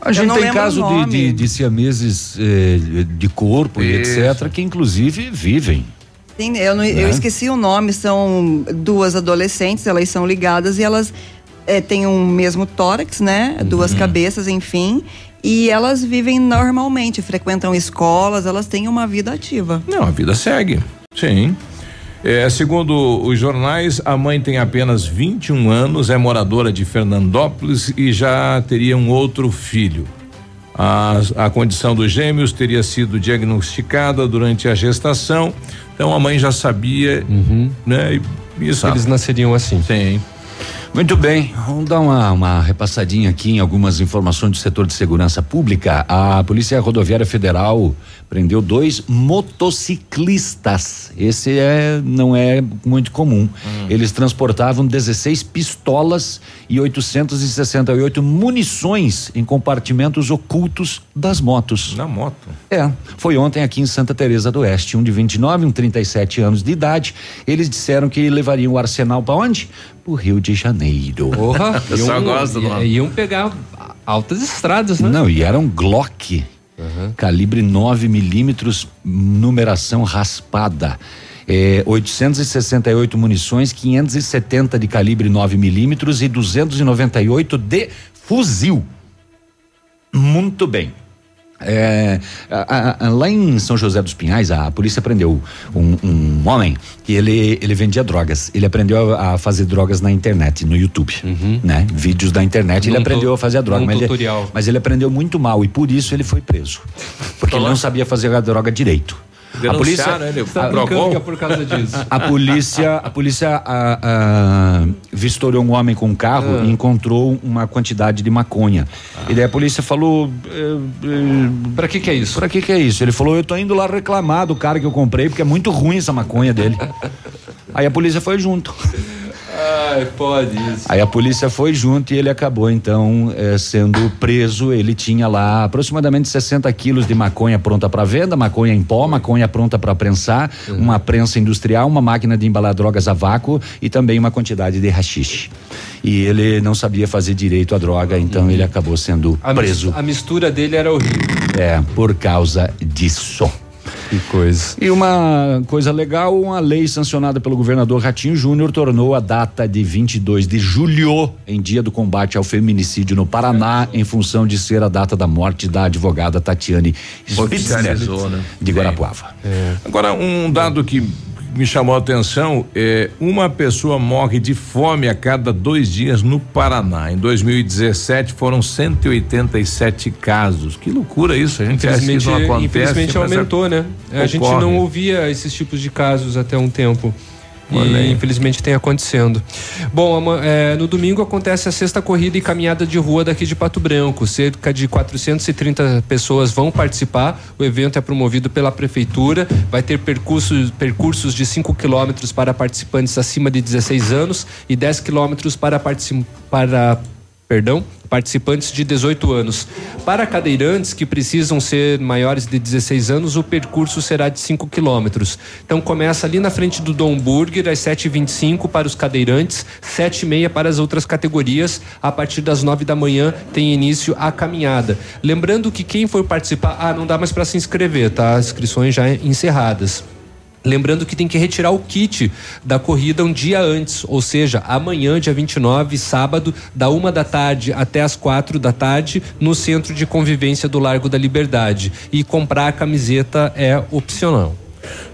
A gente não tem caso de, de, de siameses eh, de corpo e Isso. etc., que inclusive vivem. Sim, eu, não- eu Né? esqueci o nome, são duas adolescentes, elas são ligadas e elas eh, têm um mesmo tórax, né? Uhum. Duas cabeças, enfim. E elas vivem normalmente, frequentam escolas, elas têm uma vida ativa. Não, a vida segue. Sim. É, segundo os jornais, a mãe tem apenas 21 anos, é moradora de Fernandópolis e já teria um outro filho. A, a condição dos gêmeos teria sido diagnosticada durante a gestação, então a mãe já sabia, né? E, isso. Eles nasceriam assim. Sim. Muito bem, vamos dar uma, uma repassadinha aqui em algumas informações do setor de segurança pública. A Polícia Rodoviária Federal prendeu dois motociclistas. Esse é, não é muito comum. Eles transportavam 16 pistolas e 868 munições em compartimentos ocultos das motos. Na moto. É, foi ontem aqui em Santa Teresa do Oeste, um de 29, um 37 anos de idade. Eles disseram que levariam o arsenal para onde? Pro Rio de Janeiro. Porra, Eu só iam- gosto do nome. Iam pegar altas estradas, né? Não, e era um Glock, calibre 9 milímetros, numeração raspada. É, 868 munições, 570 de calibre 9 milímetros e 298 de fuzil. Muito bem. É, a- a- lá em São José dos Pinhais, a polícia prendeu um, um homem que ele, ele vendia drogas. Ele aprendeu a, a fazer drogas na internet, no YouTube, né? Vídeos da internet. ele Num aprendeu tu- a fazer a droga. Mas ele, tutorial. mas ele aprendeu muito mal e por isso ele foi preso. Porque ele não sabia fazer a droga direito. A polícia, Denunciaram ele, Tá é por causa disso. a polícia, a polícia a, a, vistoriou um homem com um carro Ah. e encontrou uma quantidade de maconha. E daí a polícia falou: Pra que que é isso? Pra que que é isso? Ele falou: eu tô indo lá reclamar do cara que eu comprei porque é muito ruim essa maconha dele. Aí a polícia foi junto. Ai, pode isso. Aí a polícia foi junto e ele acabou então eh, sendo preso. Ele tinha lá aproximadamente 60 quilos de maconha pronta para venda, maconha em pó, maconha pronta para prensar, uma prensa industrial, uma máquina de embalar drogas a vácuo e também uma quantidade de rachixe. E ele não sabia fazer direito a droga, então ele acabou sendo A, preso. mis- a mistura dele era horrível. É, por causa disso. Que coisa. E uma coisa legal, uma lei sancionada pelo governador Ratinho Júnior tornou a data de 22 de julho em dia do combate ao feminicídio no Paraná, em função de ser a data da morte da advogada Tatiane Spitzner, Oficializou, né? de Guarapuava. Agora, um dado que me chamou a atenção é uma pessoa morre de fome a cada dois dias no Paraná. Em 2017 foram 187 casos. Que loucura isso, a gente acha que não acontece. infelizmente é- aumentou, né? A gente não ouvia esses tipos de casos até um tempo. E infelizmente tem acontecendo. Bom, é, no domingo acontece a sexta corrida e caminhada de rua daqui de Pato Branco. Cerca de 430 pessoas vão participar. O evento é promovido pela prefeitura. Vai ter percursos, percursos de 5 quilômetros para participantes acima de 16 anos e 10 quilômetros para, partici- para perdão, participantes de 18 anos. Para cadeirantes que precisam ser maiores de 16 anos, o percurso será de 5 quilômetros. Então começa ali na frente do Dom Burger, às 7h25 para os cadeirantes, 7h30 para as outras categorias. A partir das 9 da manhã tem início a caminhada. Lembrando que quem for participar, ah, não dá mais para se inscrever, tá? Inscrições já encerradas. Lembrando que tem que retirar o kit da corrida um dia antes, ou seja, amanhã, dia 29, sábado, da uma da tarde até as quatro da tarde, no centro de convivência do Largo da Liberdade. E comprar a camiseta é opcional.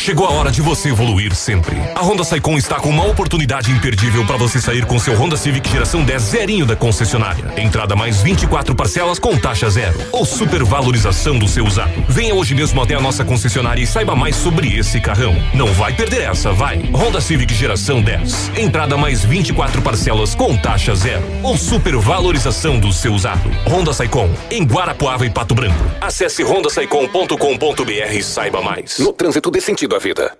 Chegou a hora de você evoluir sempre. A Honda Saicon está com uma oportunidade imperdível para você sair com seu Honda Civic geração 10 zerinho da concessionária. Entrada mais 24 parcelas com taxa zero ou supervalorização do seu usado. Venha hoje mesmo até a nossa concessionária e saiba mais sobre esse carrão. Não vai perder essa, vai. Honda Civic geração 10. Entrada mais 24 parcelas com taxa zero ou supervalorização do seu usado. Honda Saicon em Guarapuava e Pato Branco. Acesse hondasaicon.com.br e saiba mais. No trânsito desse sentido a vida.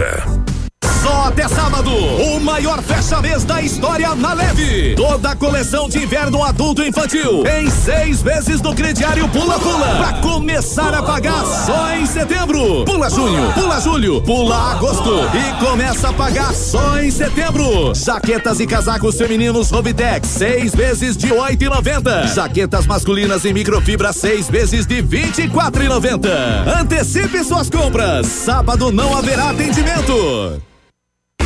złote. Só até sábado, o maior fecha-mês da história na Leve. Toda a coleção de inverno adulto e infantil em seis vezes no crediário Pula Pula. Pra começar a pagar só em setembro. Pula junho, pula julho, pula agosto e começa a pagar só em setembro. Jaquetas e casacos femininos Robitex, seis vezes de oito e noventa. Jaquetas masculinas em microfibra, seis vezes de vinte e quatro e noventa. Antecipe suas compras. Sábado não haverá atendimento.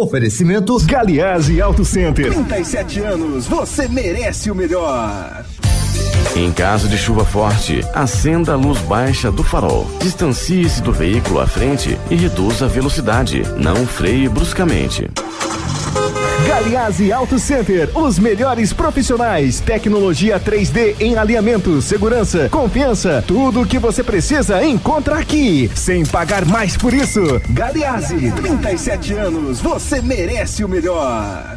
Oferecimento Galiase Auto Center. 37 anos, você merece o melhor. Em caso de chuva forte, acenda a luz baixa do farol. Distancie-se do veículo à frente e reduza a velocidade. Não freie bruscamente. Galiase Auto Center, os melhores profissionais, tecnologia 3D em alinhamento, segurança, confiança, tudo o que você precisa encontra aqui, sem pagar mais por isso. Galiase, 37 anos, você merece o melhor.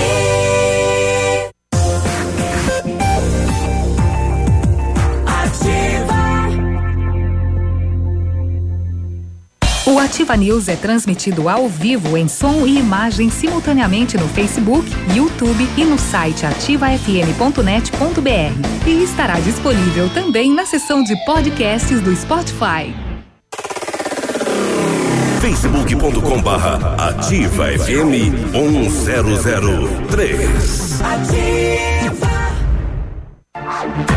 Ativa. News é transmitido ao vivo em som e imagem simultaneamente no Facebook, YouTube e no site ativafm.net.br. E estará disponível também na seção de podcasts do Spotify. facebook.com barra ativa FM 1003. Ativa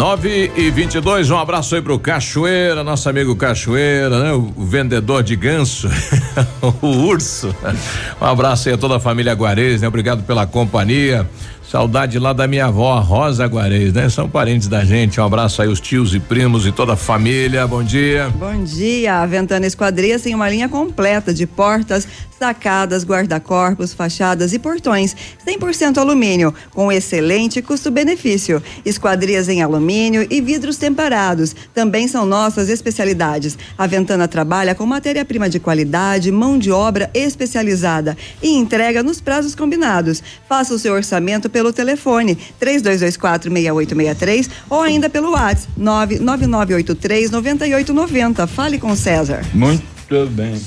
Ativa News. 9 e 22 um abraço aí pro Cachoeira, nosso amigo Cachoeira, né? O, o vendedor de ganso, o urso. Um abraço aí a toda a família Guarez, né? Obrigado pela companhia. Saudade lá da minha avó, Rosa Guarez, né? São parentes da gente. Um abraço aí os tios e primos e toda a família. Bom dia. Bom dia, a Ventana Esquadrias tem uma linha completa de portas, sacadas, guarda-corpos, fachadas e portões, 100% alumínio, com excelente custo-benefício. Esquadrias em alumínio e vidros temperados, também são nossas especialidades. A Ventana trabalha com matéria-prima de qualidade, mão de obra especializada e entrega nos prazos combinados. Faça o seu orçamento pelo telefone 32246863 ou ainda pelo WhatsApp 99983 9890. Fale com César. Muito bem.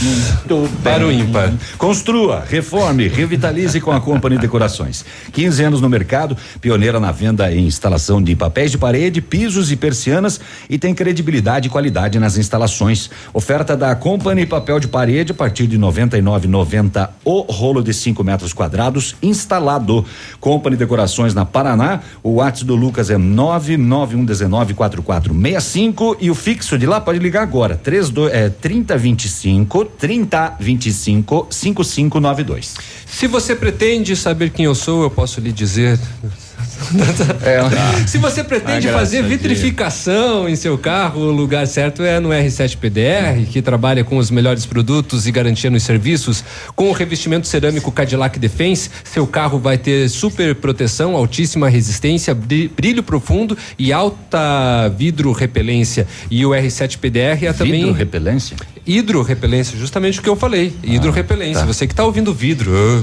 Muito bem. Para o ímpar. Construa, reforme, revitalize com a Company Decorações. 15 anos no mercado, pioneira na venda e instalação de papéis de parede, pisos e persianas e tem credibilidade e qualidade nas instalações. Oferta da Company Papel de Parede a partir de 99,90 o rolo de 5 metros quadrados instalado. Company Decorações na Paraná. O WhatsApp do Lucas é 991194465 e o fixo de lá pode ligar agora. 32 é 3025 3025 5592. Se você pretende saber quem eu sou, eu posso lhe dizer. Se você pretende Ah, fazer vitrificação em seu carro, o lugar certo é no R7 PDR, que trabalha com os melhores produtos e garantia nos serviços. Com o revestimento cerâmico Cadillac Defense, seu carro vai ter super proteção, altíssima resistência, bri- brilho profundo e alta vidro repelência. E o R7 PDR é também Vidro repelência? hidrorrepelência, justamente o que eu falei. Hidrorrepelência, você que está ouvindo vidro. ah.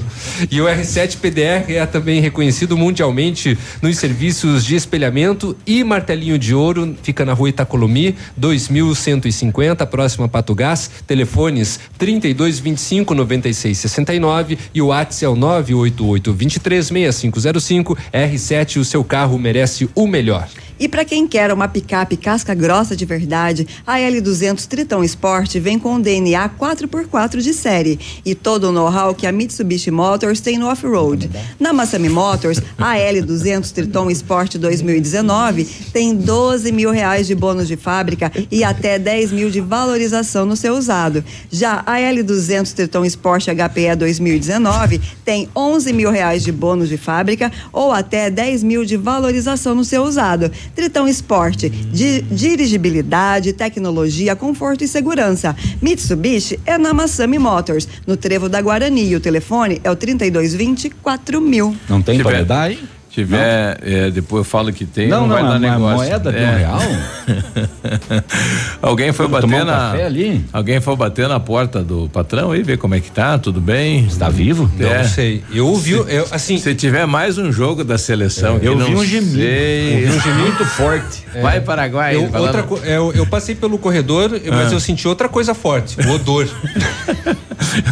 E o R7 PDR é também reconhecido mundialmente nos serviços de espelhamento e martelinho de ouro. Fica na rua Itacolomi, 2150, próxima Pato Gás. Telefones 32 25 96 69 e o WhatsApp é o 988 23 6505. R7, o seu carro merece o melhor. E para quem quer uma picape casca grossa de verdade, a L200 Tritão Sport vem com DNA 4x4 de série e todo o know-how que a Mitsubishi Motors tem no off-road. Na Massami Motors, a L200 Triton Sport 2019 tem 12 mil reais de bônus de fábrica e até 10 mil de valorização no seu usado. Já a L200 Triton Sport HPE 2019 tem 11 mil reais de bônus de fábrica ou até 10 mil de valorização no seu usado. Tritão Sport, di- dirigibilidade, tecnologia, conforto e segurança. Mitsubishi é na Massami Motors, no Trevo da Guarani. E o telefone é o 3220 4000. Não tem para dar aí? Tiver, é, depois eu falo que tem, Não, não, não, vai dar mo- a negócio. moeda de um É. real? Alguém foi Vamos bater um na. café ali? Alguém foi bater na porta do patrão aí, ver como é que tá, tudo bem? Está vivo? Não sei. Eu ouvi, eu, assim. Se tiver mais um jogo da seleção, eu vi um gemido. sei. Eu vi um gemido muito forte. Vai Paraguai. Eu, outra co- eu, eu passei pelo corredor, mas Ah. eu senti outra coisa forte, o odor.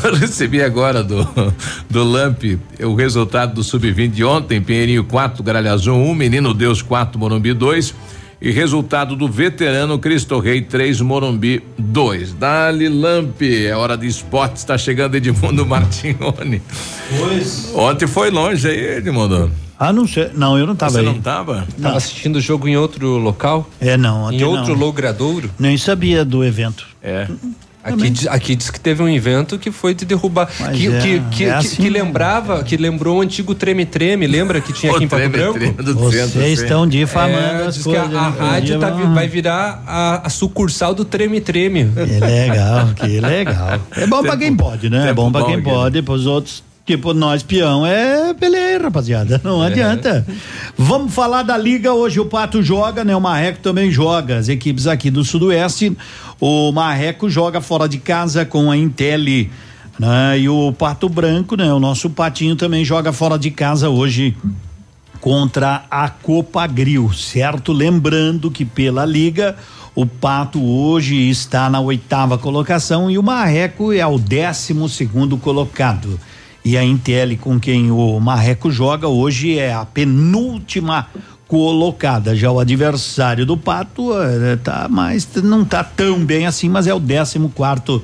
Eu recebi agora do, do Lamp o resultado do Sub-20 de ontem, Pinheirinho 4, Gralhazão 1, Menino Deus 4, Morumbi 2 e resultado do veterano Cristo Rei 3, Morumbi 2. Dali Lamp, é hora de esporte, está chegando Edmundo Martignoni. Pois. Ontem foi longe aí, Edmundo. Ah, não sei. Não, eu não tava Você aí. não tava? Tava assistindo o jogo em outro local? É, não. Em outro não. logradouro? Nem sabia do evento. É. Aqui, diz- aqui diz que teve um evento que foi de derrubar. Que, é- que, que, é assim que lembrava, que lembrou o antigo treme-treme, lembra que tinha aqui em Pato Branco? treme-treme do Vocês centro, estão difamando É, diz coisas, que a, a né? rádio tá vai virar a, a sucursal do treme-treme. Que legal, que legal. É bom pra quem pode, né? É bom pra quem bom, pode, pros outros. Tipo, nós peão é peleia, rapaziada. Não É. adianta. Vamos falar da liga. Hoje o Pato joga, né? O Marreco também joga. As equipes aqui do Sudoeste. O Marreco joga fora de casa com a Intelli. Né? E o Pato Branco, né? O nosso Patinho também joga fora de casa hoje contra a Copa Grill, certo? Lembrando que pela liga o Pato hoje está na oitava colocação e o Marreco é o décimo segundo colocado. E a Intel com quem o Marreco joga hoje é a penúltima colocada. Já o adversário do Pato eh, tá mais não tá tão bem assim, mas é o décimo quarto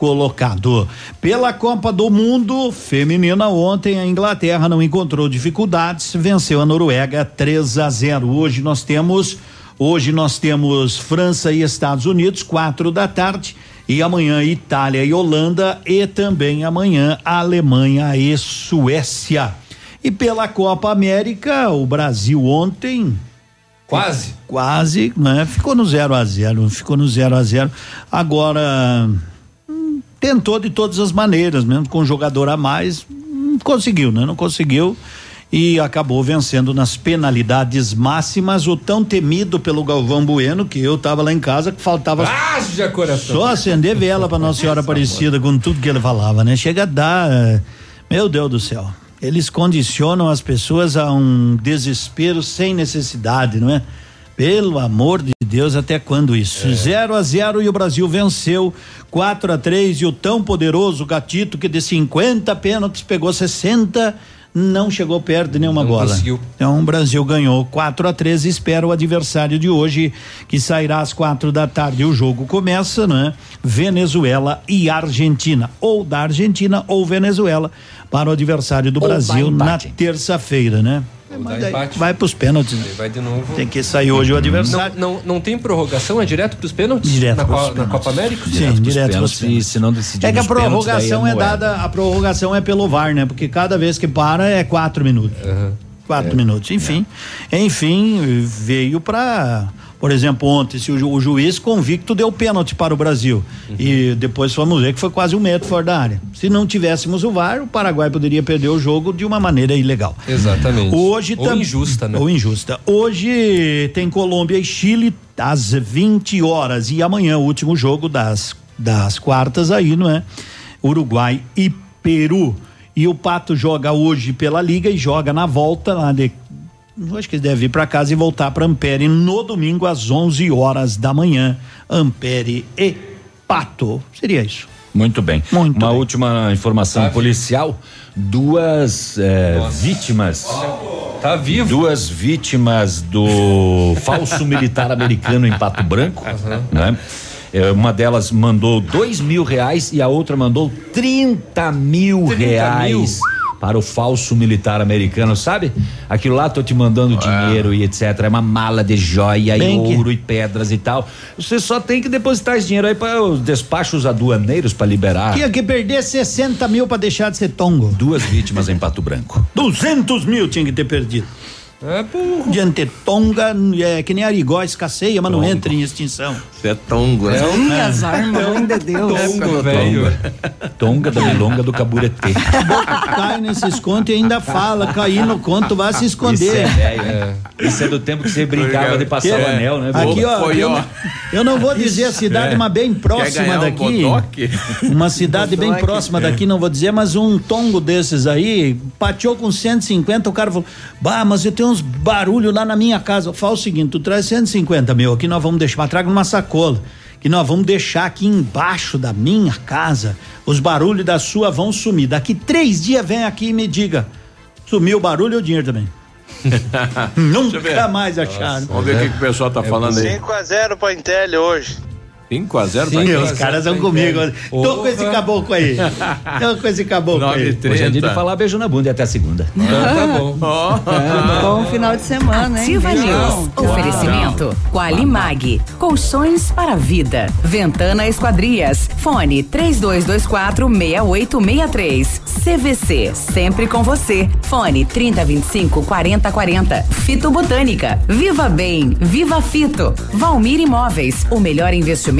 colocado. Pela Copa do Mundo Feminina ontem a Inglaterra não encontrou dificuldades, venceu a Noruega 3 a 0. Hoje nós temos hoje nós temos França e Estados Unidos quatro da tarde e amanhã Itália e Holanda e também amanhã Alemanha e Suécia. E pela Copa América, o Brasil ontem Quase. Quase, né? Ficou no 0 a 0 ficou no 0 a 0 Agora, hum, tentou de todas as maneiras, mesmo com um jogador a mais, não conseguiu, né? Não conseguiu e acabou vencendo nas penalidades máximas o tão temido pelo Galvão Bueno, que eu tava lá em casa, que faltava Haja coração. só acender vela para Nossa Senhora Aparecida com tudo que ele falava, né? Chega a dar, eh, meu Deus do céu. Eles condicionam as pessoas a um desespero sem necessidade, não é? Pelo amor de Deus, até quando isso? 0 a 0 e o Brasil venceu 4 a 3 e o tão poderoso Gatito que de 50 pênaltis pegou 60 não chegou perto de nenhuma Não bola. conseguiu. Então o Brasil ganhou 4 a 13 espera o adversário de hoje, que sairá às quatro da tarde. O jogo começa, né? Venezuela e Argentina. Ou da Argentina ou Venezuela para o adversário do Ou Brasil na terça-feira, né? Vai pros pênaltis. né? Vai de novo. Tem que sair hoje o adversário. Não, não, não tem prorrogação? É direto pros pênaltis? Direto na, pros Co- na pênaltis. Copa América? Sim, direto pros pênaltis. se não decidir É que a pênaltis, prorrogação é moeda. dada, a prorrogação é pelo VAR, né? Porque cada vez que para é quatro minutos. Quatro minutos. Enfim, enfim, veio pra. Por exemplo, ontem, se o, ju- o juiz convicto deu pênalti para o Brasil. E depois fomos ver que foi quase um metro fora da área. Se não tivéssemos o VAR, o Paraguai poderia perder o jogo de uma maneira ilegal. Exatamente. Hoje Ou injusta, né? Ou injusta. Hoje tem Colômbia e Chile às 20 horas e amanhã o último jogo das das quartas aí, não é? Uruguai e Peru. E o Pato joga hoje pela liga e joga na volta lá de acho que ele deve ir para casa e voltar para Ampere no domingo às 11 horas da manhã. Ampere e Pato. Seria isso. Muito bem. Uma última informação policial: duas eh, vítimas. Tá vivo. Duas vítimas do falso militar americano em Pato Branco, né? Eh, Uma delas mandou dois mil reais e a outra mandou 30 mil 30 reais para o falso militar americano, sabe? Aquilo lá, tô te mandando dinheiro e etc. É uma mala de joia Bem e que- ouro e pedras e tal. Você só tem que depositar esse dinheiro aí para os despachos aduaneiros para liberar. Tinha que perder 60 mil para deixar de ser tongo. Duas vítimas em Pato Branco. 200 mil tinha que ter perdido. É burro. Diante tonga, é que nem arigó, escasseia, mas não entra em extinção. Você é tongo, né? Ih, as armas, mãe de Deus. Tongo, velho. Tonga da milonga do caburetê. Cai nesses contos e ainda fala, cair no conto, vai se Isso esconder. é velho. Isso é do tempo que você brincava de passar o anel, né? Aqui, ó, eu, não- eu não vou dizer a cidade, É. mas bem próxima um daqui. bodoque? Uma cidade bem próxima daqui, não vou dizer, mas um tongo desses aí, pateou com 150, o cara falou: Bah, mas eu tenho uns barulhos lá na minha casa. Fala o seguinte: tu traz 150 mil, aqui nós vamos deixar, mas traga numa sacola. Que nós vamos deixar aqui embaixo da minha casa, os barulhos da sua vão sumir. Daqui três dias vem aqui e me diga: sumiu o barulho e o dinheiro também. Nunca mais acharam. Vamos ver o que, que o pessoal tá falando aí. 5 a 0 pra Intel hoje. 5 a 0 Sim, os caras são comigo. Tô com esse caboclo aí. Tô com esse caboclo aí. Hoje é dia de falar beijo na bunda e até segunda. tá bom. Bom final de semana, hein? Ativa. News. Oferecimento. Qualimag. Colchões para a vida. Ventana Esquadrias. Fone 3224 6863. CVC. Sempre com você. Fone 3025 4040. Fito Botânica. Viva Bem. Viva Fito. Valmir Imóveis. O melhor investimento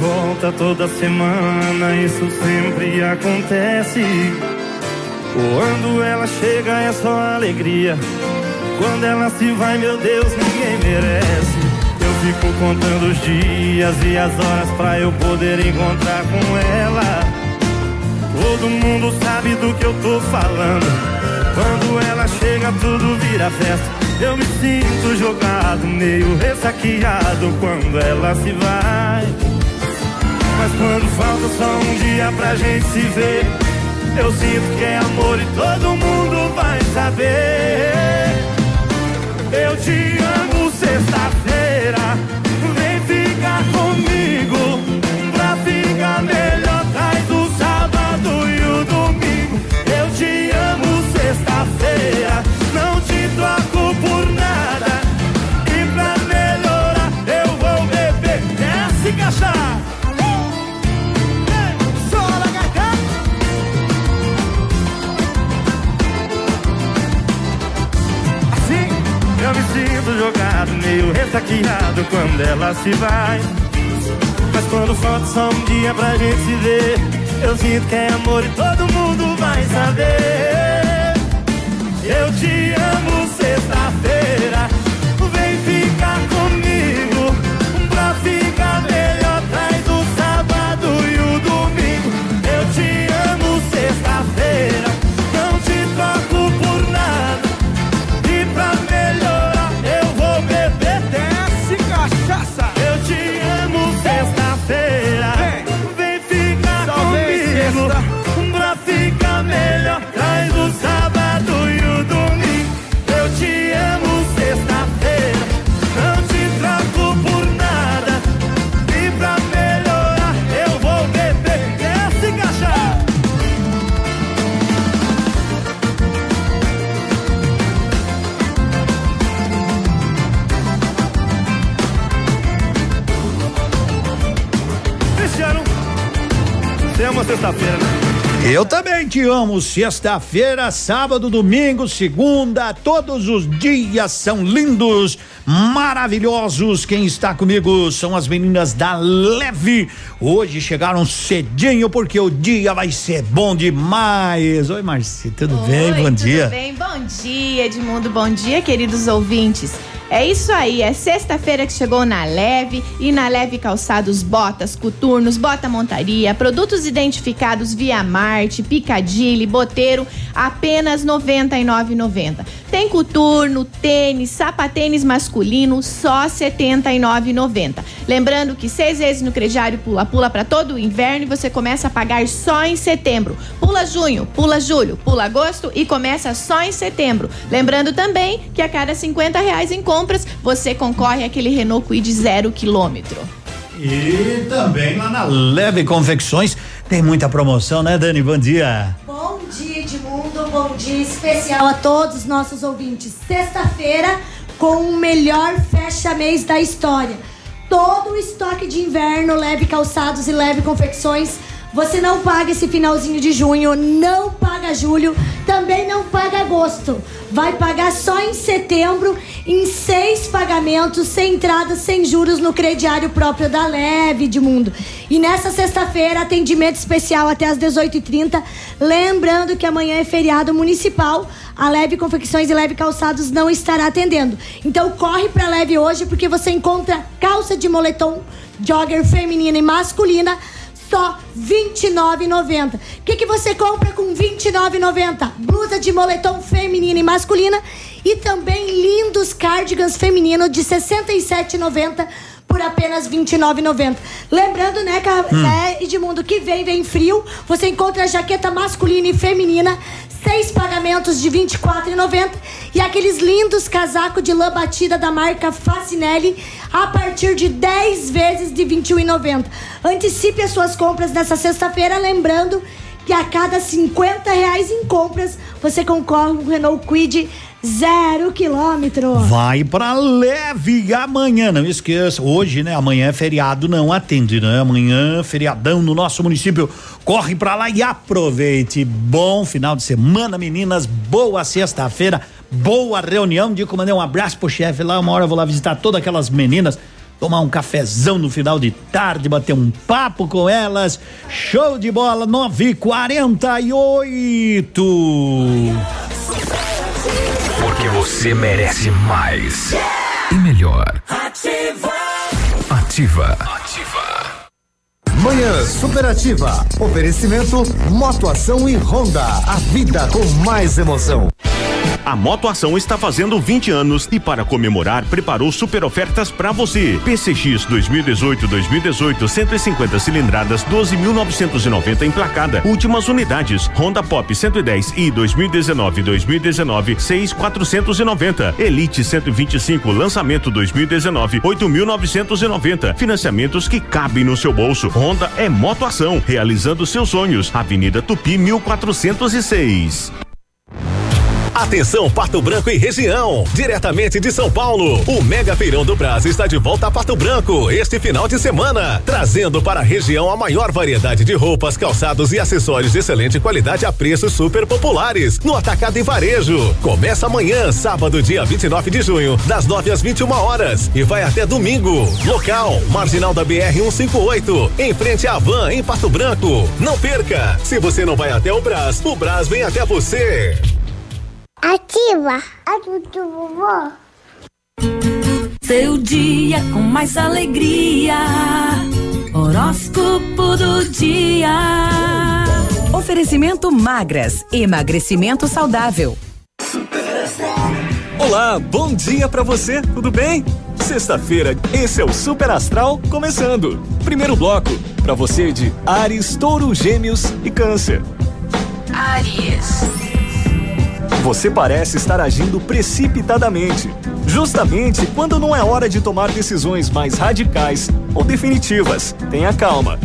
Volta toda semana, isso sempre acontece. Quando ela chega é só alegria. Quando ela se vai, meu Deus, ninguém merece. Eu fico contando os dias e as horas pra eu poder encontrar com ela. Todo mundo sabe do que eu tô falando. Quando ela chega, tudo vira festa. Eu me sinto jogado, meio ressaqueado quando ela se vai. Mas quando falta só um dia pra gente se ver, eu sinto que é amor e todo mundo vai saber. Eu te amo sexta-feira, jogado, meio ressaqueado quando ela se vai. Mas quando falta só um dia pra gente se ver, eu sinto que é amor e todo mundo vai saber. Eu te amo sexta-feira, sexta-feira, né? Eu também te amo. Sexta-feira, sábado, domingo, segunda, todos os dias são lindos, maravilhosos. Quem está comigo são as meninas da Leve. Hoje chegaram cedinho porque o dia vai ser bom demais. Oi, Marci, tudo bem? Oi, Bom tudo dia. bem? Bom dia, Edmundo. Bom dia, queridos ouvintes. É isso aí, é sexta-feira que chegou na Leve e na Leve Calçados, botas, coturnos, bota montaria, produtos identificados via Marte, Picadilly, Boteiro, apenas R$ 99,90. Tem coturno, tênis, sapatênis masculino, só R$ 79,90. Lembrando que seis vezes no crediário pula-pula para todo o inverno e você começa a pagar só em setembro. Pula junho, pula julho, pula agosto e começa só em setembro. Lembrando também que a cada 50 reais em compras, você concorre àquele Renault Kwid zero quilômetro. E também lá na Leve Confecções tem muita promoção, né, Dani? Bom dia. Bom dia, Edmundo. Bom dia especial a todos os nossos ouvintes. Sexta-feira, com o melhor fecha-mês da história. Todo o estoque de inverno, leve calçados e leve confecções Você não paga esse finalzinho de junho, não paga julho, também não paga agosto. Vai pagar só em setembro, em seis pagamentos, sem entrada, sem juros no crediário próprio da Leve de Mundo. E nessa sexta-feira, atendimento especial até às 18h30. Lembrando que amanhã é feriado municipal. A Leve Confecções e Leve Calçados não estará atendendo. Então corre pra Leve hoje, porque você encontra calça de moletom jogger feminina e masculina só R$ 29,90. O que, que você compra com R$ 29,90? Blusa de moletom feminina e masculina e também lindos cardigans femininos de R$ 67,90 por apenas R$ 29,90. Lembrando, né, né, Edmundo, que vem, vem frio. Você encontra jaqueta masculina e feminina, seis pagamentos de R$ 24,90 e aqueles lindos casacos de lã batida da marca Facinelli a partir de 10 vezes de R$ 21,90. Antecipe as suas compras nessa sexta-feira, lembrando que a cada 50 reais em compras você concorre um Renault Quid zero quilômetro. Vai pra leve amanhã, não esqueça. Hoje, né? Amanhã é feriado, não atende, né? Amanhã, feriadão no nosso município. Corre pra lá e aproveite. Bom final de semana, meninas. Boa sexta-feira. Boa reunião. Dico, mandei um abraço pro chefe lá. Uma hora eu vou lá visitar todas aquelas meninas. Tomar um cafezão no final de tarde, bater um papo com elas. Show de bola, 9h48. Porque você merece mais. E melhor. Ativa. Manhã Superativa. Oferecimento Motoação e Honda. A vida com mais emoção. A Motoação está fazendo 20 anos e para comemorar preparou super ofertas para você. PCX 2018-2018 150 cilindradas 12.990 emplacada. Últimas unidades. Honda Pop 110 e 2019-2019 6.490. Elite 125 lançamento 2019 8.990. Financiamentos que cabem no seu bolso. Honda é Motoação realizando seus sonhos. Avenida Tupi 1406. Atenção Pato Branco e região, diretamente de São Paulo. O Mega Feirão do Brás está de volta a Pato Branco este final de semana, trazendo para a região a maior variedade de roupas, calçados e acessórios de excelente qualidade a preços super populares no atacado e varejo. Começa amanhã, sábado, dia 29 de junho, das 9 às 21 horas e vai até domingo. Local: Marginal da BR 158, em frente à Van em Pato Branco. Não perca. Se você não vai até o Brás, o Brás vem até você. Ativa. Ativa, vovó. Seu dia com mais alegria. Horóscopo do dia. Oferecimento magras, emagrecimento saudável. Olá, bom dia pra você, tudo bem? Sexta-feira, esse é o Super Astral começando. Primeiro bloco, pra você de Ares, Touro, Gêmeos e Câncer. Aries. Você parece estar agindo precipitadamente, justamente quando não é hora de tomar decisões mais radicais ou definitivas. Tenha calma.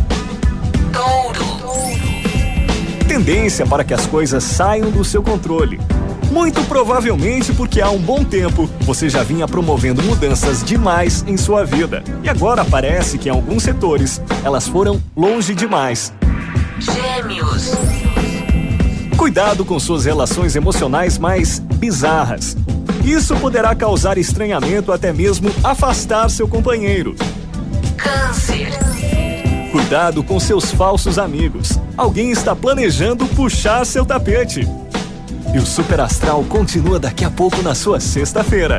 Tendência para que as coisas saiam do seu controle. Muito provavelmente porque há um bom tempo você já vinha promovendo mudanças demais em sua vida. E agora parece que em alguns setores elas foram longe demais. Gêmeos. Cuidado com suas relações emocionais mais bizarras. Isso poderá causar estranhamento, até mesmo afastar seu companheiro. Câncer. Cuidado com seus falsos amigos. Alguém está planejando puxar seu tapete. E o Super Astral continua daqui a pouco na sua sexta-feira.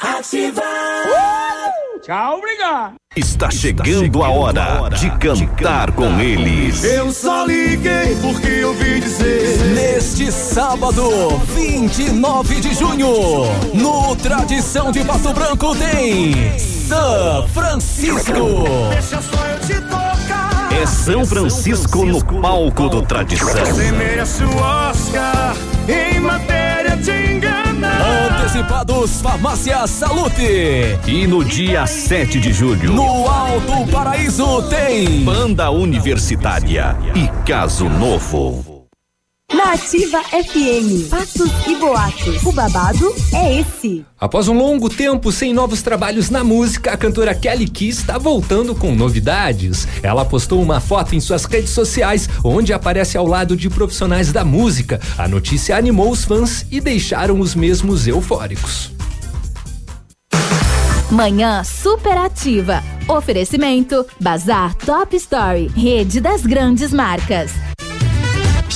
Ativa. Tchau, obrigado. Está chegando a hora de cantar com eles. Eu só liguei porque eu vi dizer. Neste sábado, 29 de junho, no Tradição de Pato Branco tem São Francisco. Deixa só eu te tocar. É São Francisco no palco do Tradição. Você merece o Oscar em matéria de enganar. Antecipados Farmácia Salute. E no dia 7 de julho, No Alto Paraíso tem Banda Universitária e Caso Novo. Na Ativa FM, fatos e boatos. O babado é esse. Após um longo tempo sem novos trabalhos na música, a cantora Kelly Key está voltando com novidades. Ela postou uma foto em suas redes sociais, onde aparece ao lado de profissionais da música. A notícia animou os fãs e deixaram os mesmos eufóricos. Manhã superativa. Oferecimento Bazar Top Story, rede das grandes marcas.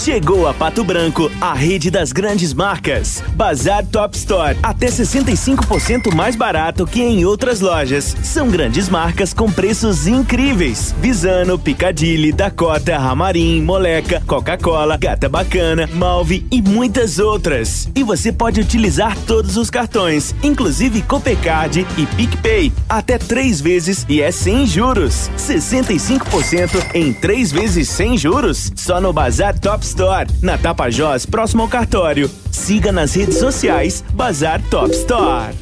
Chegou a Pato Branco, a rede das grandes marcas. Bazar Top Store, até 65% mais barato que em outras lojas. São grandes marcas com preços incríveis. Visano, Picadilly, Dakota, Ramarim, Moleca, Coca-Cola, Gata Bacana, Malve e muitas outras. E você pode utilizar todos os cartões, inclusive Copecard e PicPay, até três vezes e é sem juros. 65% em três vezes sem juros, só no Bazar Top Store, na Tapajós, próximo ao cartório. Siga nas redes sociais Bazar Top Store.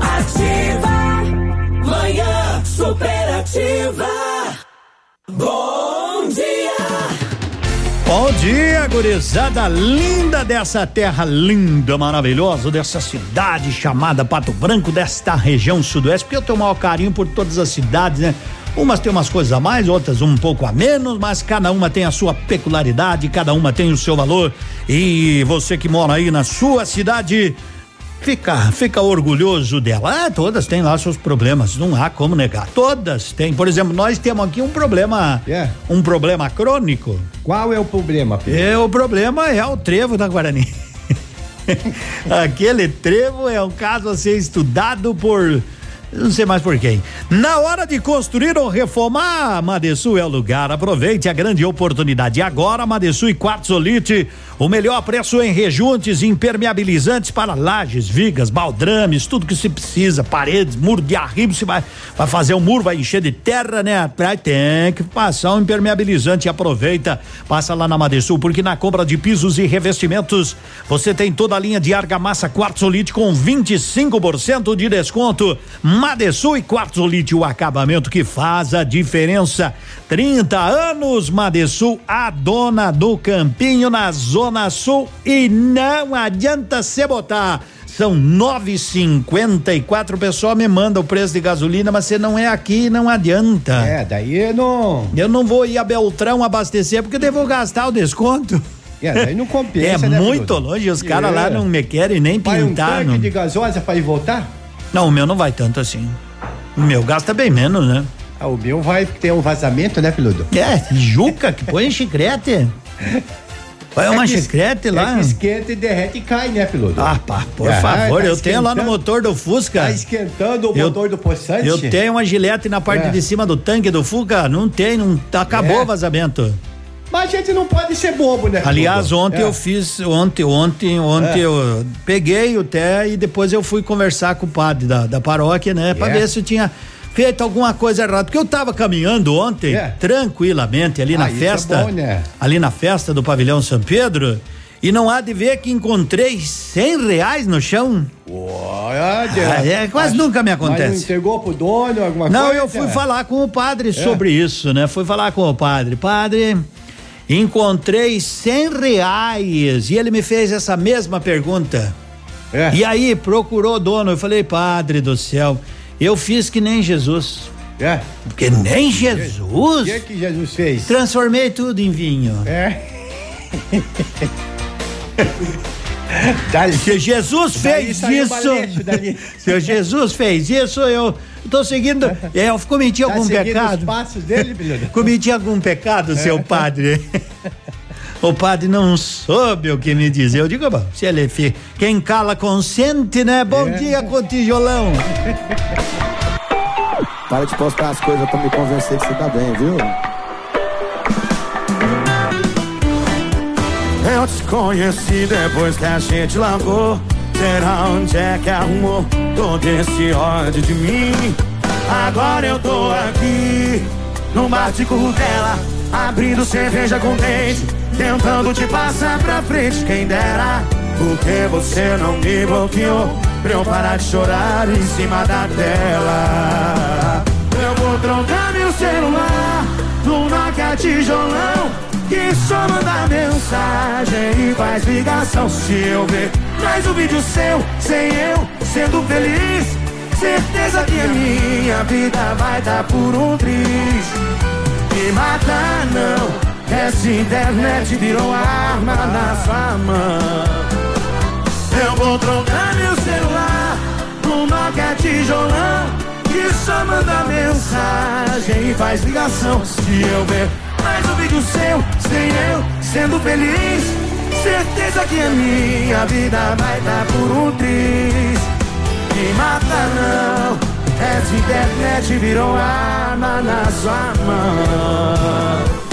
Ativa. Manhã superativa. Bom dia. Bom dia, gurizada linda dessa terra linda, maravilhosa, dessa cidade chamada Pato Branco, desta região sudoeste, porque eu tenho o maior carinho por todas as cidades, né? Umas tem umas coisas a mais, outras um pouco a menos, mas cada uma tem a sua peculiaridade, cada uma tem o seu valor. E você que mora aí na sua cidade, fica, fica orgulhoso dela. Ah, todas têm lá seus problemas, não há como negar. Todas têm. Por exemplo, nós temos aqui um problema, um problema crônico. Qual é o problema? Pedro? É, o problema é o trevo da Guarani. Aquele trevo é um caso a ser estudado por não sei mais por quem. Na hora de construir ou reformar, Madesul é o lugar. Aproveite a grande oportunidade. Agora, Madesul e Quartzolite, o melhor preço em rejuntes e impermeabilizantes para lajes, vigas, baldrames, tudo que se precisa, paredes, muro de arribo, se vai, vai fazer um muro, vai encher de terra, né? Tem que passar um impermeabilizante. Aproveita, passa lá na Madesul, porque na compra de pisos e revestimentos, você tem toda a linha de argamassa Quartzolite com 25% de desconto. Madesul e Quartzolite, o acabamento que faz a diferença. 30 anos, Madesul, a dona do campinho na Zona Sul e não adianta se botar. São 9,54. O pessoal me manda o preço de gasolina, mas você não é aqui, não adianta. É, daí não. Eu não vou ir a Beltrão abastecer porque devo gastar o desconto. É, daí não compensa, É né, muito Bruno? longe, os caras É. lá não me querem nem Vai um pintar. tanque não. de gasosa pra ir voltar? Não, o meu não vai tanto assim. O meu gasta bem menos, né? Ah, o meu vai ter um vazamento, né, Peludo? É, Juca, que põe chiclete. Põe uma que- chiclete lá. É que esquenta e derrete e cai, né, Peludo? Ah, pá, por Ah, favor, tá eu tenho lá no motor do Fusca. Tá esquentando o Eu- motor do poçante? Eu tenho uma gilete na parte É. de cima do tanque do Fusca, não tem, não tá, acabou É. o vazamento. Mas a gente não pode ser bobo, né? Aliás, ontem É. eu fiz, ontem, ontem, ontem É. eu peguei o té e depois eu fui conversar com o padre da, da paróquia, né, pra É. ver se eu tinha feito alguma coisa errada, porque eu tava caminhando ontem, É. tranquilamente, ali Ah, na é festa, bom, né? ali na festa do pavilhão São Pedro, e não há de ver que encontrei cem reais no chão. Olha, Ah, é, quase nunca me Mas não acontece. entregou pro dono alguma Não, coisa? eu fui falar com o padre É. sobre isso, né? Fui falar com o padre. Padre, encontrei cem reais e ele me fez essa mesma pergunta. É. E aí procurou o dono. Eu falei, padre do céu, eu fiz que nem Jesus. É. Porque nem O Jesus. que que Jesus fez? Transformei tudo em vinho. É. Se Jesus fez saiu isso, dali. se Jesus fez isso, eu tô seguindo. É, eu cometi Tá algum pecado? os passos dele? Cometi algum pecado, seu É. padre? O padre não soube o que me dizer. Eu digo, bom, se ele fi, quem cala consente, né? Bom É. dia com o tijolão. Para de postar as coisas pra me convencer que você tá bem, viu? Eu te conheci depois que a gente largou. Será onde é que arrumou todo esse ódio de mim? Agora eu tô aqui no bar de dela, abrindo cerveja com dente, tentando te passar pra frente. Quem dera, porque você não me bloqueou pra eu parar de chorar em cima da tela. Eu vou trocar meu celular no Nokia tijolão que só manda mensagem e faz ligação. Se eu ver mais um vídeo seu, sem eu sendo feliz, certeza que a minha vida vai dar por um triz. Me mata não, essa internet virou arma na sua mão. Eu vou trocar meu celular no Nokia tijolão que só manda mensagem e faz ligação. Se eu ver mais um vídeo seu, sem eu sendo feliz, certeza que a minha vida vai dar por um triz. Me mata não, essa internet virou arma na sua mão.